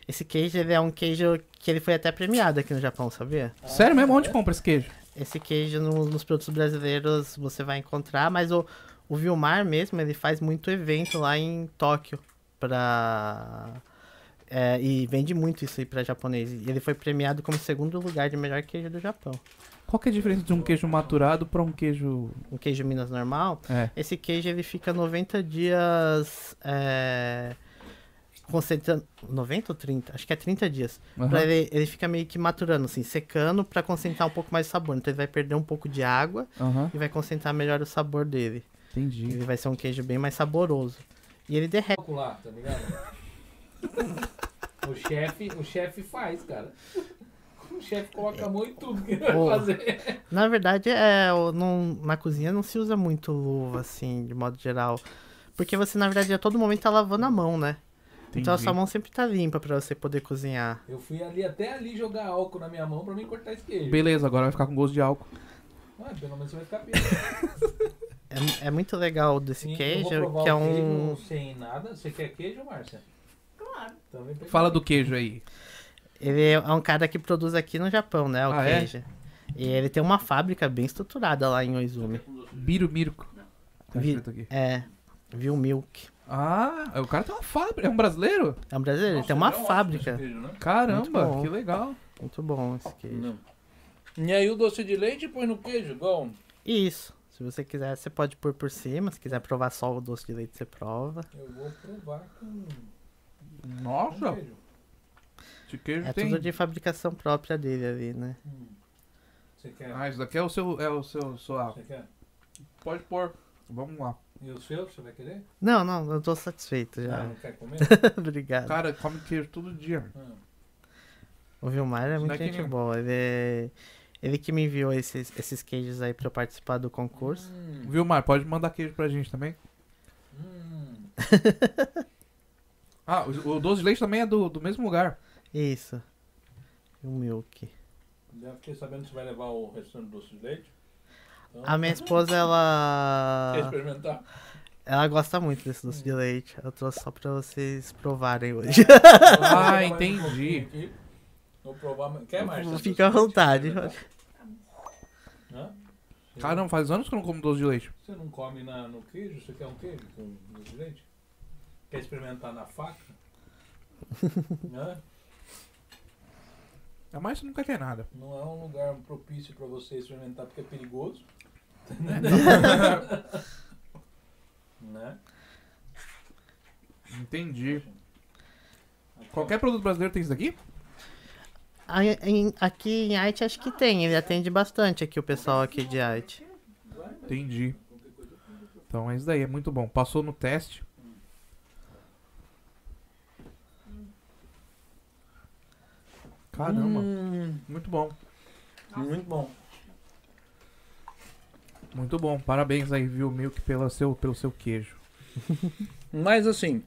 Esse queijo ele é um queijo que ele foi até premiado aqui no Japão, sabia? Sério mesmo? Onde é? compra esse queijo? Esse queijo no- nos produtos brasileiros você vai encontrar, mas o, o Vilmar mesmo, ele faz muito evento lá em Tóquio pra... é, e vende muito isso aí pra japonês. E ele foi premiado como segundo lugar de melhor queijo do Japão. Qual que é a diferença de um queijo maturado pra um queijo. Um queijo Minas normal, É. esse queijo ele fica 90 dias... É, concentrando... 90 ou 30? Acho que é 30 dias. Pra ele, ele fica meio que maturando, assim, secando pra concentrar um pouco mais de sabor. Então ele vai perder um pouco de água Aham, e vai concentrar melhor o sabor dele. Entendi. Ele vai ser um queijo bem mais saboroso. E ele derrete. Calcular, tá ligado? o chefe, o chefe faz, cara. O chefe coloca a mão em tudo que ele vai fazer. Na verdade, é, não, na cozinha não se usa muito luva, assim, de modo geral. Porque você, na verdade, a todo momento tá lavando a mão, né? Então a entendi. sua mão sempre tá limpa pra você poder cozinhar. Eu fui ali até ali jogar álcool na minha mão pra mim cortar esse queijo. Beleza, agora vai ficar com gosto de álcool. Ah, pelo menos você vai ficar bem. [laughs] É, é muito legal desse Sim, queijo, que é um. queijo sem nada. Você quer queijo, Márcia? Claro. Então. Fala do queijo aí. Ele é um cara que produz aqui no Japão, né? O Ah, é? queijo. E ele tem uma fábrica bem estruturada lá em Oizumi. Biru Mirko. Tá Vi- escrito aqui. É. Viu Milk. Ah, o cara tem uma fábrica. É um brasileiro? É um brasileiro, ele tem uma fábrica. né? Caramba, que legal. Muito bom esse queijo. Não. E aí o doce de leite põe no queijo, igual. Isso. Se você quiser, você pode pôr por cima. Se quiser provar só o doce de leite, você prova. Eu vou provar com, com Nossa, queijo. esse queijo É tem. tudo de fabricação própria dele ali, né? Hum. Você quer? Ah, isso daqui é o seu. É o seu. Sua... Você quer? Pode pôr. Vamos lá. E o seu, você vai querer? Não, não, eu tô satisfeito Ah, já. não quer comer? [laughs] Obrigado. Cara, come queijo todo dia. Ah. O Vilmar é muito gente mesmo. boa. Ele, é- ele que me enviou esses, esses queijos aí pra eu participar do concurso. Hum, Vilmar, pode mandar queijo pra gente também. hum. Ah, o, o doce de leite também é do, do mesmo lugar. Isso. E o milk. Já fiquei sabendo você vai levar o restante do doce de leite. Então, A minha esposa, Quer ela. experimentar? Ela gosta muito desse doce de leite. Eu trouxe só pra vocês provarem hoje. Ah, um entendi. Vou provar. mais- Quer mais? de Fica à vontade. Hã? Caramba, faz anos que eu não como doce de leite. Você não come na, no queijo? Você quer um queijo com doce de leite? Quer experimentar na faca? [laughs] Hã? A Márcia nunca quer nada. Não é um lugar propício para você experimentar porque é perigoso. né? [laughs] Entendi. Qualquer produto brasileiro tem isso daqui? Aqui em arte acho que tem. Ele atende bastante aqui o pessoal aqui de arte. Entendi. Então é isso daí, é muito bom. Passou no teste. Caramba, Hum, muito bom. muito bom. Muito bom. Parabéns aí, viu, Milk, pelo seu, pelo seu queijo. [laughs] Mas assim,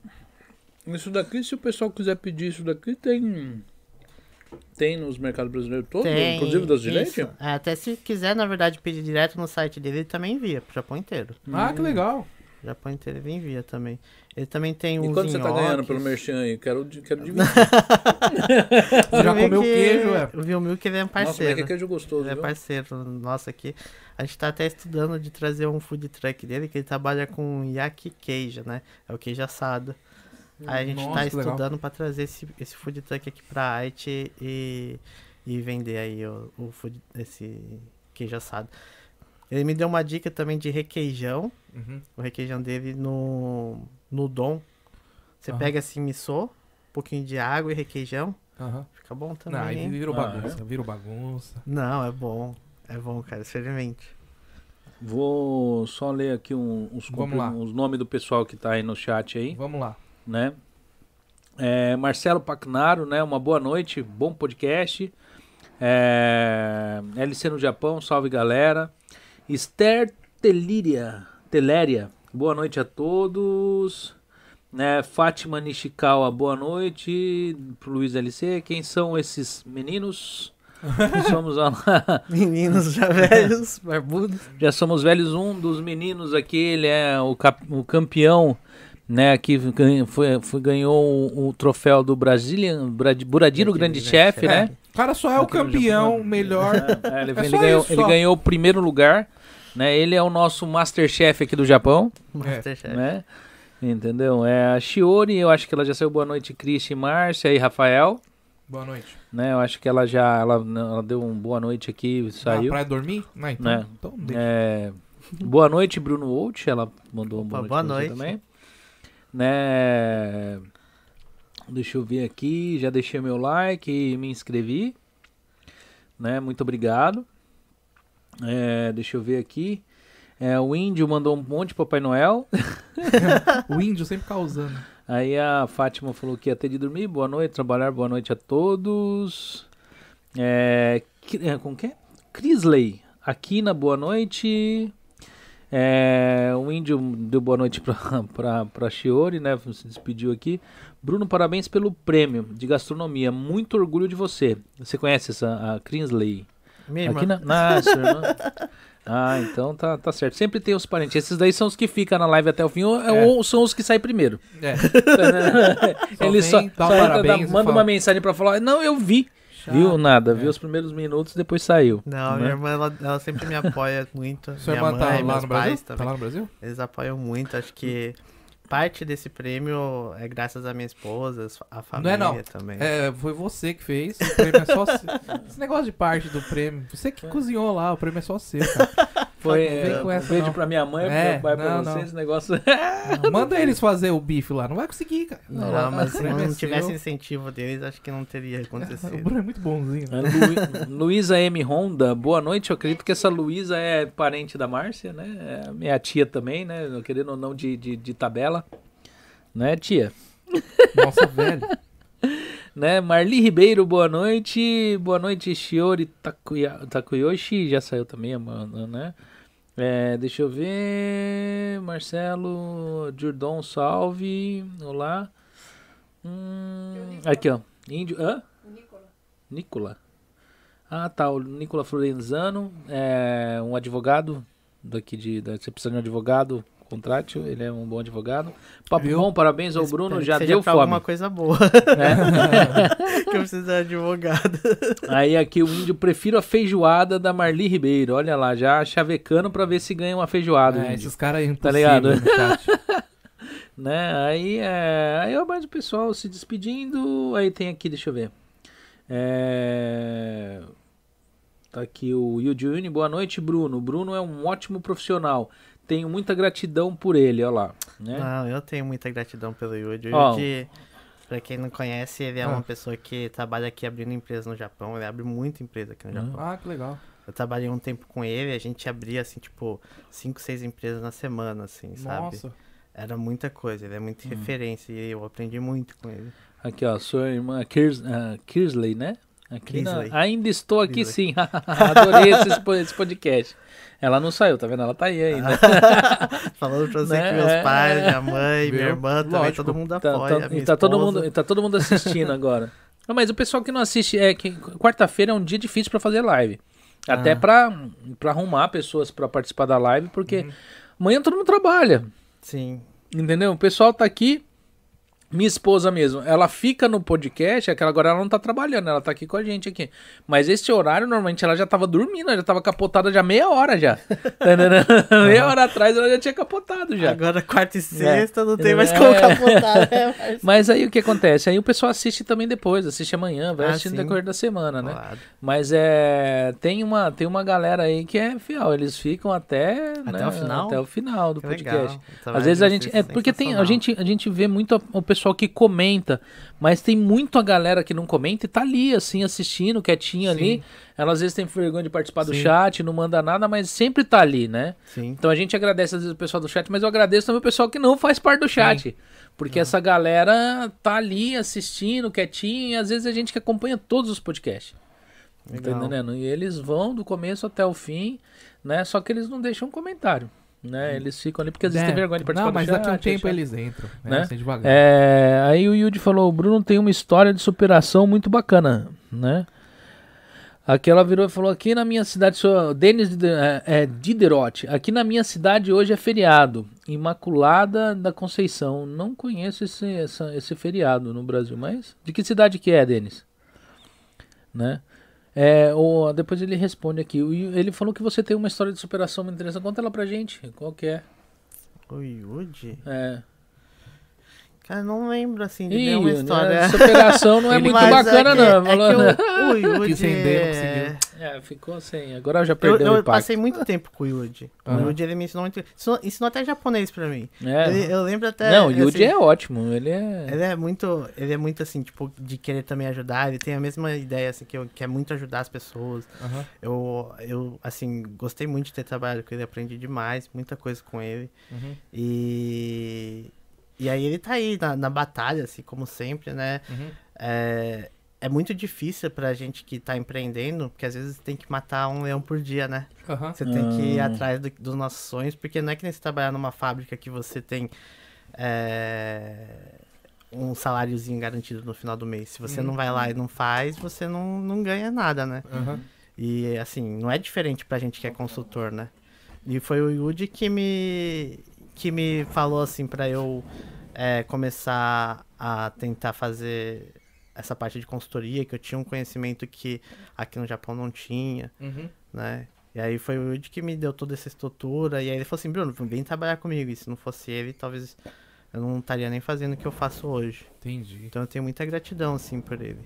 isso daqui, se o pessoal quiser pedir isso daqui, tem. Tem nos mercados brasileiros todos, Tem. inclusive doce de isso. leite? É, até se quiser, na verdade, pedir direto no site dele, ele também envia pro Japão inteiro. Ah, que legal. Japão inteiro ele envia também. Ele também tem E uns quanto você tá ganhando pelo merchan aí? Quero, quero [laughs] dividir. O Já comeu queijo, é? O Vilmilk, ele é um Nossa, mas parceiro. que queijo gostoso, Ele é viu? parceiro nosso aqui. A gente tá até estudando de trazer um food truck dele, que ele trabalha com yaki queijo, né? É o queijo assado. Aí a gente Nossa, tá que legal. estudando pra trazer esse, esse food truck aqui pra arte e, e vender aí o, o food, esse queijo assado. Ele me deu uma dica também de requeijão, Uhum. o requeijão dele no, no dom. Você Aham. pega assim, missô, um pouquinho de água e requeijão. Aham. Fica bom também. Não, aí virou Ah, bagunça, virou bagunça. Não, é bom. É bom, cara. Experimente. Vou só ler aqui um- uns, Vamos lá. uns nomes do pessoal que tá aí no chat aí, Vamos lá. Né? É, Marcelo Pacnaro, né? Uma boa noite, bom podcast. É, LC no Japão, salve galera. Esther Telíria, Teléria, boa noite a todos. Né, Fátima Nishikawa, boa noite pro Luiz LC. Quem são esses meninos? [laughs] Somos [laughs] Meninos já velhos, [laughs] barbudos. já somos velhos. Um dos meninos aqui, ele é o, cap- o campeão, né? Que foi, foi- ganhou o, o troféu do Brazilian, Brad, Buradiro Grande Chefe, né? O cara só é o campeão melhor. É, ele, É ele ganhou, isso, ele ganhou o primeiro lugar, né? Ele é o nosso Masterchef aqui do Japão, Masterchef. né? Entendeu? É a Shiori, eu acho que ela já saiu. Boa noite, Cristian, Márcia e Rafael, Boa noite. né? Eu acho que ela já ela, ela deu um boa noite aqui, Na saiu. praia dormir? Não, então, Né? então deixa. É, boa noite, Bruno Holt. Ela mandou um boa noite, boa pra você noite. também. Né? Deixa eu ver aqui. Já deixei meu like e me inscrevi. Né? Muito obrigado. É, deixa eu ver aqui. É, o índio mandou um monte de Papai Noel. [laughs] O índio sempre causando. Aí a Fátima falou que ia ter de dormir. Boa noite, trabalhar. Boa noite a todos. É, é, como que é? Crisley. Aqui na boa noite. É, o índio deu boa noite [laughs] pra Shiori, né? Se despediu aqui. Bruno, parabéns pelo prêmio de gastronomia. Muito orgulho de você. Você conhece essa a Crisley? Minha irmã. Aqui na. Ah, sua irmã. Ah, então tá, tá certo. Sempre tem os parentes. Esses daí são os que ficam na live até o fim ou, É. ou são os que saem primeiro. É. [laughs] Só Ele só, vem, dá um só entra, dá- manda uma mensagem pra falar, não, eu vi. Chato. Viu nada, É. viu os primeiros minutos, depois saiu. Não, né? minha irmã, ela, ela sempre me apoia [laughs] muito. Sua minha irmã tá mãe, lá meus no Brasil? pais Tá também. lá no Brasil? Eles apoiam muito. Acho que parte desse prêmio é graças à minha esposa, a Não família é não. também. É, foi você que fez. O prêmio é só [laughs] seu. Esse negócio de parte do prêmio. Você que cozinhou lá, o prêmio é só seu, cara. [laughs] Foi, Não é, vem com um essa, beijo não. pra minha mãe, É, pra, pra não, vocês, não. esse negócio. Não, manda eles fazer o bife lá. Não vai conseguir, cara. Não, mas se é não tivesse incentivo deles, acho que não teria [laughs] O acontecido. Bruno é muito bonzinho. Lu- Luísa M. Honda, boa noite. Eu acredito que essa Luísa é parente da Márcia, né? É minha tia também, né? Querendo ou não de, de, de tabela. Né, tia? Nossa, velho. [laughs] Né? Marli Ribeiro, boa noite. Boa noite, Shiori Takuya, Takuyoshi. Já saiu também, mano, né? É, deixa eu ver. Marcelo Jordão, salve. Olá. Hum, aqui, ó. Índio. Hã? Nicola. Nicola. Ah, tá. O Nicola Florenzano é um advogado daqui de. Da, você precisa de um advogado, contrate. Ele é um bom advogado. Papo Viu? bom, parabéns ao Bruno. Já deu fome. alguma coisa boa. né? [laughs] que eu preciso de advogado. Aí aqui o índio prefiro a feijoada da Marli Ribeiro. Olha lá, já chavecando pra ver se ganha uma feijoada. É, esses caras aí Tá ligado? chat. [laughs] né? Aí é. Aí é mais o pessoal se despedindo. Aí tem aqui, deixa eu ver. É. Tá aqui o Yudiune. Boa noite, Bruno. O Bruno é um ótimo profissional. Tenho muita gratidão por ele, olha lá. Né? Não, eu tenho muita gratidão pelo Yuji. O Ó. Yuji, pra quem não conhece, ele é Ah. uma pessoa que trabalha aqui abrindo empresa no Japão. Ele abre muita empresa aqui no Hum. Japão. Ah, que legal. Eu trabalhei um tempo com ele, a gente abria, assim, tipo, cinco, seis empresas na semana, assim, sabe? Nossa. Era muita coisa, ele é Hum. muita referência e eu aprendi muito com ele. Aqui, ó, sua irmã Kirs, ah, Kirsley, né? Aqui na-. Ainda estou aqui sim. [laughs] Adorei esse, po- esse podcast. Ela não saiu, tá vendo? Ela tá aí ainda. [laughs] Falando pra você Né? que meus pais, minha mãe, Viu? minha irmã, também Lógico. todo mundo Tá, apoia. tá- e tá todo, mundo, e tá todo mundo assistindo [laughs] agora. Não, mas o pessoal que não assiste, é que quarta-feira é um dia difícil pra fazer live. Até Ah. pra, pra arrumar pessoas pra participar da live, porque Uhum. amanhã todo mundo trabalha. Sim, Entendeu? O pessoal tá aqui. Minha esposa mesmo, ela fica no podcast, é que agora ela não tá trabalhando, ela tá aqui com a gente aqui. Mas esse horário, normalmente, ela já tava dormindo, ela já tava capotada já meia hora já. [laughs] Meia hora atrás ela já tinha capotado já. agora quarta e sexta não tem mais É. como capotar, né? [laughs] Mas... Mas aí o que acontece? Aí o pessoal assiste também depois, assiste amanhã, vai Ah, assistindo no decorrer da semana, né? Claro. Mas é. Tem uma, tem uma galera aí que é fiel, eles ficam até. Até né, o final? Até o final do Que podcast. legal. O trabalho Às vezes a gente. É porque tem. A gente, a gente vê muito o pessoal que comenta, mas tem muito a galera que não comenta e tá ali, assim, assistindo, quietinho ali. Ela às vezes tem vergonha de participar do Sim. chat, não manda nada, mas sempre tá ali, né? Sim. Então a gente agradece às vezes o pessoal do chat, mas eu agradeço também o pessoal que não faz parte do chat. Porque essa galera tá ali assistindo, quietinho, e às vezes a gente que acompanha todos os podcasts. Legal. entendendo? E eles vão do começo até o fim, né? Só que eles não deixam comentário, né? Eles ficam ali porque às vezes É, tem vergonha de participar Não, mas daqui a um tempo eles entram. Né? Né? Assim, devagar. É, aí o Yudi falou, o Bruno tem uma história de superação muito bacana, né? Aqui ela virou e falou, aqui na minha cidade, sou Denis é, é, Diderot, aqui na minha cidade hoje é feriado, Imaculada da Conceição. Não conheço esse, essa- esse feriado no Brasil, mas de que cidade que é, Denis? Né? É, o, depois ele responde aqui, ele falou que você tem uma história de superação muito interessante, conta ela pra gente, qual que é? O Yuji? É. Cara, não lembro assim de Ih, nenhuma né, história. superação não é [laughs] muito Mas bacana, é não. é falou- que o, o Yuji. Quis render, não é- É, ficou sem. Agora já Eu, perdeu o eu impacto. passei muito tempo com o Yuji. Aham. O Yuji ele me ensinou muito. Ensinou, ensinou até japonês pra mim. É. Ele- eu lembro até. não, o Yuji assim, é ótimo. Ele é. Ele é muito. Ele é muito assim, tipo, de querer também ajudar. Ele tem a mesma ideia, assim, que eu quer muito ajudar as pessoas. Aham. Eu, eu, assim, gostei muito de ter trabalhado com ele, aprendi demais, muita coisa com ele. Uhum. E. E aí ele tá aí na, na batalha, assim, como sempre, né? Uhum. É, é muito difícil pra gente que tá empreendendo, porque às vezes tem que matar um leão por dia, né? Aham. Você tem que ir Ah. atrás do- dos nossos sonhos, porque não é que nem você trabalhar numa fábrica que você tem é, um saláriozinho garantido no final do mês. Se você Uhum. não vai lá e não faz, você não, não ganha nada, né? Aham. E assim, não é diferente pra gente que é consultor, né? E foi o Yudi que me, que me falou assim pra eu é, começar a tentar fazer essa parte de consultoria, que eu tinha um conhecimento que aqui no Japão não tinha Uhum. né? E aí foi o Woody que me deu toda essa estrutura. E aí ele falou assim, Bruno, vem trabalhar comigo. E se não fosse ele, talvez eu não estaria nem fazendo o que eu faço hoje. Entendi. Então eu tenho muita gratidão, assim, por ele.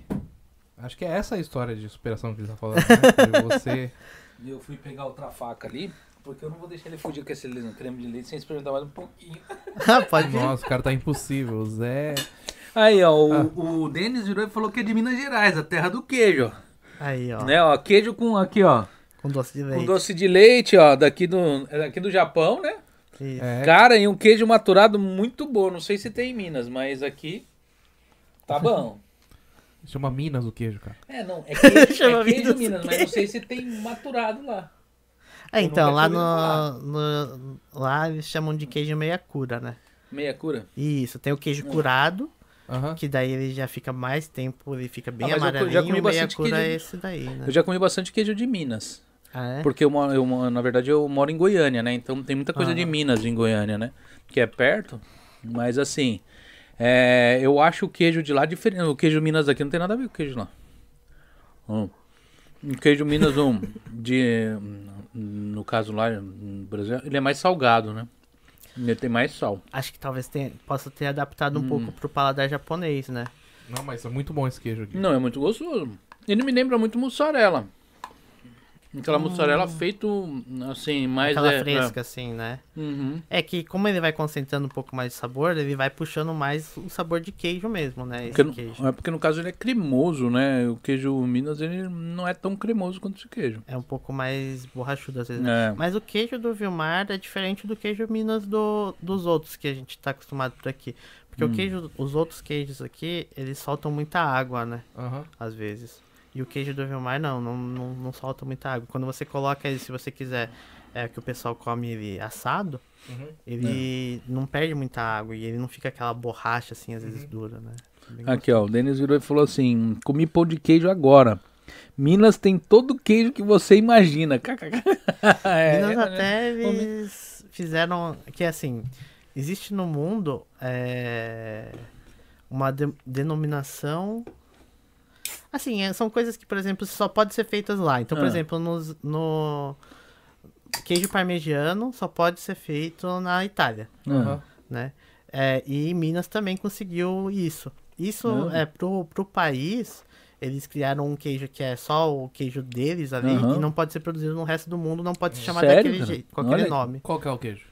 Acho que é essa a história de superação que ele tá falando, né? [laughs] Você... Eu fui pegar outra faca ali. Porque eu não vou deixar ele fugir com esse creme de leite sem experimentar mais um pouquinho. [laughs] Ah, Pode vir. Nossa, o cara tá impossível. Zé. Aí, ó, o, Ah. o Denis virou e falou que é de Minas Gerais, a terra do queijo, ó. Aí, ó. Né, ó, queijo com aqui, ó, Com doce de leite. com doce de leite, ó, daqui do, é daqui do Japão, né? Isso. É. Cara, e um queijo maturado muito bom. Não sei se tem em Minas, mas aqui tá [laughs] bom. Chama Minas o queijo, cara. É, não, é [laughs] queijo, Chama é queijo Minas Minas, mas não sei se tem maturado lá. É, então, lá no, no- Lá eles chamam de queijo meia cura, né? Meia cura. Isso, tem o Hum. queijo curado, Aham. que daí ele já fica mais tempo, ele fica bem Ah, mas eu co- amarelinho. já comi e meia bastante cura queijo- é esse daí, né? Eu já comi bastante queijo de Minas. Ah, é? Porque eu, moro, eu na verdade eu moro em Goiânia, né? Então tem muita coisa Ah. de Minas em Goiânia, né? Que é perto. Mas assim, é, eu acho o queijo de lá diferente. O queijo Minas aqui não tem nada a ver com o queijo lá. Hum. O queijo Minas, um, de, no caso lá no Brasil, ele é mais salgado, né? Ele tem mais sal. Acho que talvez tenha, possa ter adaptado Hum. um pouco pro paladar japonês, né? Não, mas é muito bom esse queijo aqui. Não, é muito gostoso. Ele me lembra muito mussarela. Aquela mussarela feito assim, mais Aquela é, fresca, assim, né? é. Uhum. É que como ele vai concentrando um pouco mais de sabor, ele vai puxando mais o sabor de queijo mesmo, né? Esse Porque, no- queijo. é porque no caso ele é cremoso, né? O queijo Minas ele não é tão cremoso quanto esse queijo. É um pouco mais borrachudo às vezes. né? É. Mas o queijo do Vilmar é diferente do queijo Minas do, dos outros que a gente tá acostumado por aqui. Porque Hum. o queijo, os outros queijos aqui, eles soltam muita água, né? Aham. Às vezes. E o queijo do Vilmar não, não, não, não solta muita água. Quando você coloca ele, se você quiser é, que o pessoal come ele assado, Uhum. ele não perde muita água e ele não fica aquela borracha assim, às vezes dura, né? Bem Aqui, ó, o Denis virou e falou assim: comi pão de queijo agora. Minas tem todo o queijo que você imagina. [laughs] É, Minas é, até eles fizeram que assim existe no mundo é, uma de- denominação assim é, são coisas que por exemplo só pode ser feitas lá então por Ah. exemplo nos- no queijo parmegiano só pode ser feito na Itália Ah, né É, e Minas também conseguiu isso isso Ah. é pro, pro país eles criaram um queijo que é só o queijo deles ali Aham. e não pode ser produzido no resto do mundo, não pode se chamar Sério, daquele cara? jeito, com aquele Olha. nome. Qual que é o queijo?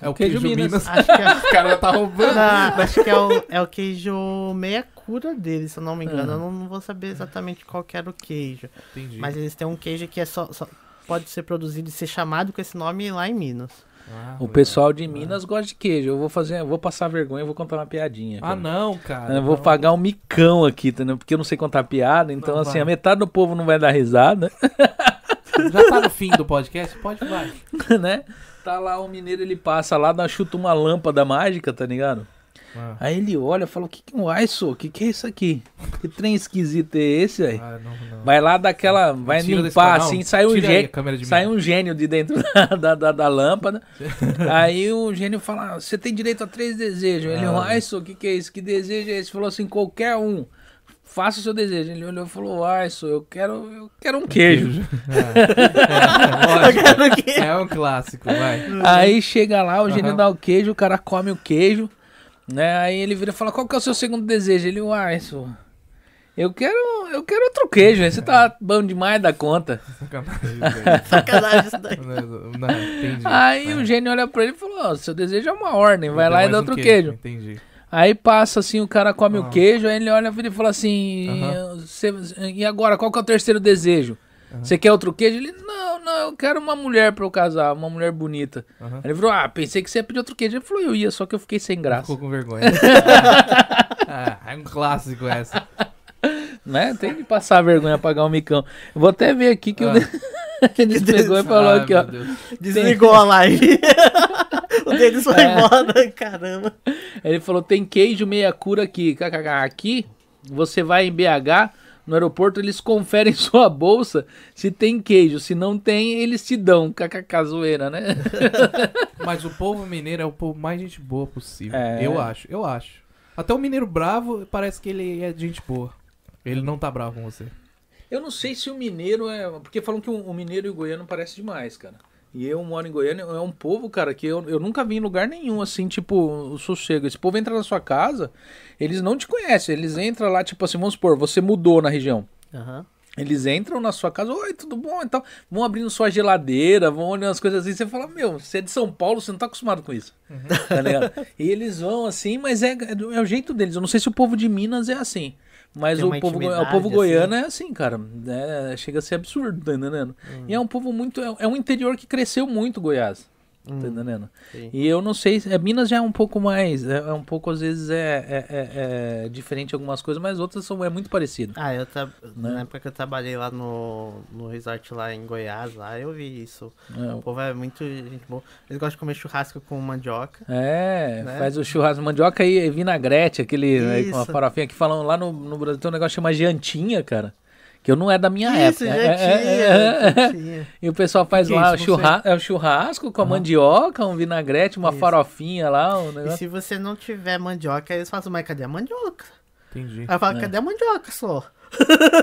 É o Queijo queijo, Minas. Minas. Acho que é, [laughs] Os caras tá roubando. não, acho que é o, é o queijo meia cura deles, se eu não me engano. Ah. Eu não, não vou saber exatamente qual que era o queijo. Entendi. Mas eles têm um queijo que é só, só pode ser produzido e ser chamado com esse nome lá em Minas. Ah, O pessoal de Minas gosta de queijo. Eu vou fazer, eu vou passar vergonha, eu vou contar uma piadinha. Ah, cara. não, cara. Eu vou não. pagar um micão aqui, entendeu? Porque eu não sei contar piada, então Não, assim, vai. a metade do povo não vai dar risada, Já tá no fim do podcast? Pode, vai. [laughs] né? Tá lá o mineiro, ele passa lá, dá, chuta uma lâmpada mágica, tá ligado? Ah, Aí ele olha e fala, o que que é isso? O que que é isso aqui? Que trem esquisito é esse, aí? ah, não, não. Vai lá daquela, vai Tira desse limpar assim, sai um aí gênio, sai um gênio de dentro [laughs] da, da, da- da lâmpada. [laughs] aí o gênio fala, "Ah, você tem direito a três desejos. Ele, Ah. isso, o que que é isso? Que desejo é esse? Falou assim, qualquer um. Faça o seu desejo. Ele olhou e falou, ah, isso, eu quero, eu quero um queijo. [laughs] É, [laughs] lógico. É um clássico, vai. Aí chega lá, o gênio Aham. dá o queijo, o cara come o queijo, né? Aí ele vira e fala, qual que é o seu segundo desejo? Ele, uai, isso... Eu quero, eu quero outro queijo, esse tá bom demais da conta. Sacanagem, isso daí. Não, não, entendi. Aí É. o gênio olha pra ele e falou, ó, seu desejo é uma ordem, vai lá e dá um outro queijo. Entendi. Aí passa assim, o cara come Ah. o queijo, aí ele olha ele e fala assim, Aham. "Cê- e agora, qual que é o terceiro desejo? Você quer outro queijo? Ele, não, não, eu quero uma mulher pra eu casar, uma mulher bonita. Ele falou, ah, pensei que você ia pedir outro queijo. Ele falou, eu ia, só que eu fiquei sem graça. Ficou com vergonha. [laughs] [laughs] ah, é um clássico essa. Né? Tem que passar vergonha, pagar um micão. Eu vou até ver aqui que Ah. o Denis [laughs] pegou e falou Ah, aqui, ó. meu Deus. Desligou a live. O deles foi É. embora, [laughs] caramba. Ele falou, tem queijo meia cura aqui. Aqui, você vai em BH, no aeroporto, eles conferem [laughs] sua bolsa se tem queijo. Se não tem, eles te dão. KKK zoeira, né? [laughs] Mas o povo mineiro é o povo mais gente boa possível. É. Eu acho, eu acho. Até o mineiro bravo parece que ele é de gente boa. Ele não tá bravo com você. Eu não sei se o mineiro é. Porque falam que o mineiro e o goiano parece demais, cara. E eu moro em Goiânia, é um povo, cara, que eu, eu nunca vi em lugar nenhum, assim, tipo, o sossego. Esse povo entra na sua casa, eles não te conhecem. Eles entram lá, tipo assim, vamos supor, você mudou na região. Aham. Eles entram na sua casa, oi, tudo bom e tal. Vão abrindo sua geladeira, vão olhando as coisas assim. Você fala, meu, você é de São Paulo, você não tá acostumado com isso. Tá ligado? E eles vão assim, mas é, é, é o jeito deles. Eu não sei se o povo de Minas é assim. Mas o povo, go- o povo assim. goiano é assim, cara. É, chega a ser absurdo, tá entendendo? E é um povo muito. É, é um interior que cresceu muito, Goiás. Tá entendendo? Sim. E eu não sei, se- é, Minas já é um pouco mais, é, é um pouco às vezes é, é, é- é diferente algumas coisas, mas outras são é muito parecido. Ah, eu tra... Né? na época que eu trabalhei lá no, no resort lá em Goiás, lá eu vi isso. É, O povo é muito gente boa. Eles gostam de comer churrasco com mandioca. É, Né? faz o churrasco mandioca e vinagrete, aquele né, com a farofinha que falam lá no, no Brasil tem um negócio que chama jantinha, cara. Que eu não é da minha isso, época. já É, tinha, é, é, já é. tinha. E o pessoal faz Que que é lá o isso? Não churra é o churrasco com a mandioca, um vinagrete, uma Isso. farofinha lá, um E se você não tiver mandioca, eles falam, mas cadê a mandioca? Entendi. Aí eu falo, É. cadê a mandioca só?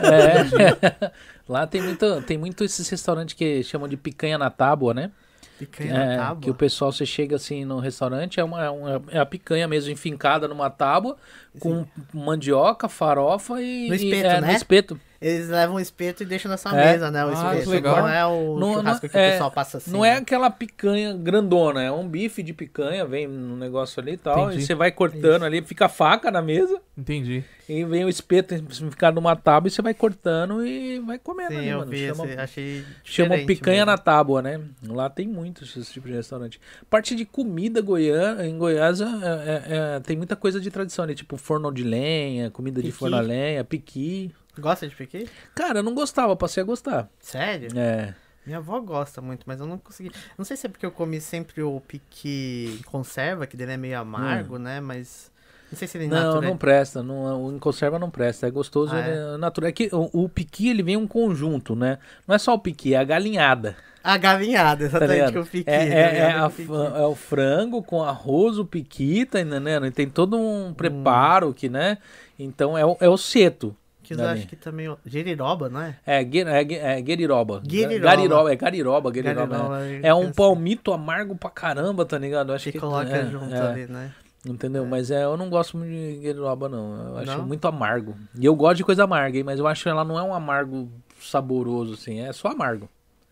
É. [laughs] lá tem muito, tem muito esses restaurantes que chamam de picanha na tábua, né? Picanha É, na tábua. que o pessoal, você chega assim no restaurante, é, uma, é, uma- é a picanha mesmo enfincada numa tábua, com mandioca, farofa e. No e- espeto, é, né? No espeto. Eles levam o espeto e deixam na sua É. mesa, né? O Ah, espeto. legal. Não é o Não- churrasco não- que é- o pessoal passa assim. não é né? aquela picanha grandona, é um bife de picanha, vem no negócio ali e tal. Entendi. E você vai cortando ali, fica a faca na mesa, Entendi. e vem o espeto ficado numa tábua e você vai cortando e vai comendo Sim, ali, eu mano. vi Chama- achei Chama picanha mesmo. na tábua, né? Lá tem muitos esse tipo de restaurante. Parte de comida goiana, em Goiás é- é- é- tem muita coisa de tradição ali, tipo forno de lenha, comida de Piqui. forno a lenha, piqui. Gosta de piqui? Cara, eu não gostava, passei a gostar. Sério? É. Minha avó gosta muito, mas eu não consegui. Não sei se é porque eu comi sempre o piqui em conserva, que dele é meio amargo, né? Mas. Não sei se ele Hum. Não, natura- não presta. Não, o em conserva não presta. É gostoso, Ah, ele é natural. É que o, o piqui, ele vem um conjunto, né? Não é só o piqui, é a galinhada. A galinhada, Tá exatamente, que o piqui. É, é- é galinhada a piqui. é o frango com arroz, o piqui, tá entendendo? E tem todo Hum. um preparo que, né? Então é o, é o seto. Que eu Dali. acho que também. Geriroba, não é? É, gue- é, é gueriroba. Gueriroba. Gariroba, é gariroba, gariroba. Gariroba, é. É um palmito amargo pra caramba, tá ligado? Eu acho Que que coloca é, junto é, ali, né? Entendeu? Mas é, eu não gosto muito de gueriroba, não. Eu acho Não? muito amargo. E eu gosto de coisa amarga, hein? Mas eu acho que ela não é um amargo saboroso, assim. É só amargo.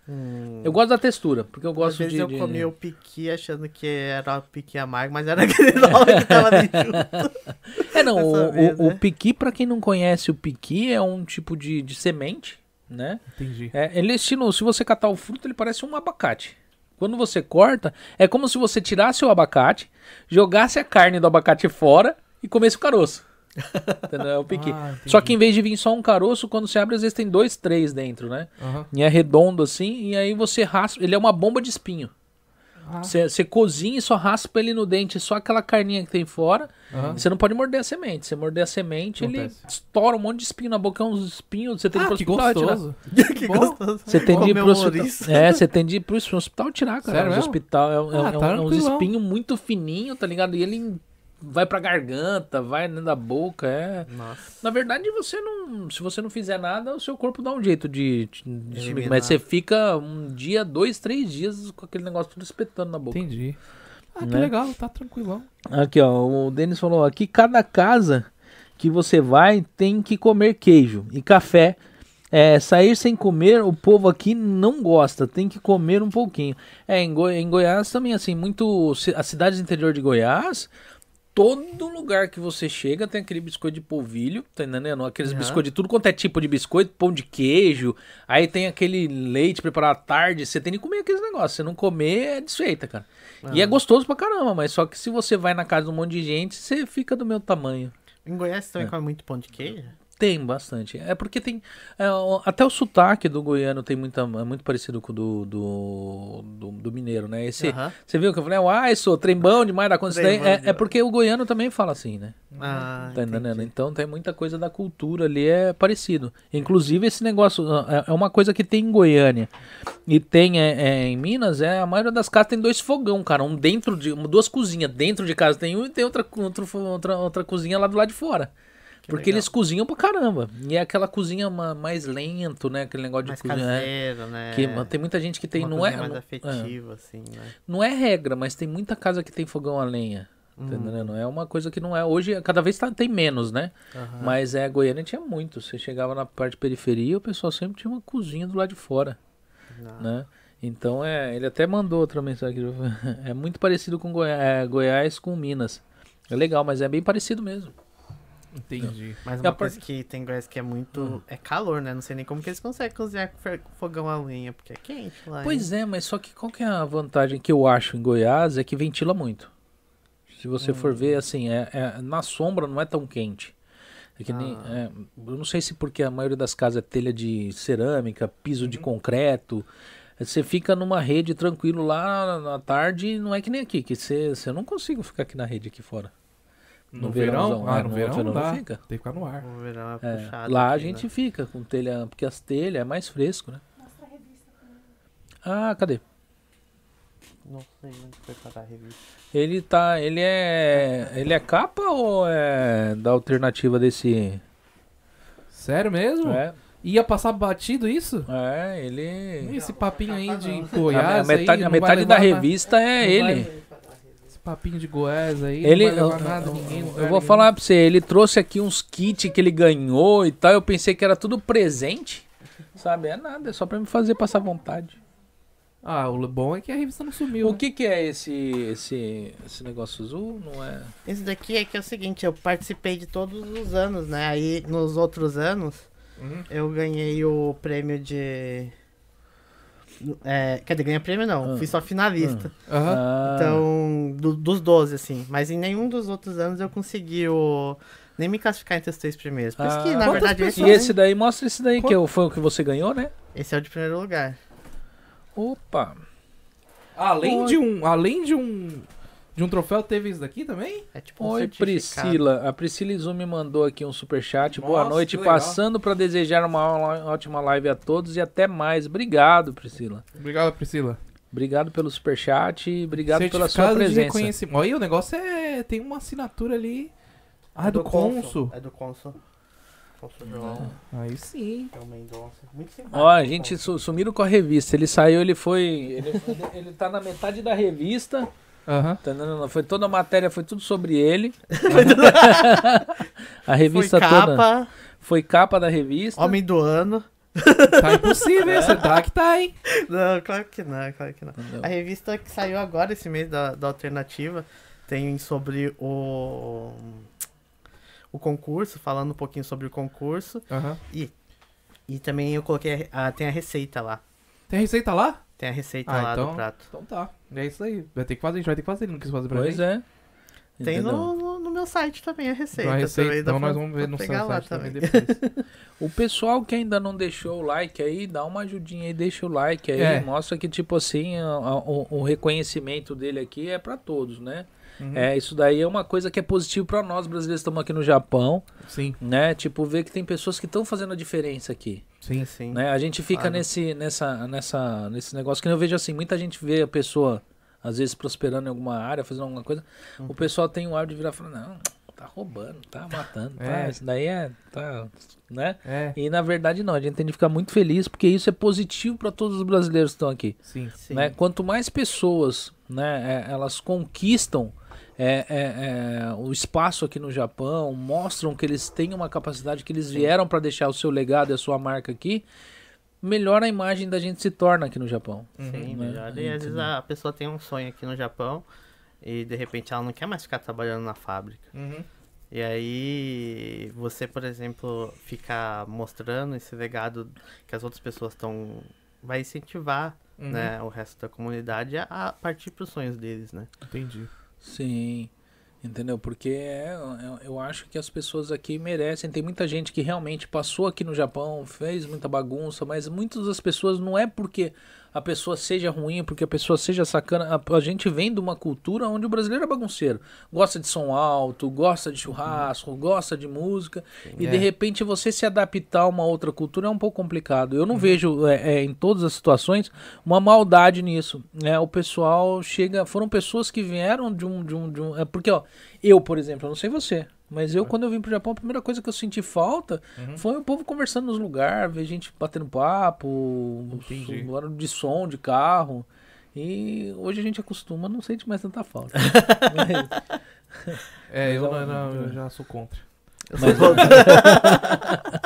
Hum. Eu gosto da textura, porque eu Às gosto vezes de... eu de- comi o piqui achando que era o piqui amargo, mas era [laughs] aquele nome que tava junto. É, não, o, vez, o, o né? piqui, pra quem não conhece o piqui, é um tipo de, de semente, né? Entendi. É, ele é estilo, se você catar o fruto, ele parece um abacate. Quando você corta, é como se você tirasse o abacate, jogasse a carne do abacate fora e comesse o caroço. [laughs] É o piqui. Ah. Só que em vez de vir só um caroço, quando você abre, às vezes tem dois, três dentro, né? Aham. E é redondo assim, e aí você raspa. Ele é uma bomba de espinho. Ah. Você, você cozinha e só raspa ele no dente, só aquela carninha que tem fora. Aham. Você não pode morder a semente. Você morder a semente, ele Acontece. estoura um monte de espinho na boca, é uns espinhos. Você tem Ah, que ir que pro hospital tirar. gostoso. [laughs] que Bom. gostoso. Você tem de ir pro um hospital. É, você tem de ir pro hospital tirar, cara. Sério mesmo? hospital é, é- Ah, é- tá é uns espinhos muito fininhos, tá ligado? E ele vai pra garganta, vai dentro da boca, é. Nossa. Na verdade, você não. Se você não fizer nada, o seu corpo dá um jeito de. de, de mas você fica um dia, dois, três dias com aquele negócio tudo espetando na boca. Entendi. Ah, que Né? legal, tá tranquilão. Aqui, ó, o Denis falou: aqui cada casa que você vai tem que comer queijo e café. É, sair sem comer, o povo aqui não gosta, tem que comer um pouquinho. É, em, Goi- em Goiás também, assim, muito. As cidades do interior de Goiás, todo lugar que você chega tem aquele biscoito de polvilho, tá entendendo? Aqueles Aham. biscoitos de tudo quanto é tipo de biscoito, pão de queijo, aí tem aquele leite preparado à tarde, você tem que comer aqueles negócios. Se não comer, é desfeita, cara. E é gostoso pra caramba, mas só que se você vai na casa de um monte de gente, você fica do meu tamanho. Em Goiás você É. também come muito pão de queijo? Tem bastante. É porque tem. é, até o sotaque do goiano tem muita, é muito parecido com o do, do, do, do mineiro, né? Esse. Você viu que eu falei, uai, sou trembão demais da conta. É, é porque o goiano também fala assim, né? Ah, Tá entendendo? entendi. Então tem muita coisa da cultura ali, é parecido. Inclusive esse negócio, é é uma coisa que tem em Goiânia e tem é, é, em Minas, é a maioria das casas tem dois fogão, cara. Um dentro de. duas cozinhas. Dentro de casa tem um e tem outra, outro, fo- outra, outra cozinha lá do lado de fora. Porque legal. eles cozinham pra caramba. E é aquela cozinha ma- mais lento, né? Aquele negócio Mais de cozinha. é, caseiro, né? que tem muita gente que tem. Uma Não é, mais não- é. afetiva, assim, né? Não é regra, mas tem muita casa que tem fogão a lenha. Hum. Entendendo? É uma coisa que não é. Hoje, cada vez tá- tem menos, né? Aham. Mas é, Goiânia tinha muito. Você chegava na parte periferia, o pessoal sempre tinha uma cozinha do lado de fora, Não. né? Então é. Ele até mandou outra mensagem. aqui. [laughs] É muito parecido com Goi- é, Goiás com Minas. É legal, mas é bem parecido mesmo. Entendi. Mas E a uma coisa que tem em Goiás que é muito. É calor, né? Não sei nem como que eles conseguem cozinhar com fogão a lenha, porque é quente lá. Pois é, mas só que qual que é a vantagem que eu acho em Goiás é que ventila muito. Se você for ver, assim, é, é- na sombra não é tão quente. É que nem, Ah. é, eu não sei se porque a maioria das casas é telha de cerâmica, piso de concreto. Você fica numa rede tranquilo lá na tarde e não é que nem aqui, que você, você não consigo ficar aqui na rede aqui fora. No, No verão? verãozão, Ah, é, no, no verão verão não fica. Tem que ficar no ar. O verão é É, puxado. lá a aqui, gente né? fica com telha, porque as telhas é mais fresco, né? Mostra a revista também. Ah, cadê? Não sei onde foi parar a revista. Ele tá. Ele é. Ele é capa ou é da alternativa desse. Sério mesmo? É, Ia passar batido isso? é ele. Esse papinho aí de A, Goiás a metade, aí, a metade da na- revista é não ele. Papinho de Goiás aí Ele, não eu, vai levar nada, eu- ninguém. eu vou falar pra você, ele trouxe aqui uns kits que ele ganhou e tal. Eu pensei que era tudo presente. Sabe? É nada, é só pra me fazer passar vontade. Ah, o bom é que a revista não sumiu. O né? que que é esse esse esse negócio azul? Não é? Esse daqui é que é o seguinte, eu participei de todos os anos, né? Aí nos outros anos Uhum. eu ganhei o prêmio de. É, quer dizer, ganhei prêmio não, Ah. fui só finalista. Aham. Ah, Então, do- dos 12, assim. Mas em nenhum dos outros anos eu consegui o. Nem me classificar entre os três primeiros. Por isso que, Ah. na Quantas verdade, esse, E esse daí, mostra esse daí que é foi o que você ganhou, né? esse é o de primeiro lugar. Opa! Além Oi. de um, além de um, de um troféu, teve isso daqui também? É tipo um Oi. Priscila. A Priscila Izumi mandou aqui um superchat. Boa Nossa, noite. que legal. Passando para desejar uma ótima live a todos e até mais. Obrigado, Priscila. Obrigado, Priscila. Obrigado pelo superchat e obrigado pela sua Certificado de presença. reconhecimento. Olha, o negócio é. Tem uma assinatura ali. Ah, É do, cônsul. É do Consul. Consul João. Aí sim. É o Mendonça. Muito simpático. Ó, a gente Consul. su- sumiram com a revista. Ele saiu, ele foi. Ele, ele, ele tá na metade da revista. Aham. Tá entendendo? Foi toda a matéria, foi tudo sobre ele. [laughs] [laughs] a Foi revista toda. capa, Foi capa da revista. homem do ano. Tá impossível, hein? Você tá que tá, hein? Não, claro que não, claro que não. Entendeu? A revista que saiu agora esse mês da, da Alternativa tem sobre o o concurso, falando um pouquinho sobre o concurso. Aham. E também eu coloquei, a, tem a receita lá. Tem receita lá? Tem a receita Ah, lá então- do prato. Então tá. É isso aí. Vai ter que fazer, a gente vai ter que fazer. Não quis fazer pra Pois gente. é. Tem no, no, no meu site também a receita. Então, a receita, então nós vamos ver no seu site também também. depois. [laughs] O pessoal que ainda não deixou o like aí, dá uma ajudinha aí, deixa o like aí, É. mostra que tipo assim, a- o, o reconhecimento dele aqui é pra todos, né? Uhum. É, isso daí é uma coisa que é positivo pra nós brasileiros que estamos aqui no Japão, Sim, né? Tipo, ver que tem pessoas que estão fazendo a diferença aqui, sim. Sim. né? A gente fica Claro. nesse nessa nessa nesse negócio que eu vejo assim, muita gente vê a pessoa às vezes prosperando em alguma área, fazendo alguma coisa, Uhum. o pessoal tem um ar de virar e falar, não, tá roubando, tá matando, tá, É. isso daí é, tá, né? É, E na verdade não, a gente tem de ficar muito feliz porque isso é positivo para todos os brasileiros que estão aqui. sim. Sim. Né? Quanto mais pessoas né, é, elas conquistam é, é, é, o espaço aqui no Japão, mostram que eles têm uma capacidade, que eles vieram para deixar o seu legado e a sua marca aqui, melhor a imagem da gente se torna aqui no Japão. Sim, né? melhor. E às vezes a pessoa tem um sonho aqui no Japão e de repente ela não quer mais ficar trabalhando na fábrica. Uhum. E aí você, por exemplo, ficar mostrando esse legado que as outras pessoas estão. vai incentivar Uhum. né, o resto da comunidade a, a partir para os sonhos deles, né? Entendi. Sim, entendeu? Porque é, eu, eu acho que as pessoas aqui merecem. Tem muita gente que realmente passou aqui no Japão, fez muita bagunça, mas muitas das pessoas não é porque a pessoa seja ruim, porque a pessoa seja sacana. A, a gente vem de uma cultura onde o brasileiro é bagunceiro. Gosta de som alto, gosta de churrasco, gosta de música. E de É. repente você se adaptar a uma outra cultura é um pouco complicado. Eu não vejo é, é, em todas as situações uma maldade nisso. Né? O pessoal chega. Foram pessoas que vieram de um. De um, de um é porque, ó, eu, por exemplo, eu não sei você. Mas eu, quando eu vim pro Japão, a primeira coisa que eu senti falta Uhum. foi o povo conversando nos lugares, ver gente batendo papo, barulho de som de carro. E hoje a gente acostuma, não sente mais tanta falta. [laughs] É, eu, Mas é não, não, eu já sou contra. Eu Mas- sou contra. [laughs]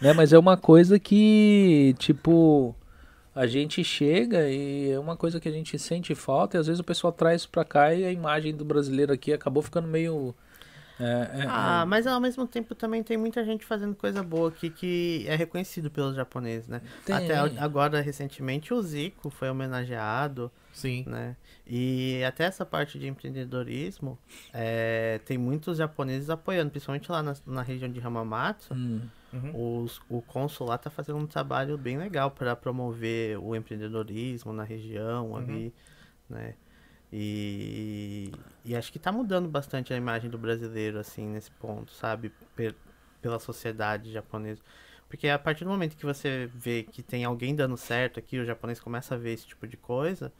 né? Mas é uma coisa que, tipo, a gente chega e é uma coisa que a gente sente falta e às vezes o pessoal traz pra cá e a imagem do brasileiro aqui acabou ficando meio. É, é, Ah, mas ao mesmo tempo também tem muita gente fazendo coisa boa aqui que é reconhecido pelos japoneses, né? tem- Até agora, recentemente, o Zico foi homenageado, Sim. né? E até essa parte de empreendedorismo, é, tem muitos japoneses apoiando, principalmente lá na, na região de Hamamatsu. Hum, Uhum. Os, o cônsul lá tá fazendo um trabalho bem legal para promover o empreendedorismo na região ali, né? E, e acho que tá mudando bastante a imagem do brasileiro, assim, nesse ponto, sabe? Pe- pela sociedade japonesa. Porque a partir do momento que você vê que tem alguém dando certo aqui, o japonês começa a ver esse tipo de coisa,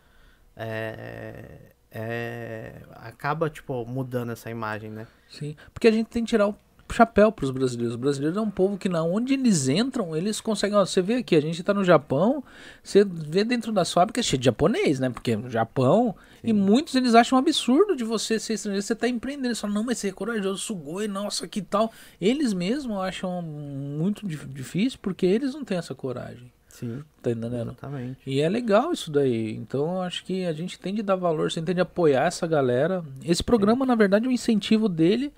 é, é, acaba, tipo, mudando essa imagem, né? sim. Porque a gente tem que tirar o chapéu pros brasileiros. Os brasileiros é um povo que, na onde eles entram, eles conseguem. Ó, você vê aqui, a gente tá no Japão, você vê dentro das fábricas cheio de japonês, né? Porque no Japão. E muitos eles acham um absurdo de você ser estrangeiro, você tá empreendendo. Eles falam, não, mas você é corajoso, sugoi, nossa, que tal. Eles mesmos acham muito dif- difícil porque eles não têm essa coragem. Sim, Tá entendendo? exatamente. E é legal isso daí. Então eu acho que a gente tem de dar valor, você tem de apoiar essa galera. Esse programa, na verdade, o incentivo dele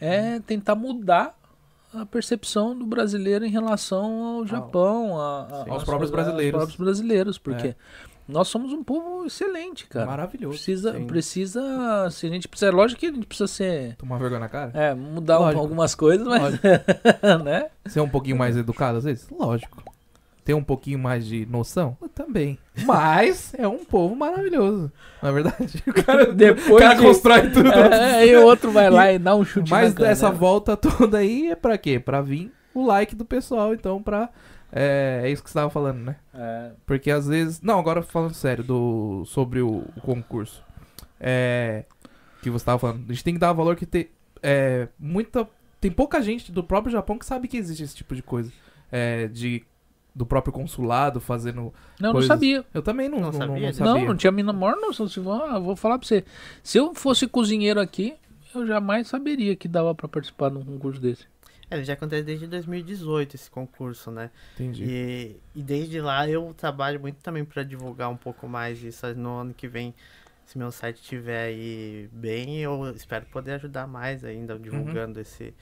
é tentar mudar a percepção do brasileiro em relação ao Japão, a- a-. Aos próprios aos brasileiros. próprios brasileiros, porque nós somos um povo excelente, cara. Maravilhoso. Precisa, sim. precisa, se a gente precisa, é lógico que a gente precisa ser, Tomar vergonha na cara? é, mudar um- algumas coisas, mas, [laughs] né? Ser um pouquinho mais educado às vezes? Lógico. Ter um pouquinho mais de noção? Também. [laughs] Mas é um povo maravilhoso. Na verdade. O cara, [laughs] Depois o cara de- constrói tudo. É, e o outro vai lá e dá um chute Mas essa volta [laughs] toda aí é pra quê? Pra vir o like do pessoal. Então, pra. É, é isso que você tava falando, né? É, Porque às vezes. Não, agora falando sério do, sobre o, o concurso. É. Que você tava falando. A gente tem que dar valor que tem. É, muita. Tem pouca gente do próprio Japão que sabe que existe esse tipo de coisa. É, de. Do próprio consulado fazendo. Não, Coisas- não sabia. Eu também não, Não não, sabia não sabia. Não, não tinha a menor noção. Se vou, ah, vou falar pra você. Se eu fosse cozinheiro aqui, eu jamais saberia que dava pra participar de um concurso desse. É, ele já acontece desde 2018 esse concurso, né? Entendi. E, e desde lá eu trabalho muito também para divulgar um pouco mais isso no ano que vem. Se meu site estiver aí bem, eu espero poder ajudar mais ainda divulgando esse,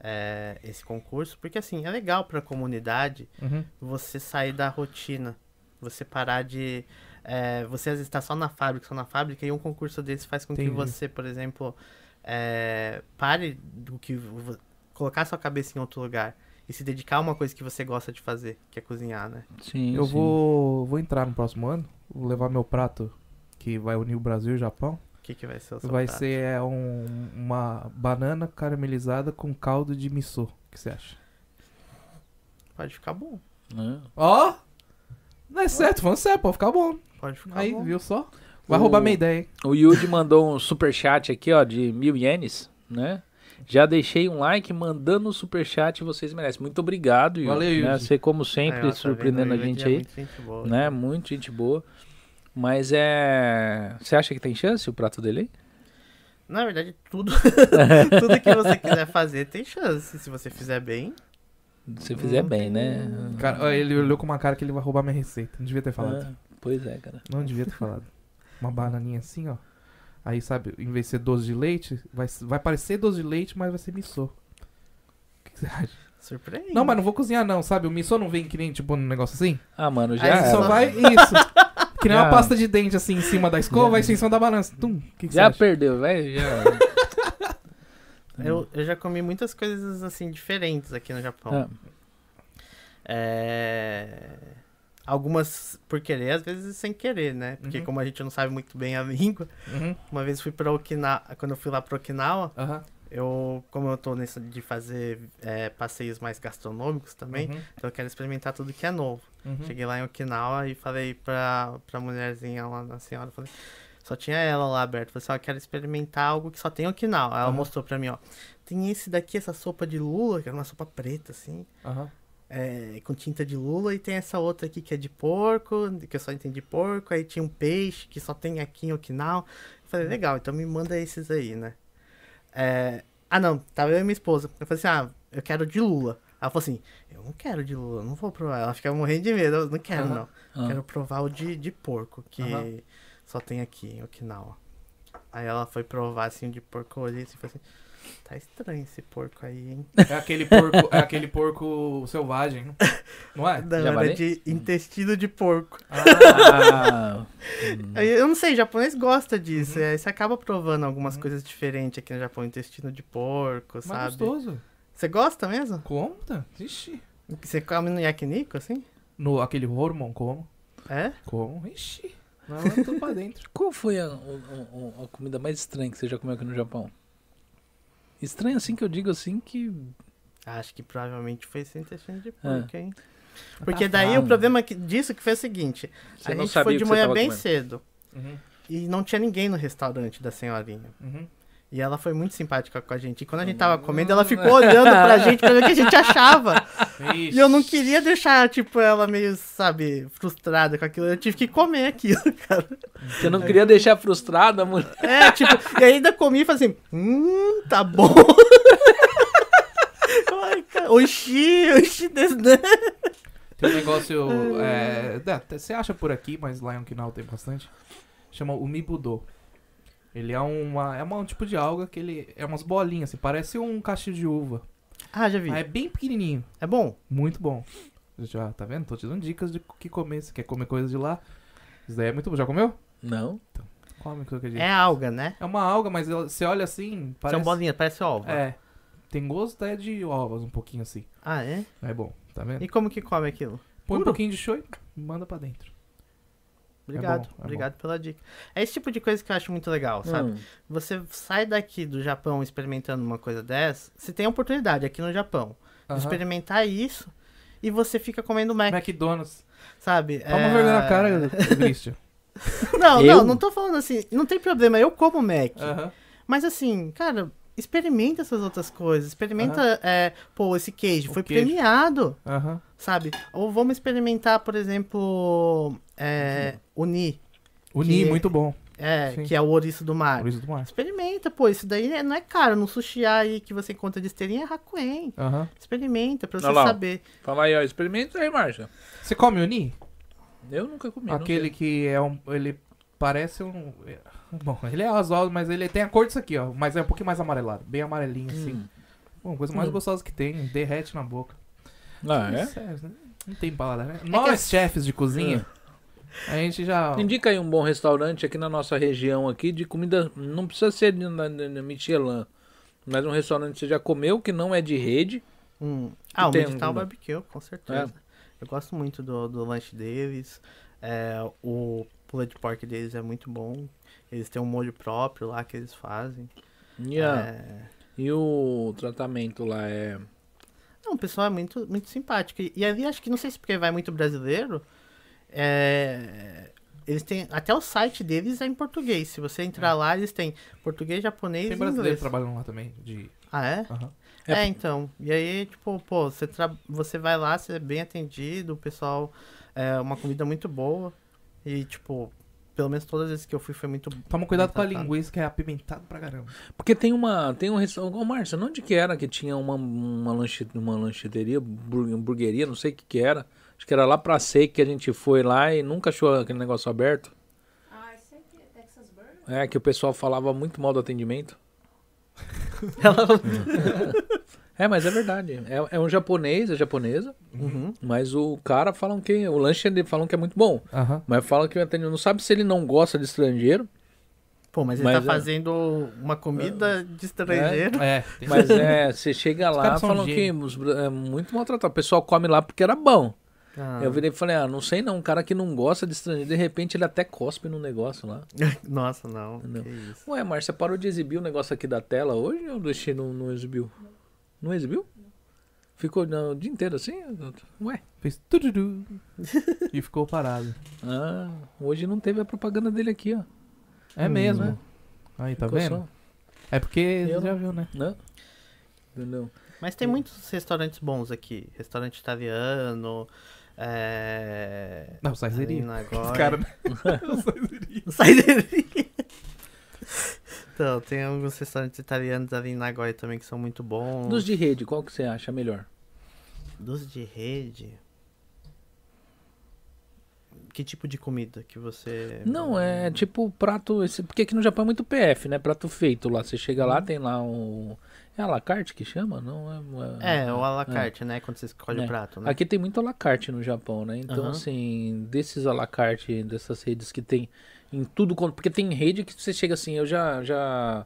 é, esse concurso. Porque assim, é legal para a comunidade Uhum. você sair da rotina. Você parar de. é, você às vezes está só na fábrica, só na fábrica, e um concurso desse faz com Entendi. que você, por exemplo, é, pare do que. colocar sua cabeça em outro lugar e se dedicar a uma coisa que você gosta de fazer, que é cozinhar, né? Sim, Eu sim. vou, vou entrar no próximo ano. Vou levar meu prato que vai unir o Brasil e o Japão. O que, que vai ser o seu Vai prato? ser é, um- uma banana caramelizada com caldo de miso. O que você acha? Pode ficar bom. É. Ó! Não é certo, falando sério, pode ficar bom. Pode ficar Aí, bom. viu só? Vai O- roubar minha ideia, hein? O Yuji mandou um superchat aqui, ó, de mil ienes, né? Já deixei um like mandando um superchat, vocês merecem. Muito obrigado, Yuji. Valeu, Né? Você, como sempre, Aí, ó, tá surpreendendo a Ele gente é aí. muito gente boa. Né? Muito gente boa. Mas é. Você acha que tem chance o prato dele aí? Na verdade, tudo, [laughs] tudo que você quiser fazer tem chance. Se você fizer bem. Se fizer Não bem, né? Cara, ele olhou com uma cara que ele vai roubar minha receita. Não devia ter falado. Ah, pois é, cara. Não devia ter falado. Uma bananinha assim, ó. Aí, sabe, em vez de ser doce de leite, vai, vai parecer doce de leite, mas vai ser miso. O que você acha? Surpreende. Não, mas não vou cozinhar, não, sabe? O miso não vem que nem, tipo, um negócio assim? Ah, mano, já. Aí só só- vai isso. Que nem Já- uma pasta de dente assim em cima da escova, Já- ser em cima da balança. Tum, que, que Já perdeu, velho. Já... Eu, eu já comi muitas coisas assim diferentes aqui no Japão. Ah, É... Algumas por querer, às vezes sem querer, né? Porque Uhum. como a gente não sabe muito bem a [laughs] língua, Uhum, uma vez fui pra Okinawa, quando eu fui lá pra Okinawa, aham, eu, como eu tô nessa de fazer é, passeios mais gastronômicos também, uhum, então eu quero experimentar tudo que é novo. Uhum. Cheguei lá em Okinawa e falei pra, pra mulherzinha lá, na senhora, falei, só tinha ela lá aberta. Falei assim, ó, eu quero experimentar algo que só tem em Okinawa. Ela Aham. mostrou pra mim, ó. Tem esse daqui, essa sopa de lula, que é uma sopa preta, assim, aham. é, com tinta de lula. E tem essa outra aqui que é de porco, que eu só entendi porco. Aí tinha um peixe que só tem aqui em Okinawa. Eu falei, legal, então me manda esses aí, né? É, Ah, não, tava eu e minha esposa. Eu falei assim, ah, eu quero de lula. Ela falou assim, eu não quero de lula, não vou provar. Ela fica morrendo de medo, eu não quero não. Ah. Quero provar o de, de porco, que Aham. só tem aqui em Okinawa. Aí ela foi provar assim o de porco, olhei assim e falei assim, tá estranho esse porco aí, hein? É aquele porco, é aquele porco selvagem, não [laughs] é? Não, Javali? era de intestino de porco. Ah, [laughs] eu não sei, japonês gosta disso. Uhum. Aí você acaba provando algumas Uhum. coisas diferentes aqui no Japão, intestino de porco, Mas sabe? gostoso. Você gosta mesmo? Conta? Ixi. Você come no yakiniku, assim? No, aquele hormon, como? É? Como? Ixi. Não, eu tô pra dentro. [laughs] qual foi a, o- a comida mais estranha que você já comeu aqui no Japão? Estranho assim que eu digo assim que. Acho que provavelmente foi esse intestino de É. porco, hein? Porque Tá daí o problema que- disso que foi o seguinte. Você a não gente sabia foi de manhã bem comendo. cedo. Uhum, E não tinha ninguém no restaurante da senhorinha. uhum. E ela foi muito simpática com a gente. E quando a gente tava comendo, ela ficou olhando pra [laughs] gente pra ver o que a gente achava. E eu não queria deixar, tipo, ela meio, sabe, frustrada com aquilo. Eu tive que comer aquilo, [laughs] cara. Você não queria deixar frustrada, mulher. É, tipo, e ainda comi e falei assim, hum, tá bom. [laughs] Ai, cara, oxi, oxi, né? Tem um negócio. é, Você acha por aqui, mas lá em Okinawa tem bastante. Chama o Mibudo. Ele é uma. É uma- um tipo de alga que ele. É umas bolinhas, assim, parece um cacho de uva. Ah, já vi. Ah, é bem pequenininho. É bom? Muito bom. Já, tá vendo? Tô te dando dicas de o que comer. Se quer comer coisa de lá. Isso daí é muito bom. Já comeu? Não. Come qualquer dia. É alga, né? É uma alga, mas ela- você olha assim. Parece... São bolinhas, parece ova. É. Tem gosto até de ovos, um pouquinho assim. Ah, é? É bom, tá vendo? E como que come aquilo? Põe um pouquinho de shoyu e manda pra dentro. Obrigado, bom, é obrigado pela dica. É esse tipo de coisa que eu acho muito legal, sabe? Hum. Você sai daqui do Japão experimentando uma coisa dessa, você tem a oportunidade aqui no Japão de Aham. experimentar isso e você fica comendo Mac, McDonald's. sabe? Toma É, vergonha na cara, Christian. [laughs] Não, Eu? não, não tô falando assim, não tem problema, eu como Mac. Aham. Mas assim, cara, experimenta essas outras coisas. Experimenta, é, pô, esse queijo O foi queijo. premiado, Aham. Sabe? Ou vamos experimentar, por exemplo, é, Uni, Uni, Que- muito bom. é, Sim. que é o ouriço do mar. Por isso do mar. Experimenta, pô, isso daí é- não é caro. No sushi aí que você encontra de esteirinha é Hakuen. Experimenta pra você Olha lá. saber. Fala aí, ó. Experimenta aí, Marcia. Você come Uni? Eu nunca comi. Aquele que é um. Ele parece um. [laughs] Bom, ele é azul, mas ele tem a cor disso aqui, ó. Mas é um pouquinho mais amarelado. Bem amarelinho, assim. Hum. Bom, coisa mais Hum. gostosa que tem. Derrete na boca. Ah, é? Sério, né? Não tem palavra, né? que Nós, as- chefes de cozinha, a gente já. Indica aí um bom restaurante aqui na nossa região aqui de comida. Não precisa ser de, na, na- na Michelin. Mas um restaurante que você já comeu, que não é de rede. Hum. Ah, o tem Medital alguma? Barbecue, com certeza. Eu gosto muito do, do lanche deles. É, o pulled pork deles é muito bom. Eles têm um molho próprio lá que eles fazem. A- É, e o tratamento lá é. Não, o pessoal é muito, muito simpático. E, e ali, acho que não sei se porque vai muito brasileiro, é, eles têm. Até o site deles é em português. Se você entrar lá, eles têm português, japonês Tem e brasileiro inglês. trabalhando lá também. De... Ah, é? Aham. É, É, então. E aí, tipo, pô, você, tra... você vai lá, você é bem atendido, o pessoal. É uma comida muito boa. E, tipo, pelo menos todas as vezes que eu fui foi muito. Toma cuidado com a linguiça, que é apimentado pra caramba. Porque tem uma. Tem um restaurante. Ô, Márcio, onde que era que tinha uma, uma, lanche, uma lancheteria, bur- hamburgueria, não sei o que que era. Acho que era lá pra Sei que a gente foi lá e nunca achou aquele negócio aberto. Ah, isso aqui é Texas Burger? É, que o pessoal falava muito mal do atendimento. [laughs] [laughs] É, mas é verdade. É, é um japonês, é japonesa, Uhum. mas o cara falam que. O lanche dele falam que é muito bom. Aham. Mas falam que o atendimento. Não sabe se ele não gosta de estrangeiro. Pô, mas ele Mas tá é- fazendo uma comida de estrangeiro. É, [laughs] tem- Mas é, você chega lá são falam que os é muito maltratado. O pessoal come lá porque era bom. Ah. Eu virei e falei, ah, não sei não, um cara que não gosta de estrangeiro, de repente ele até cospe no negócio lá. [laughs] Nossa, não. Não. Que isso. Ué, Márcia, parou de exibir o negócio aqui da tela hoje ou deixei não, não exibiu? Não exibiu? Ficou não, o dia inteiro assim? Ué? Fez tururu. e ficou parado. Ah, hoje não teve a propaganda dele aqui, ó. É Hum, mesmo. né? Aí, tá Ficou vendo? só. É porque Eu já viu, né? Não? Entendeu? Mas tem muitos restaurantes bons aqui. Restaurante italiano. É. Não, saizeria. na Nagoya. Os caras. Então, tem alguns restaurantes italianos ali em Nagoya também que são muito bons. Dos de rede, qual que você acha melhor? Dos de rede. Que tipo de comida que você. Não, é tipo prato. Esse, porque aqui no Japão é muito PF, né? Prato feito lá. Você chega Uhum. lá, tem lá um. É a la carte que chama? Não é. É, o à la carte, né? Quando você escolhe É. o prato, né? Aqui tem muito à la carte no Japão, né? Então, Aham. assim, desses à la carte, dessas redes que tem em tudo. quanto- Porque tem rede que você chega assim, eu já. já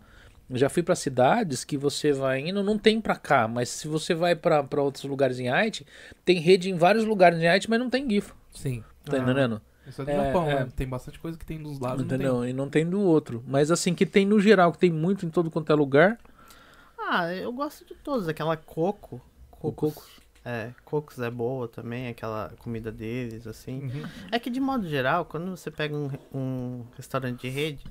já fui pra cidades que você vai indo, não tem pra cá, mas se você vai pra pra outros lugares em Haiti, tem rede em vários lugares em Haiti, mas não tem GIF, Sim. tá Ah. entendendo? Isso é do É, Japão, é. né? Tem bastante coisa que tem dos lados. não tem. Entendeu? E não tem do outro. Mas assim, que tem no geral, que tem muito em todo quanto é lugar. Ah, eu gosto de todos. Aquela coco. O coco. É, cocos é boa também, aquela comida deles, assim. Uhum. É que de modo geral, quando você pega um, um restaurante de rede,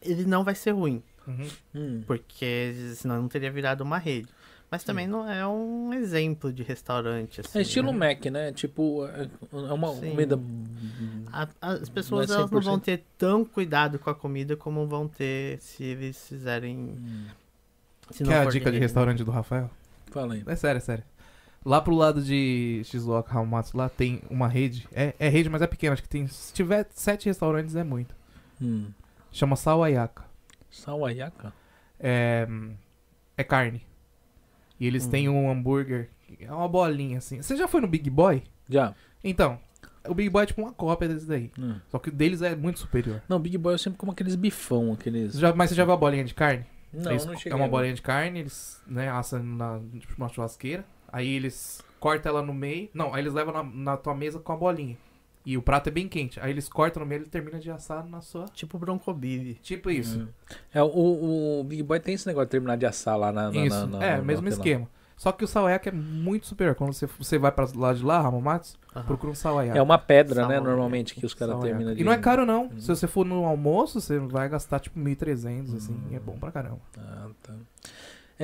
ele não vai ser ruim. Uhum. Hum. Porque senão não teria virado uma rede. Mas também não é um exemplo de restaurante, assim. É estilo né? Mac, né? Tipo, é é uma Sim. comida. A- as pessoas Não é elas não vão 100%. ter tão cuidado com a comida como vão ter se eles fizerem. Hum. Se Quer a dica de rede. restaurante do Rafael? Fala aí. É sério, é sério. Lá pro lado de Shizuoka Hamamatsu, lá tem uma rede. É, é rede, mas é pequena. Acho que tem. Se tiver sete restaurantes, é muito. Hum. Chama Sawayaka. Sawayaka? É, é carne. E eles Hum. têm um hambúrguer. É uma bolinha assim. Você já foi no Big Boy? Já. Então, o Big Boy é tipo uma cópia desse daí. Hum. Só que o deles é muito superior. Não, Big Boy eu sempre como aqueles bifão, aqueles. Já- mas você já viu a bolinha de carne? Não, Eles- não cheguei. é uma bolinha de carne, eles né, assam na tipo, uma churrasqueira. Aí eles cortam ela no meio. Não, aí eles levam na, na tua mesa com a bolinha. E o prato é bem quente. Aí eles cortam no meio e ele termina de assar na sua. Tipo broncobive. Tipo isso. É, o, o Big Boy tem esse negócio de terminar de assar lá na. na isso. na- na- é, mesmo sei lá. esquema. Só que o Sawayaka é muito superior. Quando você, você vai pra lá de lá, Hamamatsu, Aham. procura um Sawayaka. É uma pedra, né? Normalmente que os caras terminam de. E não é caro, não. Uhum. Se você for no almoço, você vai gastar tipo 1.300, assim. Uhum. É bom pra caramba. Ah, tá.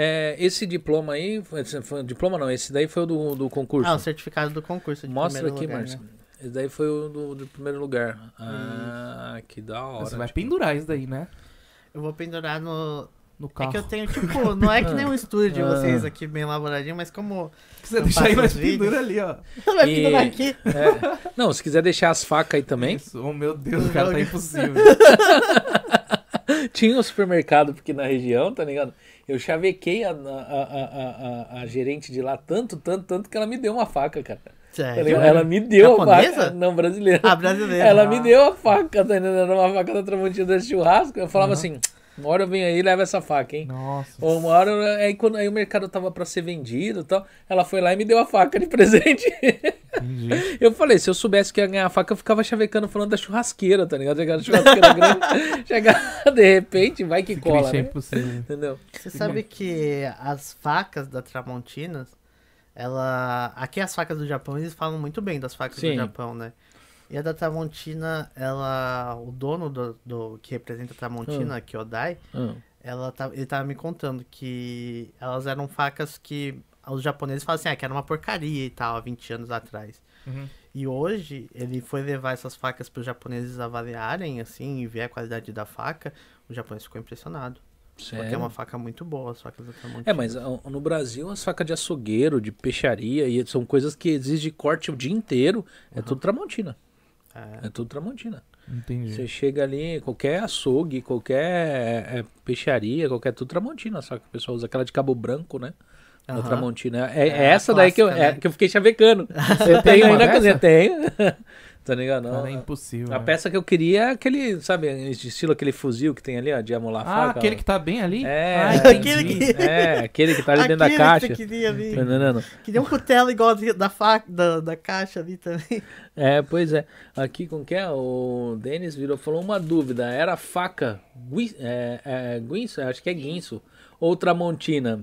É, esse diploma aí. esse foi- diploma não, esse daí foi o do, do concurso. Ah, o certificado do concurso de Mostra primeiro aqui, lugar, Márcio. né? Esse daí foi o do, do primeiro lugar. Ah, que da hora. você vai tipo. pendurar isso daí, né? Eu vou pendurar no. No É carro. que eu tenho, tipo, [laughs] não é que nem um estúdio de Ah. vocês aqui bem elaboradinho, mas como. Que você Eu deixa aí, vídeos. pendura ali, ó. [laughs] Vai E- pendurar aqui. É. Não, se quiser deixar as facas aí também. Isso. Oh, meu Deus, o cara tá impossível. [laughs] [laughs] Tinha um supermercado aqui na região, tá ligado? Eu chavequei a, a, a, a, a- a gerente de lá tanto, tanto, tanto que ela me deu uma faca, cara. Tá Sério? ligado? Ela me deu a Japonesa? faca. Não, brasileira. Ah, brasileiro. Ela Ah. me deu a faca, tá entendendo? Uma faca da Tramontina desse churrasco. Eu falava Uhum. assim: uma hora eu venho aí e levo essa faca, hein? Nossa. Ou uma hora, aí, quando, aí o mercado tava pra ser vendido e tal, ela foi lá e me deu a faca de presente. Entendi. [laughs] Eu falei, se eu soubesse que ia ganhar a faca, eu ficava chavecando falando da churrasqueira, tá ligado? Chegar churrasqueira grande, [laughs] chegar de repente, vai que Esse cola, é né? impossível. Entendeu? Você sabe que as facas da Tramontinas, ela. Aqui as facas do Japão, eles falam muito bem das facas Sim. do Japão, né? E a da Tramontina, ela. O dono do, do que representa a Tramontina, Kyodai, Ah, ela tá, ele tava me contando que elas eram facas que os japoneses falam assim, ah, que era uma porcaria e tal, há 20 anos atrás. Uhum. E hoje, ele foi levar essas facas para os japoneses avaliarem, assim, e ver a qualidade da faca. O japonês ficou impressionado. Porque é sério? uma faca muito boa, as facas da Tramontina. É, mas ó, no Brasil, as facas de açougueiro, de peixaria, e são coisas que exigem corte o dia inteiro. É tudo Tramontina. É. É tudo Tramontina. Entendi. Você chega ali, qualquer açougue, qualquer é, peixaria, qualquer tudo Tramontina. Só que o pessoal usa aquela de cabo branco, né? Da Aham. Tramontina. É, é É, essa a daí que eu, clássica, é, né? que eu fiquei chavecando. [laughs] Eu tem na dessa? cozinha. Tenho. Tá ligado? Não, Cara, é impossível. a peça que eu queria é aquele, sabe, estilo aquele fuzil que tem ali, ó, de amolar a Ah, faca. aquele que tá bem ali? É, Ah, aquele entendi. que- [laughs] É, aquele que tá ali dentro da Aquele caixa. Que você queria ali. Tá entendendo? Queria um cutelo igual da, faca, da, da caixa ali também. [laughs] É, pois é. Aqui com quem é? O Denis virou falou uma dúvida. Era faca gui- é, é, guinso? Acho que é guinso. Ou tramontina.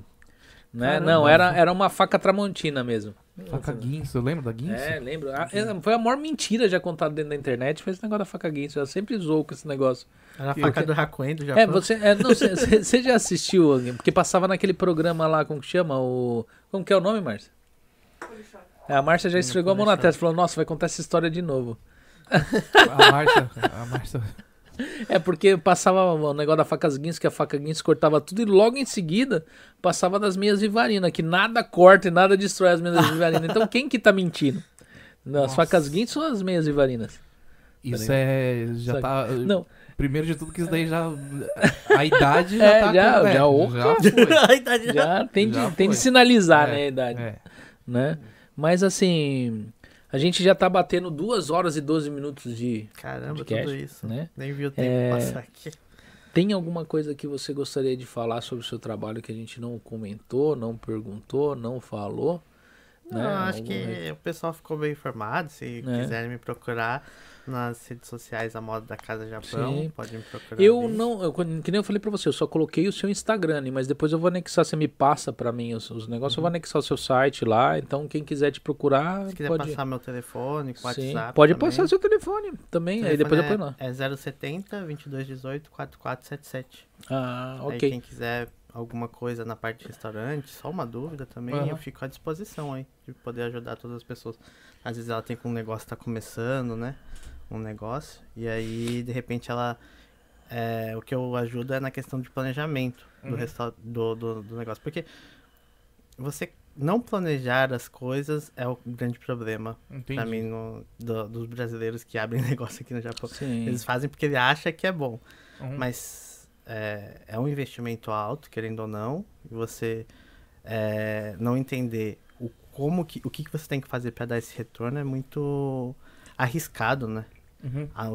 Né? Caramba. Não, era, era uma faca tramontina mesmo. Faca guinso, lembra da guinso? É, lembro. Ah, é, foi a maior mentira já contada dentro da internet. Foi esse negócio da faca guinso. Eu sempre zoou com esse negócio. Era a faca do Hakuen do Japão. É, você, é, não, [laughs] você, você- já assistiu? Porque passava naquele programa lá, como que chama? O, como que é o nome, Márcia? É, a Márcia já esfregou a mão na testa e falou, nossa, vai contar essa história de novo. A Márcia, a Márcia É porque passava o negócio da faca Guinness, que a faca Guinness cortava tudo e logo em seguida passava das meias Vivarina, que nada corta e nada destrói as meias Vivarina. [laughs] Então quem que tá mentindo? As Nossa. facas Guinness ou as meias Vivarinas? Isso é. Já Sabe? tá. Não, Primeiro de tudo, que isso daí já. A idade já É, tá. já- com- é, já, opa. [laughs] já. A idade já- já tem de, tem de sinalizar, É, né, a idade. É. Né? Mas assim, a gente já tá batendo 2 horas e 12 minutos de. Caramba, Podcast, tudo isso. né? Nem vi o tempo É, passar aqui. Tem alguma coisa que você gostaria de falar sobre o seu trabalho que a gente não comentou, não perguntou, não falou? Não, né? acho Algum que o pessoal ficou bem informado. Se É. quiserem me procurar nas redes sociais, a moda da Casa Japão, Sim. pode me procurar. Eu ali. não, eu, que nem eu falei pra você, eu só coloquei o seu Instagram, né, mas depois eu vou anexar, você me passa pra mim os, os negócios, eu vou anexar o seu site lá, então quem quiser te procurar, Uhum. Se quiser pode. passar meu telefone, Sim, WhatsApp. pode também. passar seu telefone também, aí O depois eu telefone ponho lá. é, é 070 2218 4477. Ah, Aí ok. quem quiser alguma coisa na parte de restaurante, só uma dúvida também, Aham. eu fico à disposição aí, de poder ajudar todas as pessoas. Às vezes ela tem com um negócio tá começando, né? Um negócio, e aí de repente ela. é, o que eu ajudo é na questão de planejamento do, Uhum. resta- do, do, do negócio. Porque você não planejar as coisas é o grande problema pra mim no- do- dos brasileiros que abrem [laughs] negócio aqui no Japão. Sim. Eles fazem porque ele acha que é bom. Uhum. Mas é, é um investimento alto, querendo ou não, e você é, não entender o, como que, o que, que você tem que fazer para dar esse retorno é muito arriscado, né? Uhum. Ah,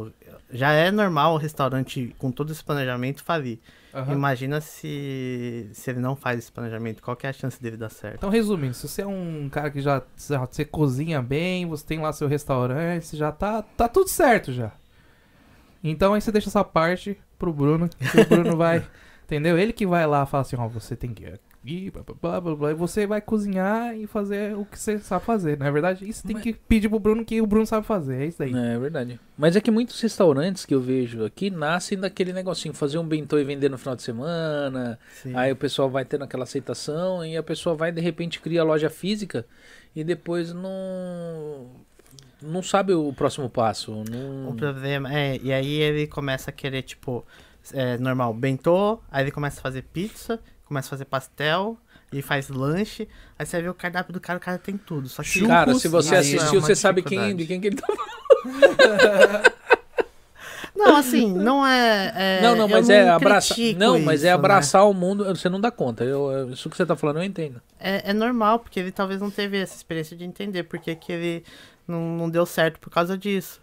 Já é normal o restaurante, com todo esse planejamento, falir. Aham. Imagina se, se ele não faz esse planejamento, qual que é a chance dele dar certo? Então, resumindo, se você é um cara que já, já você cozinha bem, você tem lá seu restaurante, você já tá, tá tudo certo já. Então aí você deixa essa parte pro Bruno, que o Bruno [laughs] vai, entendeu? Ele que vai lá falar assim, ó, você tem que ir, blá, blá, blá, blá, blá, e você vai cozinhar e fazer o que você sabe fazer, não é verdade? Isso tem Mas- que pedir pro Bruno que o Bruno sabe fazer, é isso aí. É verdade. Mas é que muitos restaurantes que eu vejo aqui nascem daquele negocinho, fazer um bentô e vender no final de semana, Sim. Aí o pessoal vai tendo aquela aceitação e a pessoa vai de repente cria a loja física e depois não não sabe o próximo passo. O Não... problema é, e aí ele começa a querer, tipo, é, normal, bentô, aí ele começa a fazer pizza, começa a fazer pastel, e faz lanche, aí você vê o cardápio do cara, o cara tem tudo. Só que Cara, se você é assistiu, uma você sabe quem, de quem que ele tá [laughs] Não, assim, não é. é Não, não, mas é abraçar. Não, mas é isso, né? abraçar o mundo. Você não dá conta. Eu, eu- isso que você tá falando, eu entendo. É, é normal, porque ele talvez não teve essa experiência de entender porque que ele não, não deu certo por causa disso.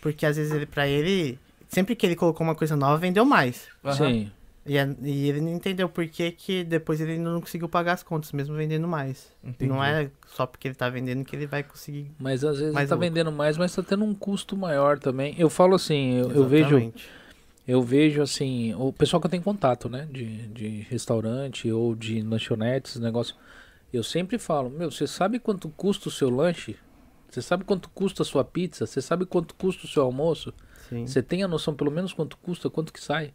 Porque às vezes ele, pra ele, sempre que ele colocou uma coisa nova, vendeu mais. Sim. E, é- e ele não entendeu por que, que depois ele não conseguiu pagar as contas, mesmo vendendo mais. Entendi. Não é só porque ele tá vendendo que ele vai conseguir. Mas às vezes Mais tá lucro. vendendo mais, mas tá tendo um custo maior também. Eu falo assim, eu, eu vejo. Eu vejo assim, o pessoal que eu tenho contato, né? De, de restaurante ou de lanchonetes, negócio. Eu sempre falo, meu, você sabe quanto custa o seu lanche? Você sabe quanto custa a sua pizza? Você sabe quanto custa o seu almoço? Sim. Você tem a noção pelo menos quanto custa, quanto que sai?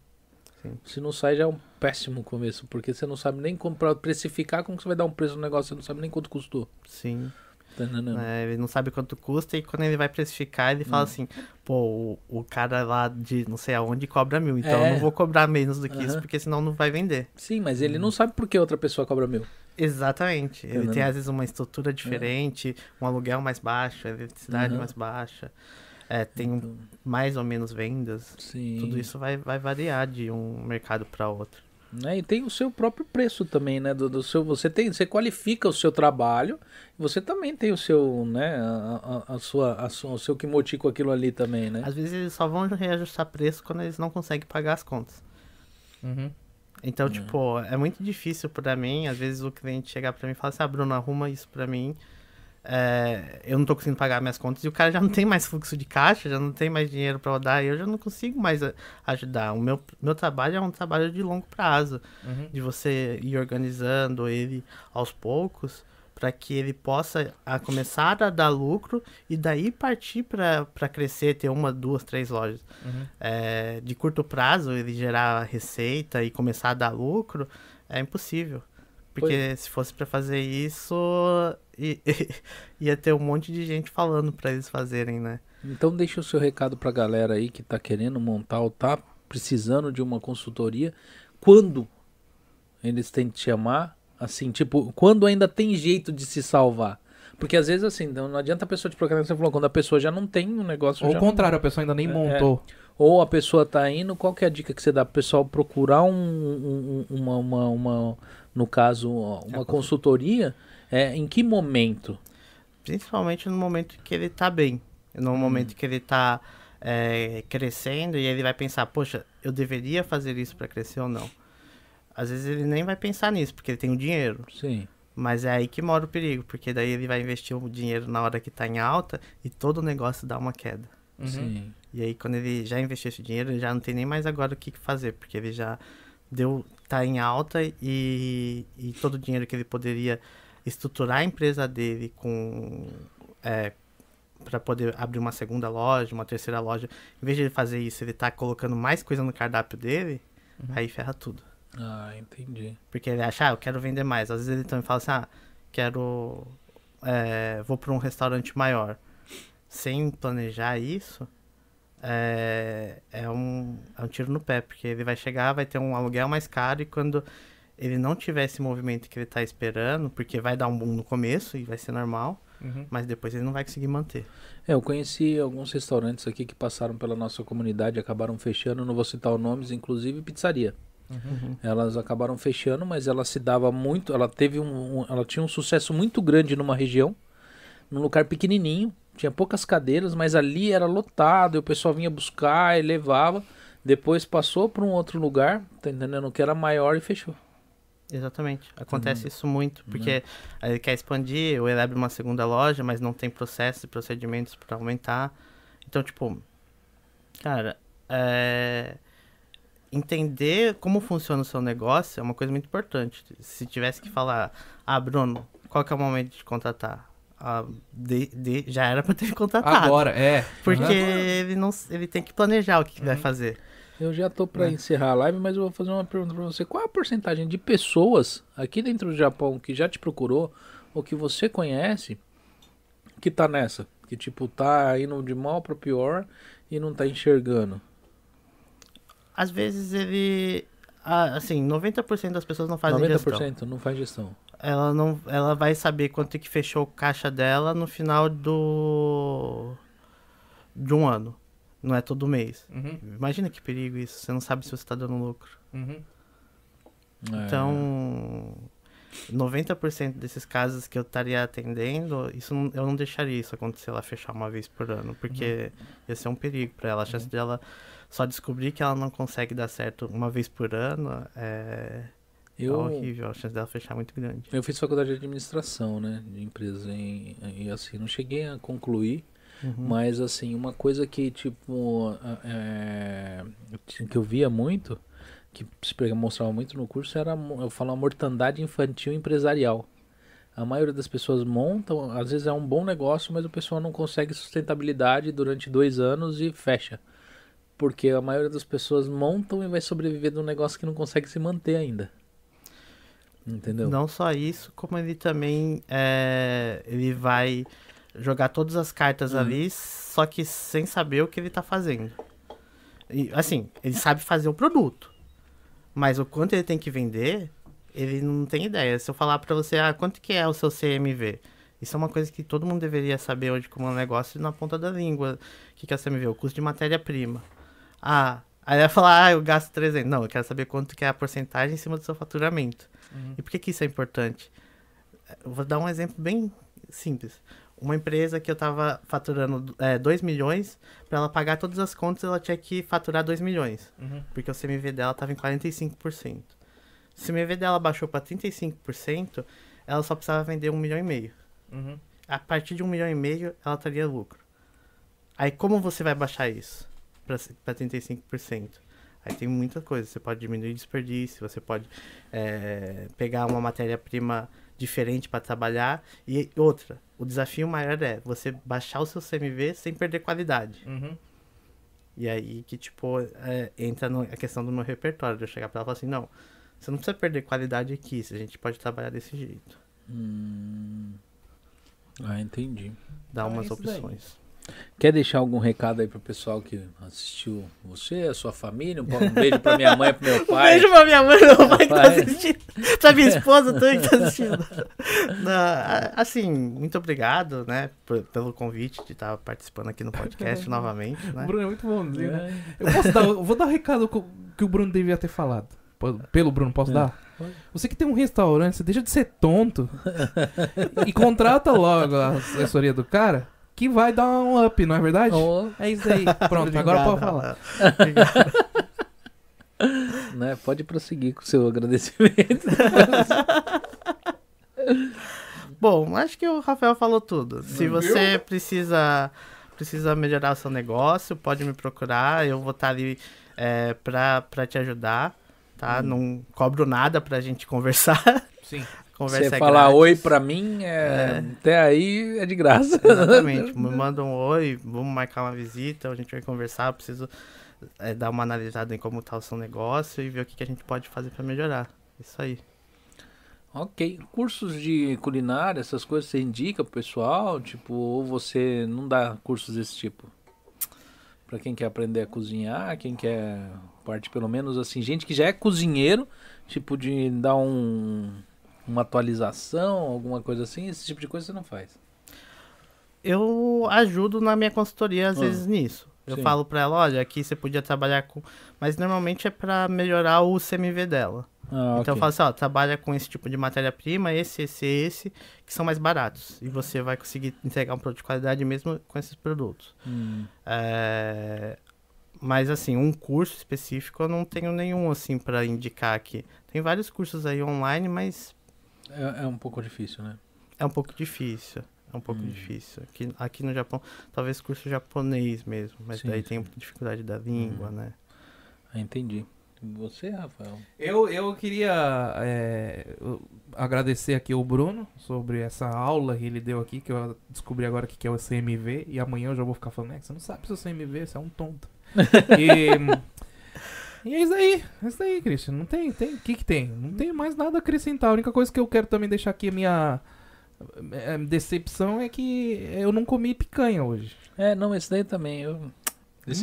Sim. Se não sai já é um péssimo começo, porque você não sabe nem como pra precificar, como que você vai dar um preço no negócio, você não sabe nem quanto custou. Sim. Tá? É, ele não sabe quanto custa e quando ele vai precificar, ele Hum. fala assim, pô, o, o cara lá de não sei aonde cobra mil, então É. eu não vou cobrar menos do que isso, Aham. porque senão não vai vender. Sim, mas ele não sabe por que outra pessoa cobra mil. Exatamente. Ele Entendendo? tem às vezes uma estrutura diferente, um aluguel mais baixo, a eletricidade Aham. mais baixa, é, tem Então, mais ou menos vendas. sim. Tudo isso vai, vai variar de um mercado para outro. né? E tem o seu próprio preço também, né? Do, do seu, você tem, você qualifica o seu trabalho, você também tem o seu, né? A, a- a sua, a sua, o seu kimoti com aquilo ali também, né? Às vezes eles só vão reajustar preço quando eles não conseguem pagar as contas. Uhum. Então, tipo, é muito difícil pra mim, às vezes o cliente chegar pra mim e falar assim, ah, Bruno, arruma isso pra mim. É, eu não tô conseguindo pagar minhas contas e o cara já não tem mais fluxo de caixa, já não tem mais dinheiro pra rodar e eu já não consigo mais a- ajudar. O meu, meu trabalho é um trabalho de longo prazo, Uhum. de você ir organizando ele aos poucos para que ele possa a, começar a dar lucro e daí partir para crescer, ter uma, duas, três lojas. Uhum. É, de curto prazo, ele gerar receita e começar a dar lucro, é impossível. Porque se fosse para fazer isso, [laughs] ia ter um monte de gente falando para eles fazerem, né? Então deixa o seu recado pra galera aí que tá querendo montar ou tá precisando de uma consultoria. Quando eles têm que te chamar? Assim, tipo, quando ainda tem jeito de se salvar? Porque às vezes assim, não adianta a pessoa te procurar, você falou, quando a pessoa já não tem um negócio. Ou já o não- contrário, a pessoa ainda nem É, montou. Ou a pessoa tá indo, qual que é a dica que você dá pro pessoal procurar um, um- um- uma, uma, uma- no caso, uma consultoria? É, em que momento? Principalmente no momento que ele tá bem. No momento que ele tá é, crescendo e ele vai pensar, poxa, eu deveria fazer isso para crescer ou não. Às vezes ele nem vai pensar nisso, porque ele tem o dinheiro. Sim. Mas é aí que mora o perigo, porque daí ele vai investir o dinheiro na hora que tá em alta e todo o negócio dá uma queda. Uhum. Sim. E aí quando ele já investiu esse dinheiro, ele já não tem nem mais agora o que fazer, porque ele já deu tá em alta e, e todo o dinheiro que ele poderia estruturar a empresa dele com é, para poder abrir uma segunda loja, uma terceira loja, em vez de ele fazer isso, ele tá colocando mais coisa no cardápio dele, aí ferra tudo. Ah, entendi. Porque ele acha, ah, eu quero vender mais. Às vezes ele também fala assim, ah, quero. é, vou para um restaurante maior. Sem planejar isso, é, é, um, é um tiro no pé, porque ele vai chegar, vai ter um aluguel mais caro e quando ele não tiver esse movimento que ele tá esperando, porque vai dar um boom no começo e vai ser normal, Uhum. mas depois ele não vai conseguir manter. É, eu conheci alguns restaurantes aqui que passaram pela nossa comunidade, acabaram fechando, não vou citar os nomes, inclusive pizzaria. Uhum. Elas acabaram fechando, mas ela se dava muito, ela teve um, um- ela tinha um sucesso muito grande numa região, num lugar pequenininho, tinha poucas cadeiras, mas ali era lotado, e o pessoal vinha buscar e levava. Depois passou para um outro lugar, tá entendendo? Que era maior e fechou. Exatamente. Acontece isso muito, porque aí ele quer expandir, ou ele abre uma segunda loja, mas não tem processos e procedimentos para aumentar. Então, tipo, cara, é, entender como funciona o seu negócio é uma coisa muito importante. Se tivesse que falar, ah, Bruno, qual que é o momento de contratar? Ah, de- de- já era para ter contratado. Agora, é. Porque Uhum. ele não ele tem que planejar o que, que vai fazer. Eu já tô para É. encerrar a live, mas eu vou fazer uma pergunta para você. Qual a porcentagem de pessoas aqui dentro do Japão que já te procurou ou que você conhece que tá nessa? Que tipo tá indo de mal para pior e não tá enxergando? Às vezes ele. ah, assim, 90% das pessoas não fazem 90% gestão. não faz gestão. Ela não. Ela vai saber quanto que fechou o caixa dela no final do. de um ano. Não é todo mês. Uhum. Imagina que perigo isso. Você não sabe se você tá dando lucro. Uhum. É. Então. 90% desses casos que eu estaria atendendo, isso não- eu não deixaria isso acontecer ela fechar uma vez por ano, porque ia ser um perigo para ela. A chance dela só descobrir que ela não consegue dar certo uma vez por ano é, é eu, horrível. A chance dela fechar é muito grande. eu fiz faculdade de administração, né, de empresas em, e assim, não cheguei a concluir, Uhum. Mas assim, uma coisa que tipo é, que eu via muito, que se mostrava muito no curso, era eu falo a mortandade infantil empresarial. A maioria das pessoas montam, às vezes é um bom negócio, mas o pessoal não consegue sustentabilidade durante dois anos e fecha. Porque a maioria das pessoas montam e vai sobreviver de um negócio que não consegue se manter ainda. Entendeu? Não só isso, como ele também é, ele vai jogar todas as cartas Uhum. ali, só que sem saber o que ele tá fazendo. E, assim, ele sabe fazer o produto, mas o quanto ele tem que vender, ele não tem ideia. Se eu falar pra você, ah, quanto que é o seu CMV? Isso é uma coisa que todo mundo deveria saber hoje como é um negócio na ponta da língua. O que que é o CMV? O custo de matéria-prima. Ah, aí vai falar, ah, eu gasto 300. Não, eu quero saber quanto que é a porcentagem em cima do seu faturamento. E por que, que isso é importante? Eu vou dar um exemplo bem simples. Uma empresa que eu estava faturando 2 milhões, para ela pagar todas as contas, ela tinha que faturar 2 milhões. Uhum. Porque o CMV dela estava em 45%. Se o CMV dela baixou para 35%, ela só precisava vender 1 milhão e meio. Uhum. A partir de 1 milhão e meio, ela teria lucro. Aí como você vai baixar isso para 35%? Aí tem muita coisa. Você pode diminuir desperdício, você pode é, pegar uma matéria-prima diferente para trabalhar. E outra, o desafio maior é você baixar o seu CMV sem perder qualidade. Uhum. E aí que, tipo, é, entra no- a questão do meu repertório. De eu chegar pra ela e falar assim, não, você não precisa perder qualidade aqui, a gente pode trabalhar desse jeito. Hum. Ah, entendi. Então é umas daí. opções. Quer deixar algum recado aí pro pessoal que assistiu você, a sua família? Um, um beijo pra minha mãe, pro meu [laughs] Um pai. beijo pra minha mãe, meu pai que tá assistindo. Pra minha esposa [laughs] também que tá assistindo. Não, assim, muito obrigado, né, por- pelo convite de estar participando aqui no podcast [laughs] novamente, O né? Bruno é muito bonzinho, né? É. Eu, posso dar, eu vou dar o recado que o Bruno devia ter falado. Pelo Bruno, posso É. dar? Você que tem um restaurante, você deixa de ser tonto e contrata logo a assessoria do cara que vai dar um up, não é verdade? Ó, É isso aí. Pronto, agora pode falar. né, pode prosseguir com o seu agradecimento. [laughs] Bom, acho que o Rafael falou tudo. Se você precisa precisa melhorar o seu negócio, pode me procurar. Eu vou estar ali é, pra, pra te ajudar, tá? Não cobro nada pra gente [laughs] conversar. Sim. Conversa Você é falar grátis. oi pra mim, é, até aí é de graça. Exatamente. [laughs] Me manda um oi, vamos marcar uma visita, a gente vai conversar. Eu preciso é, dar uma analisada em como tá o seu negócio e ver o que, que a gente pode fazer pra melhorar. Isso aí. Ok. Cursos de culinária, essas coisas você indica pro pessoal? Tipo, ou você não dá cursos desse tipo? Pra quem quer aprender a cozinhar, quem quer parte pelo menos assim, gente que já é cozinheiro, tipo de dar um uma atualização, alguma coisa assim, esse tipo de coisa você não faz. Eu ajudo na minha consultoria às Ah, vezes nisso. Eu sim. falo pra ela, olha, aqui você podia trabalhar com. Mas normalmente é pra melhorar o CMV dela. Ah, Então eu ok. falo assim, ó, trabalha com esse tipo de matéria-prima, esse, esse, esse, que são mais baratos. E você vai conseguir entregar um produto de qualidade mesmo com esses produtos. Hum, É, Mas assim, um curso específico eu não tenho nenhum assim pra indicar aqui. Tem vários cursos aí online, mas é, é um pouco difícil, né? é um pouco difícil. É um pouco Hum. difícil. Aqui, aqui no Japão, talvez curso japonês mesmo, mas Sim, daí sim. tem dificuldade da língua, Hum. né? Ah, entendi. Você, Rafael? Eu, eu queria é, agradecer aqui o Bruno sobre essa aula que ele deu aqui, que eu descobri agora que que é o CMV, e amanhã eu já vou ficar falando, é, você não sabe seu CMV, você é um tonto. [laughs] e, e é isso aí, é isso aí, Christian. Não tem, tem, o que que tem? Não tem mais nada a acrescentar. A única coisa que eu quero também deixar aqui a minha eh, decepção é que eu não comi picanha hoje. É, não, esse daí também. Eu...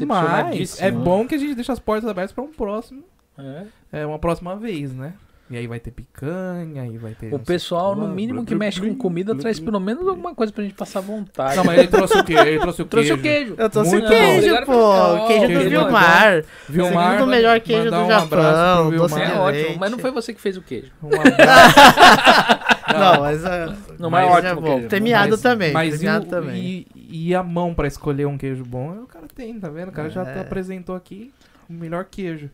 Mas é bom que a gente deixa as portas abertas para um próximo, É. é uma próxima vez, né? E aí vai ter picanha, aí vai ter. O não pessoal, no mínimo, que mexe com comida, traz pelo menos alguma coisa pra gente passar vontade. Não, mas ele trouxe o quê? Ele trouxe o Trouxe queijo. o queijo. Eu sem Muito bom. queijo, Obrigado pô. Queijo Oh, do queijo Vilmar. Vilmar, Segundo melhor queijo do um Japão, Vilmar. doce É ótimo, mas não foi você que fez o queijo. Um abraço. [laughs] Não, mas, ah, Não, mas mas é é ótimo bom. queijo. Premiado Mas- também. Mas e, premiado o- também. e- e a mão pra escolher um queijo bom? O cara tem, tá vendo? O cara já É. apresentou aqui o melhor queijo.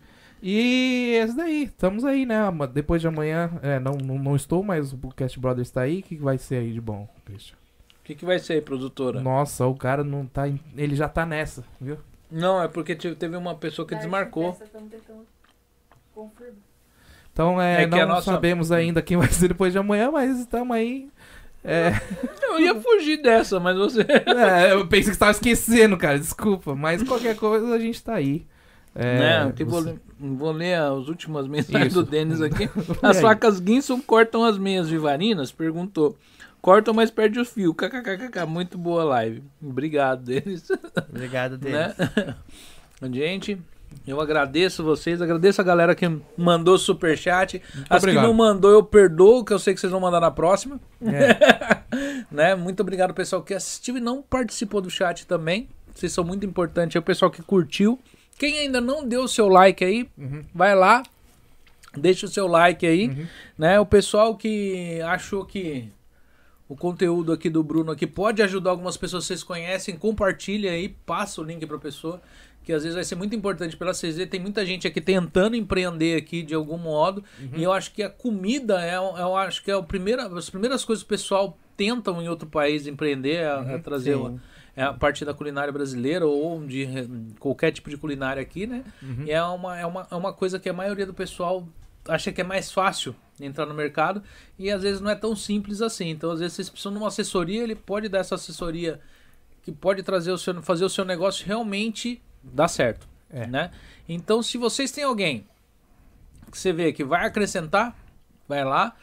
E esse daí, estamos aí, né? Depois de amanhã, é, não, não, não estou, mas o Cast Brothers tá aí. O que que vai ser aí de bom, Christian? O que, que vai ser aí, produtora? Nossa, o cara não tá. em- Ele já tá nessa, viu? Não, é porque te- teve uma pessoa que desmarcou. Confirma. Então, é, É não nossa- sabemos ainda quem vai ser depois de amanhã, mas estamos aí. É, [laughs] Eu ia fugir dessa, mas você. [laughs] é, eu pensei que você tava esquecendo, cara. Desculpa. Mas qualquer coisa a gente tá aí. É, né? que vou, você- ler- vou ler as últimas [laughs] mensagens Isso. do Denis aqui. [laughs] As facas Guinson cortam as meias vivarinas? Perguntou. Cortam, mas perde o fio. KKKKK. Muito boa live. Obrigado, Denis. Obrigado, [laughs] Denis. né? Gente, eu agradeço vocês, agradeço a galera que mandou superchat. As obrigado. que não mandou, eu perdoo, que eu sei que vocês vão mandar na próxima. É. né? Muito obrigado pessoal que assistiu e não participou do chat também. Vocês são muito importantes. É o pessoal que curtiu. Quem ainda não deu o seu like aí, Uhum. vai lá. Deixa o seu like aí, Uhum. né? O pessoal que achou que o conteúdo aqui do Bruno aqui pode ajudar algumas pessoas que vocês conhecem, compartilha aí, passa o link pra pessoa, que às vezes vai ser muito importante pela vocês verem. Tem muita gente aqui tentando empreender aqui de algum modo, e eu acho que a comida é, eu acho que é o primeira, as primeiras coisas que o pessoal tentam em outro país empreender, é, é trazer sim. uma- é a parte da culinária brasileira ou de qualquer tipo de culinária aqui, né? Uhum. E é uma, é, uma, é uma coisa que a maioria do pessoal acha que é mais fácil entrar no mercado e às vezes não é tão simples assim. Então, às vezes, vocês precisam de uma assessoria, ele pode dar essa assessoria que pode trazer o seu, fazer o seu negócio realmente dar certo. É. Né? Então, se vocês têm alguém que você vê que vai acrescentar, vai lá,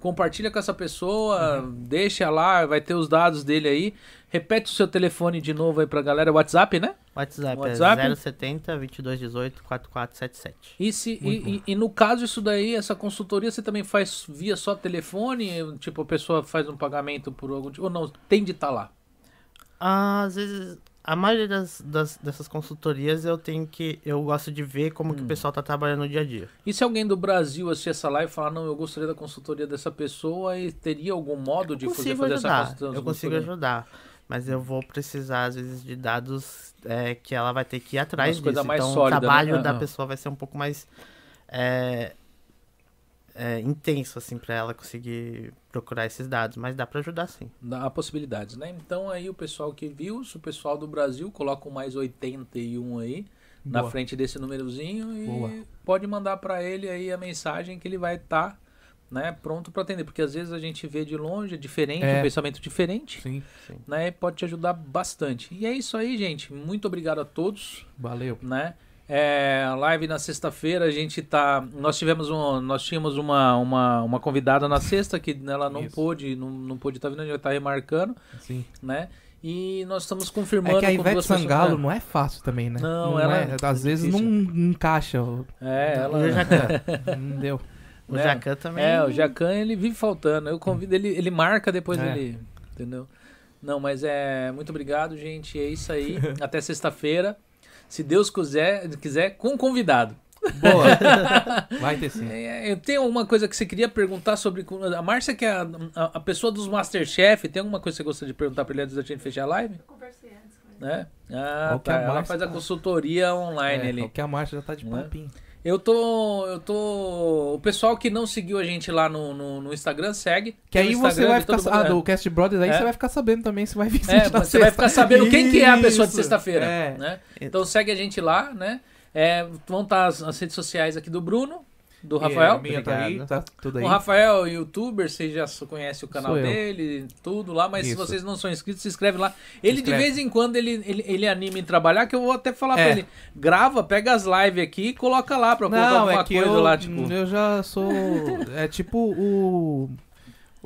compartilha com essa pessoa, deixa lá, vai ter os dados dele aí. Repete o seu telefone de novo aí pra galera, WhatsApp, né? WhatsApp, WhatsApp? é 070 2218 4477. E, se, e, e- e no caso isso daí, essa consultoria você também faz via só telefone? Tipo, a pessoa faz um pagamento por algum tipo, ou não, tem de estar lá? Às vezes, a maioria das, das- dessas consultorias eu tenho que. Eu gosto de ver como Hum. que o pessoal tá trabalhando no dia a dia. E se alguém do Brasil assistir essa live e falar, não, eu gostaria da consultoria dessa pessoa, e teria algum modo de fazer, fazer essa consultoria? Eu consigo ajudar. Mas eu vou precisar, às vezes, de dados é, que ela vai ter que ir atrás disso. coisa mais então, sólida, o trabalho né? da pessoa vai ser um pouco mais é, é, intenso, assim, pra ela conseguir procurar esses dados. Mas dá pra ajudar, sim. Há possibilidades, né? Então aí o pessoal que viu, se o pessoal do Brasil, coloca um mais 81 aí, na Boa. frente desse númerozinho e Boa. pode mandar pra ele aí a mensagem que ele vai estar né, pronto para atender, porque às vezes a gente vê de longe, é diferente, É. um pensamento diferente, Sim, né, e pode te ajudar bastante. E é isso aí, gente. Muito obrigado a todos, valeu. né? É, live na sexta-feira a gente tá, nós tivemos um, nós tínhamos uma, uma, uma convidada na sexta que ela não Isso. pôde, não, não pôde estar vindo, a gente vai estar remarcando, Sim. né? E nós estamos confirmando É que a Ivete duas pessoas- Sangalo não é fácil também, né? Não, ela é, é às vezes não encaixa. o- É, ela o [laughs] Jacan? Não deu. O Né? Jacan também. É, o Jacan ele vive faltando. Eu convido ele, ele marca depois É. ele, entendeu? Não, mas é muito obrigado, gente. É isso aí. [laughs] Até sexta-feira. Se Deus quiser, quiser com convidado. Boa. [laughs] Vai ter sim. É, eu tenho alguma coisa que você queria perguntar sobre a Márcia que é a, a, a pessoa dos Masterchef, tem alguma coisa que você gostaria de perguntar para ele antes da gente fechar a live? Eu conversei antes com ele. Né? Ah, tá. é a Ela Márcia, faz a tá? consultoria online É, ali. o que a marcha já tá de Né? papinho. Eu tô. Eu tô. O pessoal que não seguiu a gente lá no, no, no Instagram, segue. Que aí você vai ficar. Ah, do Cast Brothers aí É. você vai ficar sabendo também se vai vir É, você vai ficar sabendo quem que é a pessoa de sexta-feira. É. Né? Então segue a gente lá, né? É, vão estar as, as redes sociais aqui do Bruno, do Rafael. Minha tá aí, tá tudo aí. O Rafael é youtuber, vocês já conhecem o canal Sou eu. dele, tudo lá, mas se Isso. vocês não são inscritos, se inscreve lá. Ele inscreve. de vez em quando ele, ele, ele anima em trabalhar, que eu vou até falar É. pra ele, grava, pega as lives aqui e coloca lá pra colocar Não, alguma é que coisa eu, lá, tipo. eu já sou. É tipo o.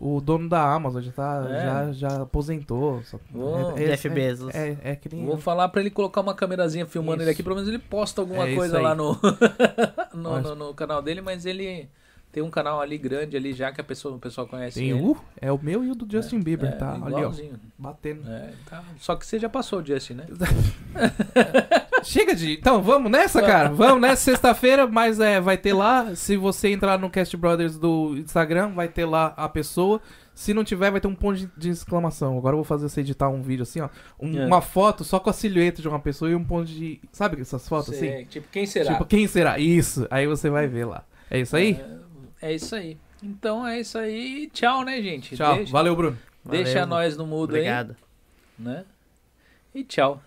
O dono da Amazon já, tá, É. já, já aposentou. Só, Oh, Jeff é, Bezos. É, é que nem. Vou falar pra ele colocar uma câmerazinha filmando Isso. ele aqui, pelo menos ele posta alguma É coisa aí. lá no, [laughs] no, Mas- no- no canal dele, mas ele tem um canal ali grande ali já que a pessoa, o pessoal conhece Tem ele. o. É o meu e o do Justin Bieber, É, tá? Ali, ó. igualzinho. Batendo. É, tá. Só que você já passou o Justin, né? [laughs] [laughs] Chega de. Então, vamos nessa, cara. [laughs] Vamos nessa sexta-feira, mas é, vai ter lá. Se você entrar no Cast Brothers do Instagram, vai ter lá a pessoa. Se não tiver, vai ter um ponto de, de exclamação. Agora eu vou fazer você editar um vídeo assim, ó. Um- É. Uma foto só com a silhueta de uma pessoa e um ponto de. Sabe essas fotos assim? Sei, Tipo, quem será? Tipo, quem será? Isso. Aí você vai ver lá. É isso aí? É, é isso aí. Então é isso aí. Tchau, né, gente? Tchau. Deixa, Valeu, Bruno. deixa Valeu. nós no mudo Obrigado. aí, né? E tchau.